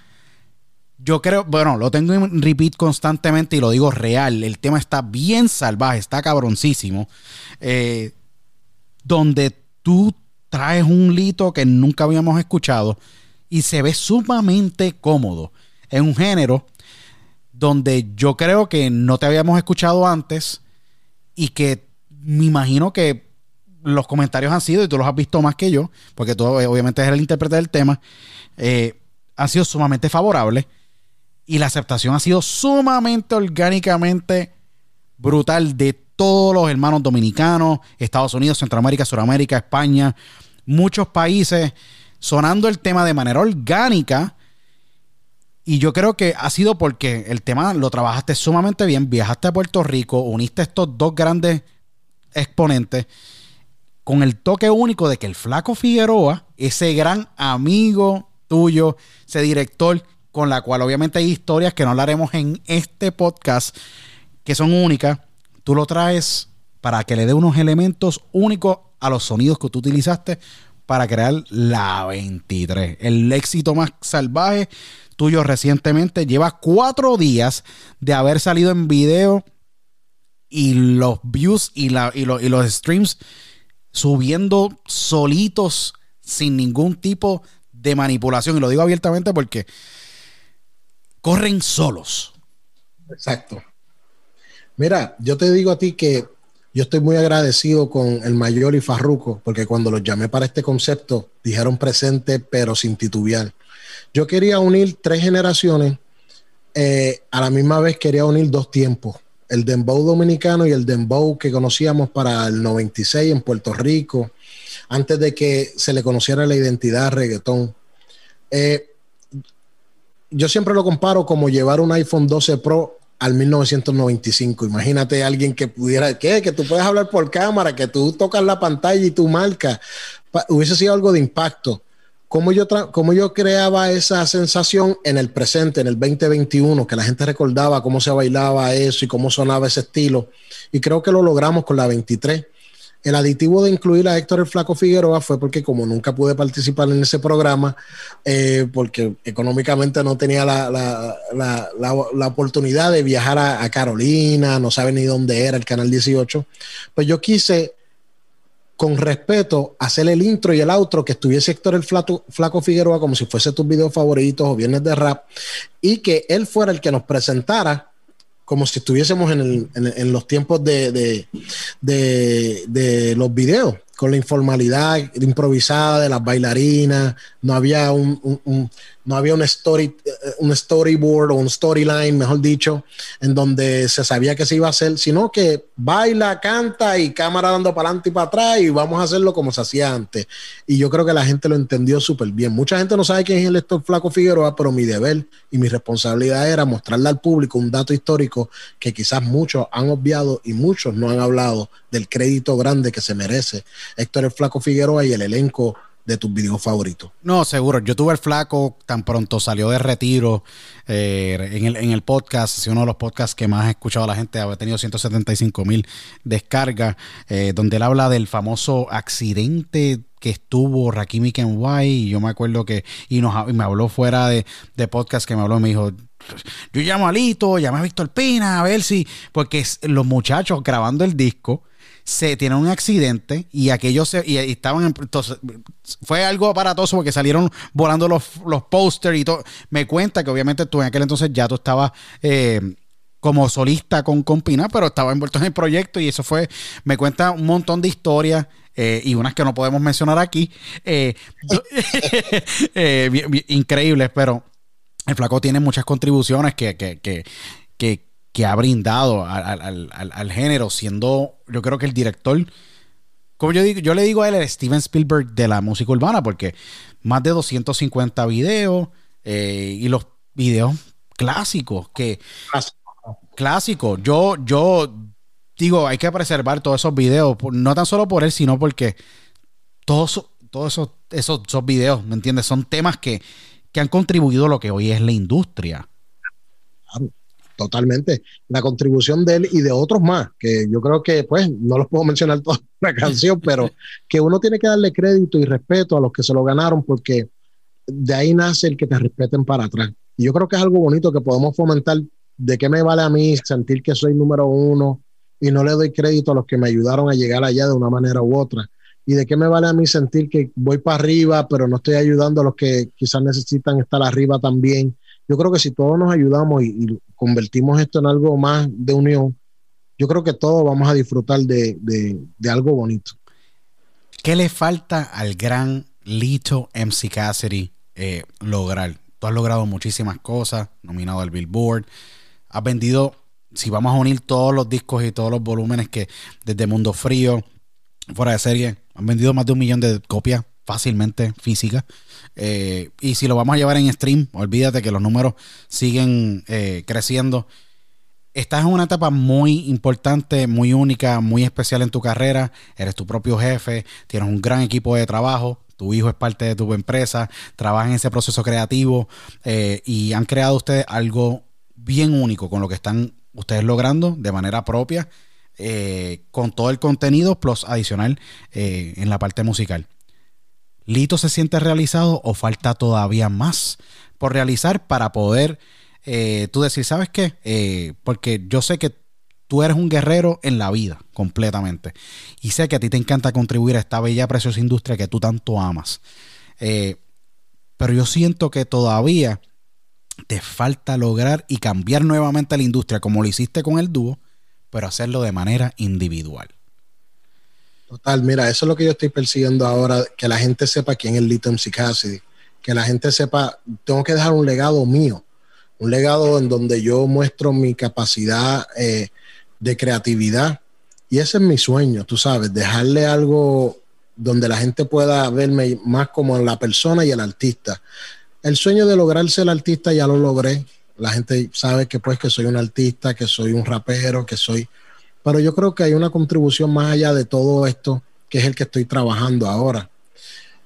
yo creo, bueno, lo tengo en repeat constantemente y lo digo real. El tema está bien salvaje, está cabroncísimo. eh, donde tú traes un lito que nunca habíamos escuchado y se ve sumamente cómodo en un género donde yo creo que no te habíamos escuchado antes y que me imagino que los comentarios han sido, y tú los has visto más que yo, porque tú eh, obviamente eres el intérprete del tema, eh, han sido sumamente favorables y la aceptación ha sido sumamente orgánicamente brutal de todos los hermanos dominicanos, Estados Unidos, Centroamérica, Sudamérica, España, muchos países sonando el tema de manera orgánica. Y yo creo que ha sido porque el tema lo trabajaste sumamente bien, viajaste a Puerto Rico, uniste estos dos grandes exponentes con el toque único de que el flaco Figueroa, ese gran amigo tuyo, ese director con la cual obviamente hay historias que no hablaremos en este podcast, que son únicas, tú lo traes para que le dé unos elementos únicos a los sonidos que tú utilizaste para crear la 23. El éxito más salvaje tuyo recientemente. Lleva cuatro días de haber salido en video y los views y, la, y, y los streams subiendo solitos sin ningún tipo de manipulación. Y lo digo abiertamente porque corren solos. Exacto. Mira, yo te digo a ti que yo estoy muy agradecido con el mayor y Farruco, porque cuando los llamé para este concepto, dijeron presente, pero sin titubear. Yo quería unir tres generaciones, eh, a la misma vez quería unir dos tiempos, el dembow dominicano y el dembow que conocíamos para el 96 en Puerto Rico, antes de que se le conociera la identidad reggaetón. Eh, yo siempre lo comparo como llevar un iPhone 12 Pro al 1995. Imagínate alguien que pudiera, ¿qué? Que tú puedes hablar por cámara, que tú tocas la pantalla y tú marcas. Hubiese sido algo de impacto. ¿Cómo yo, cómo yo creaba esa sensación en el presente, en el 2021, que la gente recordaba cómo se bailaba eso y cómo sonaba ese estilo? Y creo que lo logramos con la 23 el aditivo de incluir a Héctor el Flaco Figueroa fue porque como nunca pude participar en ese programa, eh, porque económicamente no tenía la, oportunidad de viajar a, Carolina, no sabe ni dónde era el Canal 18, pues yo quise con respeto hacer el intro y el outro que estuviese Héctor el Flaco, Figueroa como si fuese tus videos favoritos o viernes de rap y que él fuera el que nos presentara como si estuviésemos en, los tiempos de, de, los videos, con la informalidad improvisada de las bailarinas, no había un, no había un, story, eh, un storyboard o un storyline, mejor dicho, en donde se sabía que se iba a hacer, sino que baila, canta y cámara dando para adelante y para atrás y vamos a hacerlo como se hacía antes. Y yo creo que la gente lo entendió súper bien. Mucha gente no sabe quién es el lector Flaco Figueroa, pero mi deber y mi responsabilidad era mostrarle al público un dato histórico que quizás muchos han obviado y muchos no han hablado del crédito grande que se merece Héctor el Flaco Figueroa y el elenco de tus videos favoritos. No, seguro. Yo tuve el flaco tan pronto salió de retiro eh, en, el, en el podcast. Es uno de los podcasts que más ha escuchado la gente. Ha tenido 175 mil descargas, eh, donde él habla del famoso accidente que estuvo Rakimi Kenway. Y yo me acuerdo que, y, nos, me habló fuera de, de podcast que me habló, me dijo, yo llamo a Lito, llamé a Víctor Pina, a ver si, porque los muchachos grabando el disco se tiene un accidente y aquellos se, y, estaban entonces fue algo aparatoso porque salieron volando los, los pósters y todo. Me cuenta que obviamente tú en aquel entonces ya tú estabas eh, como solista con, con Pina, pero estaba envuelto en el proyecto y eso fue, me cuenta un montón de historias. Eh, y unas que no podemos mencionar aquí, eh, increíbles, pero el flaco tiene muchas contribuciones que, que, que, que, que ha brindado al, género, siendo yo creo que el director, como yo digo, yo le digo a él el Steven Spielberg de la música urbana, porque más de 250 videos eh, y los videos clásicos que clásicos. Yo, yo digo, hay que preservar todos esos videos, no tan solo por él, sino porque todos, todos esos, esos, esos videos, ¿me entiendes? Son temas que, que han contribuido a lo que hoy es la industria. Totalmente. La contribución de él y de otros más, que yo creo que, pues, no los puedo mencionar toda la canción, pero que uno tiene que darle crédito y respeto a los que se lo ganaron, porque de ahí nace el que te respeten para atrás. Y yo creo que es algo bonito que podemos fomentar. ¿De qué me vale a mí sentir que soy número uno y no le doy crédito a los que me ayudaron a llegar allá de una manera u otra? ¿Y de qué me vale a mí sentir que voy para arriba, pero no estoy ayudando a los que quizás necesitan estar arriba también? Yo creo que si todos nos ayudamos y, y convertimos esto en algo más de unión, yo creo que todos vamos a disfrutar de, de algo bonito. ¿Qué le falta al gran Lito MC Cassidy eh, lograr? Tú has logrado muchísimas cosas, nominado al Billboard, has vendido, si vamos a unir todos los discos y todos los volúmenes que desde Mundo Frío, fuera de serie, han vendido más de un millón de copias fácilmente físicas. Eh, y si lo vamos a llevar en stream, olvídate que los números siguen eh, creciendo. Estás en una etapa muy importante, muy única, muy especial en tu carrera. Eres tu propio jefe, tienes un gran equipo de trabajo, tu hijo es parte de tu empresa, trabaja en ese proceso creativo eh, y han creado ustedes algo bien único con lo que están ustedes logrando de manera propia, con todo el contenido plus adicional en la parte musical. ¿Lito se siente realizado o falta todavía más por realizar para poder eh, tú decir, ¿sabes qué? Eh, porque yo sé que tú eres un guerrero en la vida completamente. Y sé que a ti te encanta contribuir a esta bella, preciosa industria que tú tanto amas. Eh, pero yo siento que todavía te falta lograr y cambiar nuevamente la industria como lo hiciste con el dúo, pero hacerlo de manera individual. Total, mira, eso es lo que yo estoy persiguiendo ahora, que la gente sepa quién es Little MC Cassidy, que la gente sepa, tengo que dejar un legado mío, un legado en donde yo muestro mi capacidad eh, de creatividad. Y ese es mi sueño, tú sabes, dejarle algo donde la gente pueda verme más como la persona y el artista. El sueño de lograr ser artista ya lo logré. La gente sabe que pues que soy un artista, que soy un rapero, que soy pero yo creo que hay una contribución más allá de todo esto, que es el que estoy trabajando ahora.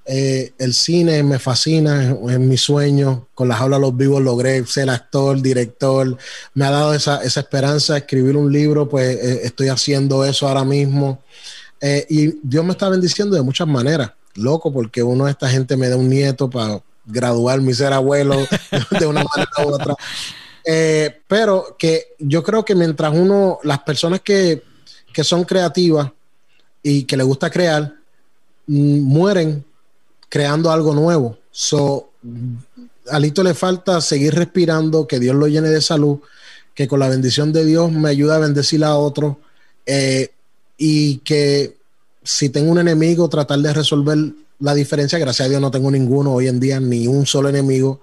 Eh, el cine me fascina, es, mi sueño. Con las aulas los vivos logré ser actor, director. Me ha dado esa, esperanza de escribir un libro, pues eh, estoy haciendo eso ahora mismo. Eh, y Dios me está bendiciendo de muchas maneras. Loco, porque uno de esta gente me da un nieto para graduarme y ser abuelo de una manera u otra. Eh, pero que yo creo que mientras uno, las personas que, son creativas y que les gusta crear, mm, mueren creando algo nuevo. So, a le falta seguir respirando, que Dios lo llene de salud, que con la bendición de Dios me ayude a bendecir a otros eh, y que si tengo un enemigo, tratar de resolver la diferencia. Gracias a Dios no tengo ninguno hoy en día, ni un solo enemigo.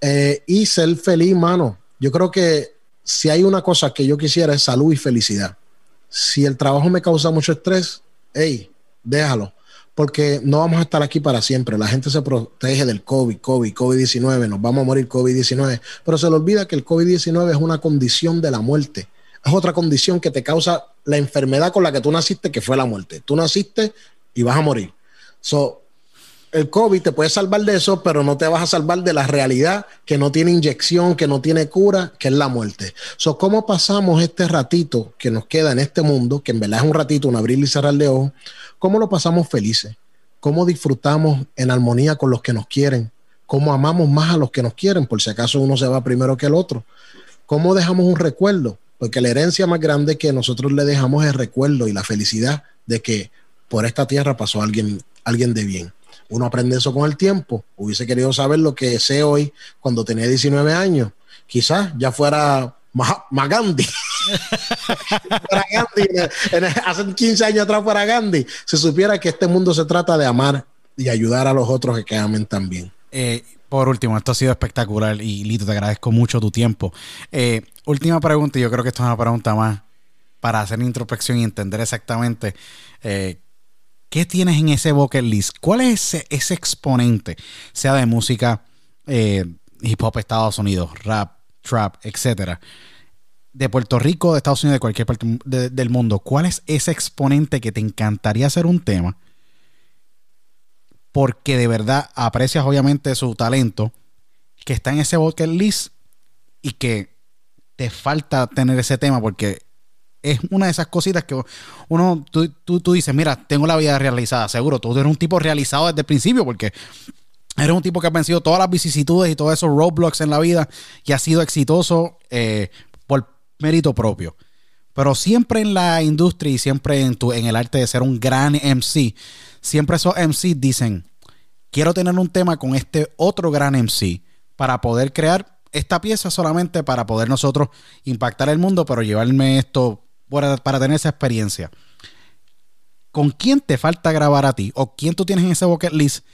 Eh, y ser feliz, mano. Yo creo que si hay una cosa que yo quisiera es salud y felicidad. Si el trabajo me causa mucho estrés, hey, déjalo, porque no vamos a estar aquí para siempre. La gente se protege del COVID, COVID, COVID-19, nos vamos a morir COVID-19, pero se le olvida que el COVID-19 es una condición de la muerte. Es otra condición que te causa la enfermedad con la que tú naciste, que fue la muerte. Tú naciste y vas a morir. So, el COVID te puede salvar de eso, pero no te vas a salvar de la realidad que no tiene inyección, que no tiene cura, que es la muerte. So, ¿Cómo pasamos este ratito que nos queda en este mundo, que en verdad es un ratito, un abrir y cerrar de ojos? ¿Cómo lo pasamos felices? ¿Cómo disfrutamos en armonía con los que nos quieren? ¿Cómo amamos más a los que nos quieren? Por si acaso uno se va primero que el otro. ¿Cómo dejamos un recuerdo? Porque la herencia más grande que nosotros le dejamos es el recuerdo y la felicidad de que por esta tierra pasó alguien, alguien de bien. Uno aprende eso con el tiempo. Hubiese querido saber lo que sé hoy cuando tenía 19 años. Quizás ya fuera más Gandhi. hace 15 años atrás fuera Gandhi. Se supiera que este mundo se trata de amar y ayudar a los otros que amen también. Eh, por último, esto ha sido espectacular y Lito, te agradezco mucho tu tiempo. Eh, última pregunta, y yo creo que esto es una pregunta más para hacer introspección y entender exactamente eh, ¿Qué tienes en ese bucket list? ¿Cuál es ese, exponente? Sea de música, eh, hip hop Estados Unidos, rap, trap, etcétera. De Puerto Rico, de Estados Unidos, de cualquier parte del mundo. ¿Cuál es ese exponente que te encantaría hacer un tema? Porque de verdad aprecias obviamente su talento, que está en ese bucket list y que te falta tener ese tema porque es una de esas cositas que uno, tú, tú, dices, mira, tengo la vida realizada, seguro, tú eres un tipo realizado desde el principio porque eres un tipo que ha vencido todas las vicisitudes y todos esos roadblocks en la vida y ha sido exitoso eh, por mérito propio. Pero siempre en la industria y siempre en, tu, en el arte de ser un gran MC, siempre esos MC dicen, quiero tener un tema con este otro gran MC para poder crear esta pieza solamente para poder nosotros impactar el mundo, pero llevarme esto para, tener esa experiencia. ¿Con quién te falta grabar a ti? ¿O quién tú tienes en ese bucket list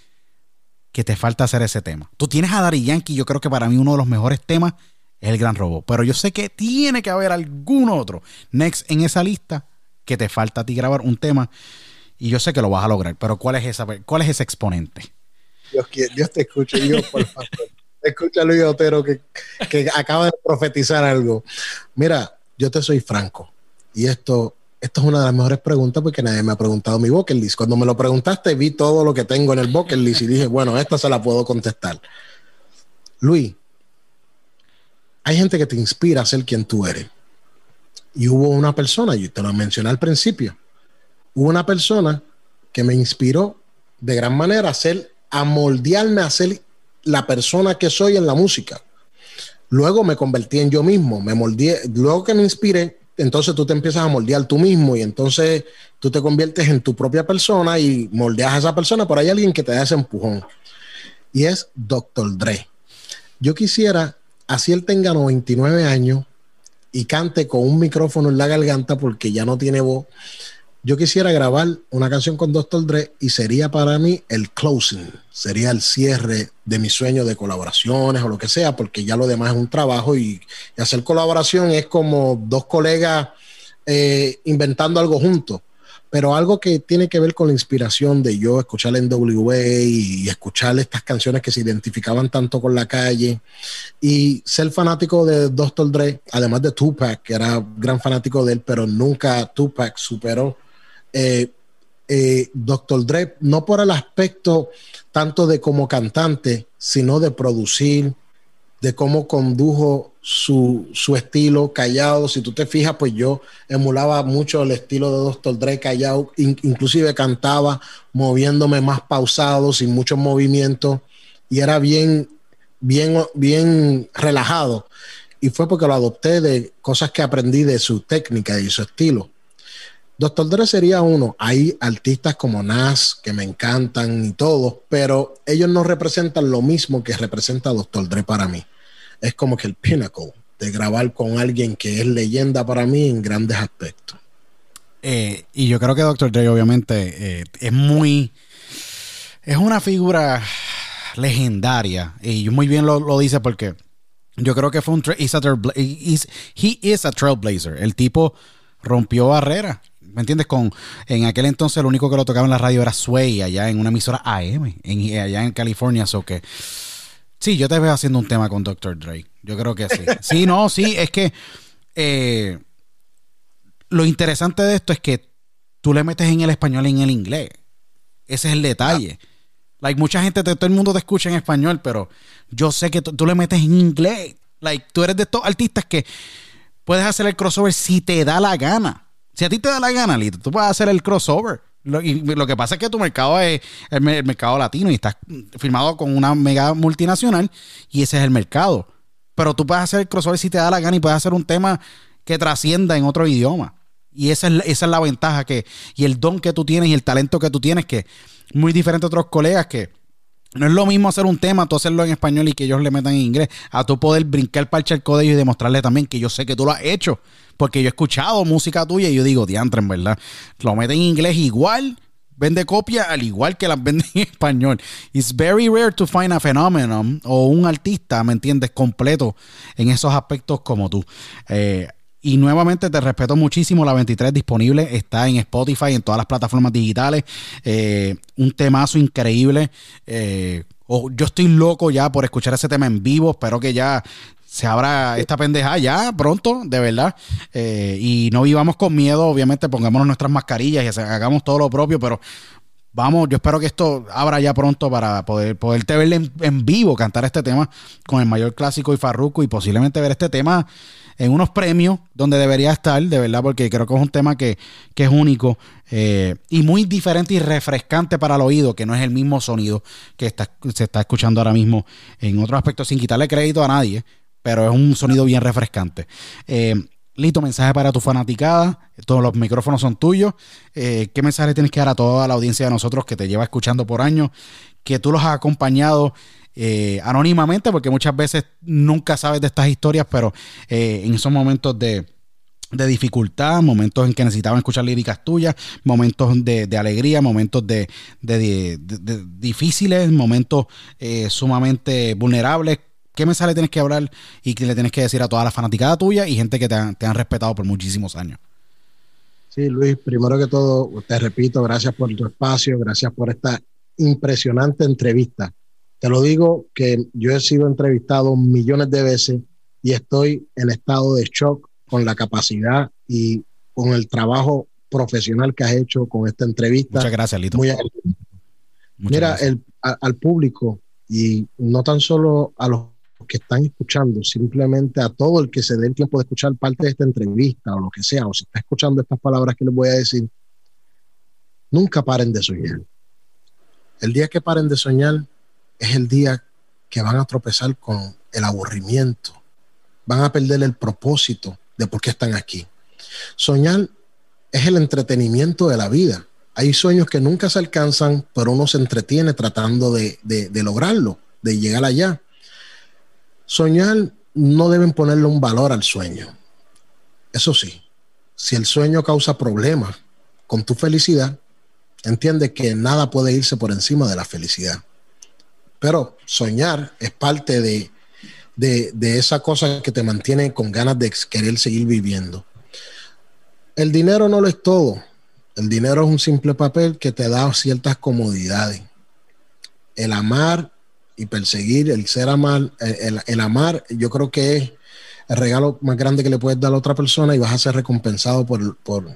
que te falta hacer ese tema? Tú tienes a Dari Yankee, yo creo que para mí uno de los mejores temas es el Gran Robo. Pero yo sé que tiene que haber algún otro next en esa lista que te falta a ti grabar un tema. Y yo sé que lo vas a lograr. Pero ¿cuál es, esa, cuál es ese exponente? Dios, te escuche, Dios, por favor. Escucha Luis Otero que, que acaba de profetizar algo. Mira, yo te soy franco. Y esto, esto es una de las mejores preguntas porque nadie me ha preguntado mi bucket list. Cuando me lo preguntaste, vi todo lo que tengo en el bucket list y dije, bueno, esta se la puedo contestar. Luis, hay gente que te inspira a ser quien tú eres. Y hubo una persona, y te lo mencioné al principio, hubo una persona que me inspiró de gran manera a ser, a moldearme a ser la persona que soy en la música. Luego me convertí en yo mismo, me moldeé, luego que me inspiré, entonces tú te empiezas a moldear tú mismo y entonces tú te conviertes en tu propia persona y moldeas a esa persona, pero hay alguien que te da ese empujón. Y es Dr. Dre. Yo quisiera, así él tenga 99 años y cante con un micrófono en la garganta porque ya no tiene voz, yo quisiera grabar una canción con Dr. Dre y sería para mí el closing, sería el cierre de mi sueño de colaboraciones o lo que sea, porque ya lo demás es un trabajo y, hacer colaboración es como dos colegas eh, inventando algo juntos, pero algo que tiene que ver con la inspiración de yo escuchar en WA y escuchar estas canciones que se identificaban tanto con la calle y ser fanático de Dr. Dre, además de Tupac, que era gran fanático de él, pero nunca Tupac superó eh, eh, Dr. Dre, no por el aspecto tanto de como cantante, sino de producir, de cómo condujo su, estilo callado. Si tú te fijas, pues yo emulaba mucho el estilo de Dr. Dre callado, inclusive cantaba moviéndome más pausado, sin muchos movimientos, y era bien, bien, bien relajado. Y fue porque lo adopté de cosas que aprendí de su técnica y su estilo. Doctor Dre sería uno. Hay artistas como Nas que me encantan y todo, pero ellos no representan lo mismo que representa Doctor Dre para mí. Es como que el pinnacle de grabar con alguien que es leyenda para mí en grandes aspectos. Eh, y yo creo que Doctor Dre obviamente eh, es muy... Es una figura legendaria. Y muy bien lo, dice porque yo creo que fue un... he is a trailblazer. El tipo rompió barreras ¿Me entiendes? Con, en aquel entonces lo único que lo tocaba en la radio era Sway, allá en una emisora AM, en, allá en California. So que, sí, yo te veo haciendo un tema con Dr. Dre. Yo creo que sí. Sí, no, sí, es que eh, lo interesante de esto es que tú le metes en el español y en el inglés. Ese es el detalle. Like, mucha gente, todo el mundo te escucha en español, pero yo sé que tú le metes en inglés. Like, tú eres de estos artistas que puedes hacer el crossover si te da la gana. Si a ti te da la gana, Lito, tú puedes hacer el crossover. Lo, y lo que pasa es que tu mercado es el, mercado latino y estás firmado con una mega multinacional y ese es el mercado. Pero tú puedes hacer el crossover si te da la gana y puedes hacer un tema que trascienda en otro idioma. Y esa es, esa es la ventaja que, y el don que tú tienes y el talento que tú tienes, que muy diferente a otros colegas que no es lo mismo hacer un tema, tú hacerlo en español y que ellos le metan en inglés, a tú poder brincar parche al código y demostrarle también que yo sé que tú lo has hecho. Porque yo he escuchado música tuya y yo digo, diantre, en verdad. Lo meten en inglés igual, vende copia al igual que las vende en español. It's very rare to find a phenomenon o un artista, ¿me entiendes? Completo en esos aspectos como tú. Eh, y nuevamente te respeto muchísimo. La 23 disponible. Está en Spotify, en todas las plataformas digitales. Eh, un temazo increíble. Eh, yo estoy loco ya por escuchar ese tema en vivo. Espero que ya se abra esta pendeja ya pronto, de verdad. Eh, y no vivamos con miedo, obviamente, pongámonos nuestras mascarillas y hagamos todo lo propio, pero vamos, yo espero que esto abra ya pronto para poder poderte ver en, en, vivo cantar este tema con el mayor clásico y Farruco y posiblemente ver este tema en unos premios donde debería estar, de verdad, porque creo que es un tema que, es único eh, y muy diferente y refrescante para el oído, que no es el mismo sonido que está, se está escuchando ahora mismo en otros aspectos, sin quitarle crédito a nadie, pero es un sonido bien refrescante. Eh, Lito, mensaje para tu fanaticada. Todos los micrófonos son tuyos. Eh, ¿Qué mensaje tienes que dar a toda la audiencia de nosotros que te lleva escuchando por años? Que tú los has acompañado eh, anónimamente, porque muchas veces nunca sabes de estas historias, pero eh, en esos momentos de, de dificultad, momentos en que necesitaban escuchar líricas tuyas, momentos de, alegría, momentos de, difíciles, momentos eh, sumamente vulnerables. ¿Qué mensaje tienes que hablar y qué le tienes que decir a toda la fanaticada tuya y gente que te, han- te han respetado por muchísimos años? Sí, Luis, primero que todo, te repito, gracias por tu espacio, gracias por esta impresionante entrevista. Te lo digo que yo he sido entrevistado millones de veces y estoy en estado de shock con la capacidad y con el trabajo profesional que has hecho con esta entrevista. Muchas gracias, Lito. Muy Mira, gracias. el- a- al público y no tan solo a los que están escuchando, simplemente a todo el que se dé el tiempo de escuchar parte de esta entrevista o lo que sea, o si está escuchando estas palabras que les voy a decir, nunca paren de soñar. El día que paren de soñar es el día que van a tropezar con el aburrimiento, van a perder el propósito de por qué están aquí. Soñar es el entretenimiento de la vida. Hay sueños que nunca se alcanzan, pero uno se entretiene tratando de, de- lograrlo, de llegar allá. Soñar no deben ponerle un valor al sueño. Eso sí, si el sueño causa problemas con tu felicidad, entiende que nada puede irse por encima de la felicidad. Pero soñar es parte de, de, de esa cosa que te mantiene con ganas de querer seguir viviendo. El dinero no lo es todo. El dinero es un simple papel que te da ciertas comodidades. El amar y perseguir, el ser amar, el, el- el amar, yo creo que es el regalo más grande que le puedes dar a otra persona y vas a ser recompensado por, por,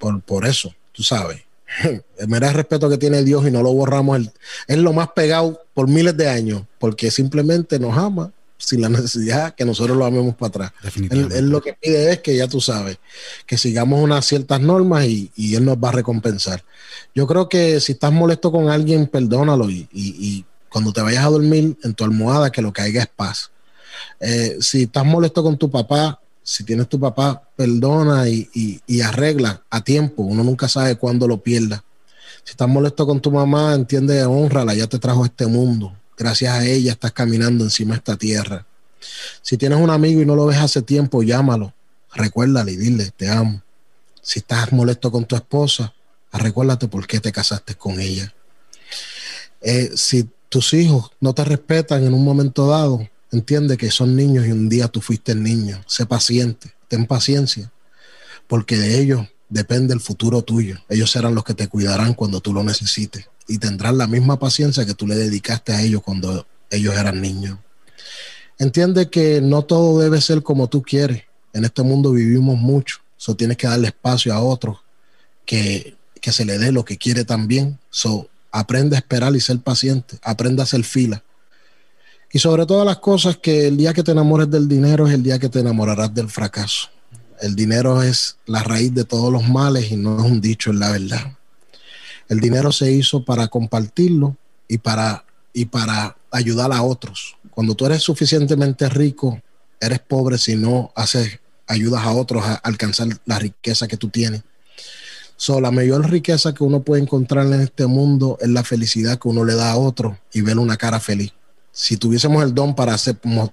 por, por eso, tú sabes. El mero respeto que tiene Dios y no lo borramos, el- es lo más pegado por miles de años, porque simplemente nos ama sin la necesidad que nosotros lo amemos para atrás. Él, lo que pide es que ya tú sabes, que sigamos unas ciertas normas y, y él nos va a recompensar. Yo creo que si estás molesto con alguien, perdónalo y, y- y cuando te vayas a dormir en tu almohada, que lo que haya es paz. Eh, si estás molesto con tu papá, si tienes tu papá, perdona y, y- y arregla a tiempo. Uno nunca sabe cuándo lo pierda. Si estás molesto con tu mamá, entiende, honrala, ya te trajo este mundo. Gracias a ella estás caminando encima de esta tierra. Si tienes un amigo y no lo ves hace tiempo, llámalo, recuérdale y dile, te amo. Si estás molesto con tu esposa, recuérdate por qué te casaste con ella. Eh, si tus hijos no te respetan en un momento dado, entiende que son niños y un día tú fuiste el niño. Sé paciente, ten paciencia, porque de ellos depende el futuro tuyo. Ellos serán los que te cuidarán cuando tú lo necesites y tendrán la misma paciencia que tú le dedicaste a ellos cuando ellos eran niños. Entiende que no todo debe ser como tú quieres. En este mundo vivimos mucho, so tienes que darle espacio a otros que, que se le dé lo que quiere también. So, aprende a esperar y ser paciente, aprende a hacer fila. Y sobre todas las cosas, que el día que te enamores del dinero es el día que te enamorarás del fracaso. El dinero es la raíz de todos los males y no es un dicho, es la verdad. El dinero se hizo para compartirlo y para, y para ayudar a otros. Cuando tú eres suficientemente rico, eres pobre si no haces ayudas a otros a alcanzar la riqueza que tú tienes. So, la mayor riqueza que uno puede encontrar en este mundo es la felicidad que uno le da a otro y ver una cara feliz. Si tuviésemos el don para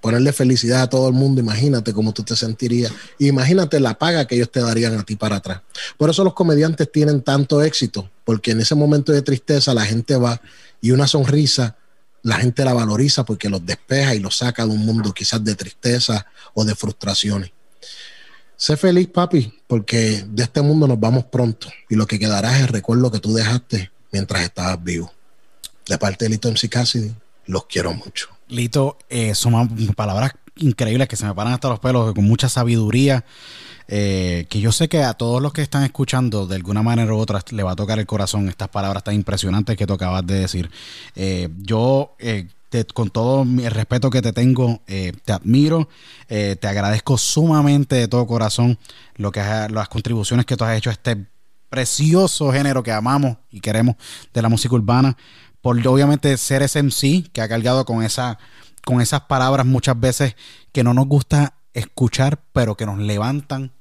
ponerle felicidad a todo el mundo, imagínate cómo tú te sentirías. Imagínate la paga que ellos te darían a ti para atrás. Por eso los comediantes tienen tanto éxito, porque en ese momento de tristeza la gente va y una sonrisa la gente la valoriza porque los despeja y los saca de un mundo quizás de tristeza o de frustraciones. Sé feliz, papi, porque de este mundo nos vamos pronto y lo que quedará es el recuerdo que tú dejaste mientras estabas vivo. De parte de Lito MC Cassidy, los quiero mucho. Lito, eh, son palabras increíbles que se me paran hasta los pelos, con mucha sabiduría. eh, que yo sé que a todos los que están escuchando, de alguna manera u otra, le va a tocar el corazón estas palabras tan impresionantes que tú acabas de decir. Eh, yo, eh, te- con todo el respeto que te tengo, eh, te admiro, eh, te agradezco sumamente de todo corazón lo que has- las contribuciones que tú has hecho a este precioso género que amamos y queremos de la música urbana por obviamente ser ese MC que ha cargado con esa con esas palabras muchas veces que no nos gusta escuchar, pero que nos levantan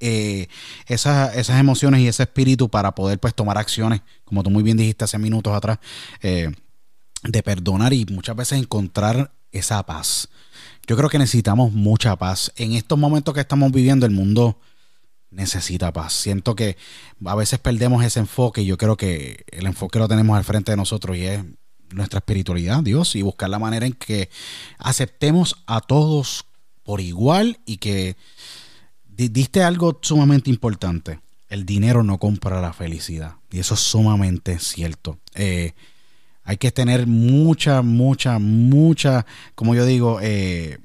eh, esas, esas emociones y ese espíritu para poder pues tomar acciones, como tú muy bien dijiste hace minutos atrás. Eh, de perdonar y muchas veces encontrar esa paz. Yo creo que necesitamos mucha paz. En estos momentos que estamos viviendo, el mundo necesita paz. Siento que a veces perdemos ese enfoque y yo creo que el enfoque lo tenemos al frente de nosotros y es nuestra espiritualidad, Dios, y buscar la manera en que aceptemos a todos por igual y que diste algo sumamente importante. El dinero no compra la felicidad. Y eso es sumamente cierto. Eh, hay que tener mucha, mucha, mucha, como yo digo, eh,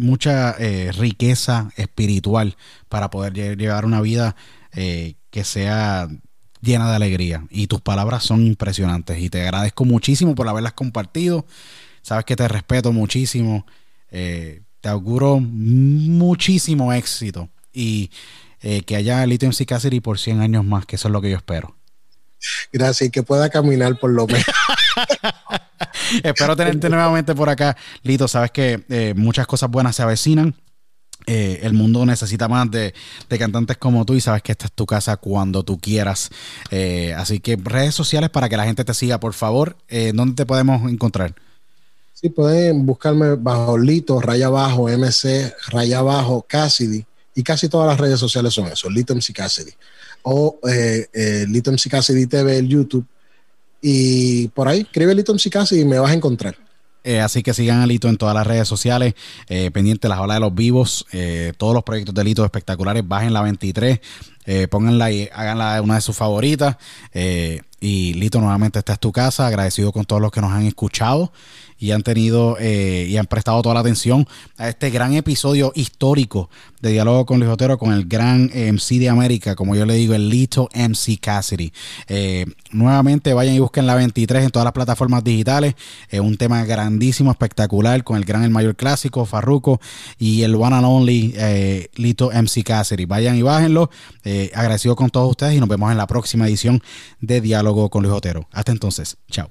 mucha eh, riqueza espiritual para poder llevar una vida que sea llena de alegría. Y tus palabras son impresionantes. Y te agradezco muchísimo por haberlas compartido. Sabes que te respeto muchísimo. te auguro muchísimo éxito y eh, que haya Lithium MC Cassidy por 100 años más, que eso es lo que yo espero. Gracias, y que pueda caminar por lo menos. espero tenerte nuevamente por acá, Lito. Sabes que eh, muchas cosas buenas se avecinan. Eh, el mundo necesita más de, cantantes como tú y sabes que esta es tu casa cuando tú quieras. así que redes sociales para que la gente te siga, por favor. ¿Dónde te podemos encontrar? Sí, pueden buscarme bajo Lito, raya abajo, MC, raya abajo, Cassidy y casi todas las redes sociales son eso, Little MC Cassidy o eh, eh, Little MC Cassidy TV, el YouTube. Y por ahí, escribe MC Cassidy y me vas a encontrar. Eh, así que sigan a Lito en todas las redes sociales, eh, pendiente las olas de los vivos, eh, todos los proyectos de Lito espectaculares, bajen la 23, pónganla y háganla una de sus favoritas. y Lito, nuevamente esta es tu casa, agradecido con todos los que nos han escuchado y han tenido y han prestado toda la atención a este gran episodio histórico de Diálogo con Luis Otero con el gran MC de América, como yo le digo, el Lito MC Cassidy. nuevamente vayan y busquen la 23 en todas las plataformas digitales, es un tema grandísimo, espectacular, con el gran El Mayor Clásico, Farruco y el One and Only eh, Lito MC Cassidy. Vayan y bájenlo. Eh, agradecido con todos ustedes y nos vemos en la próxima edición de Diálogo con Luis Otero. Hasta entonces, chao.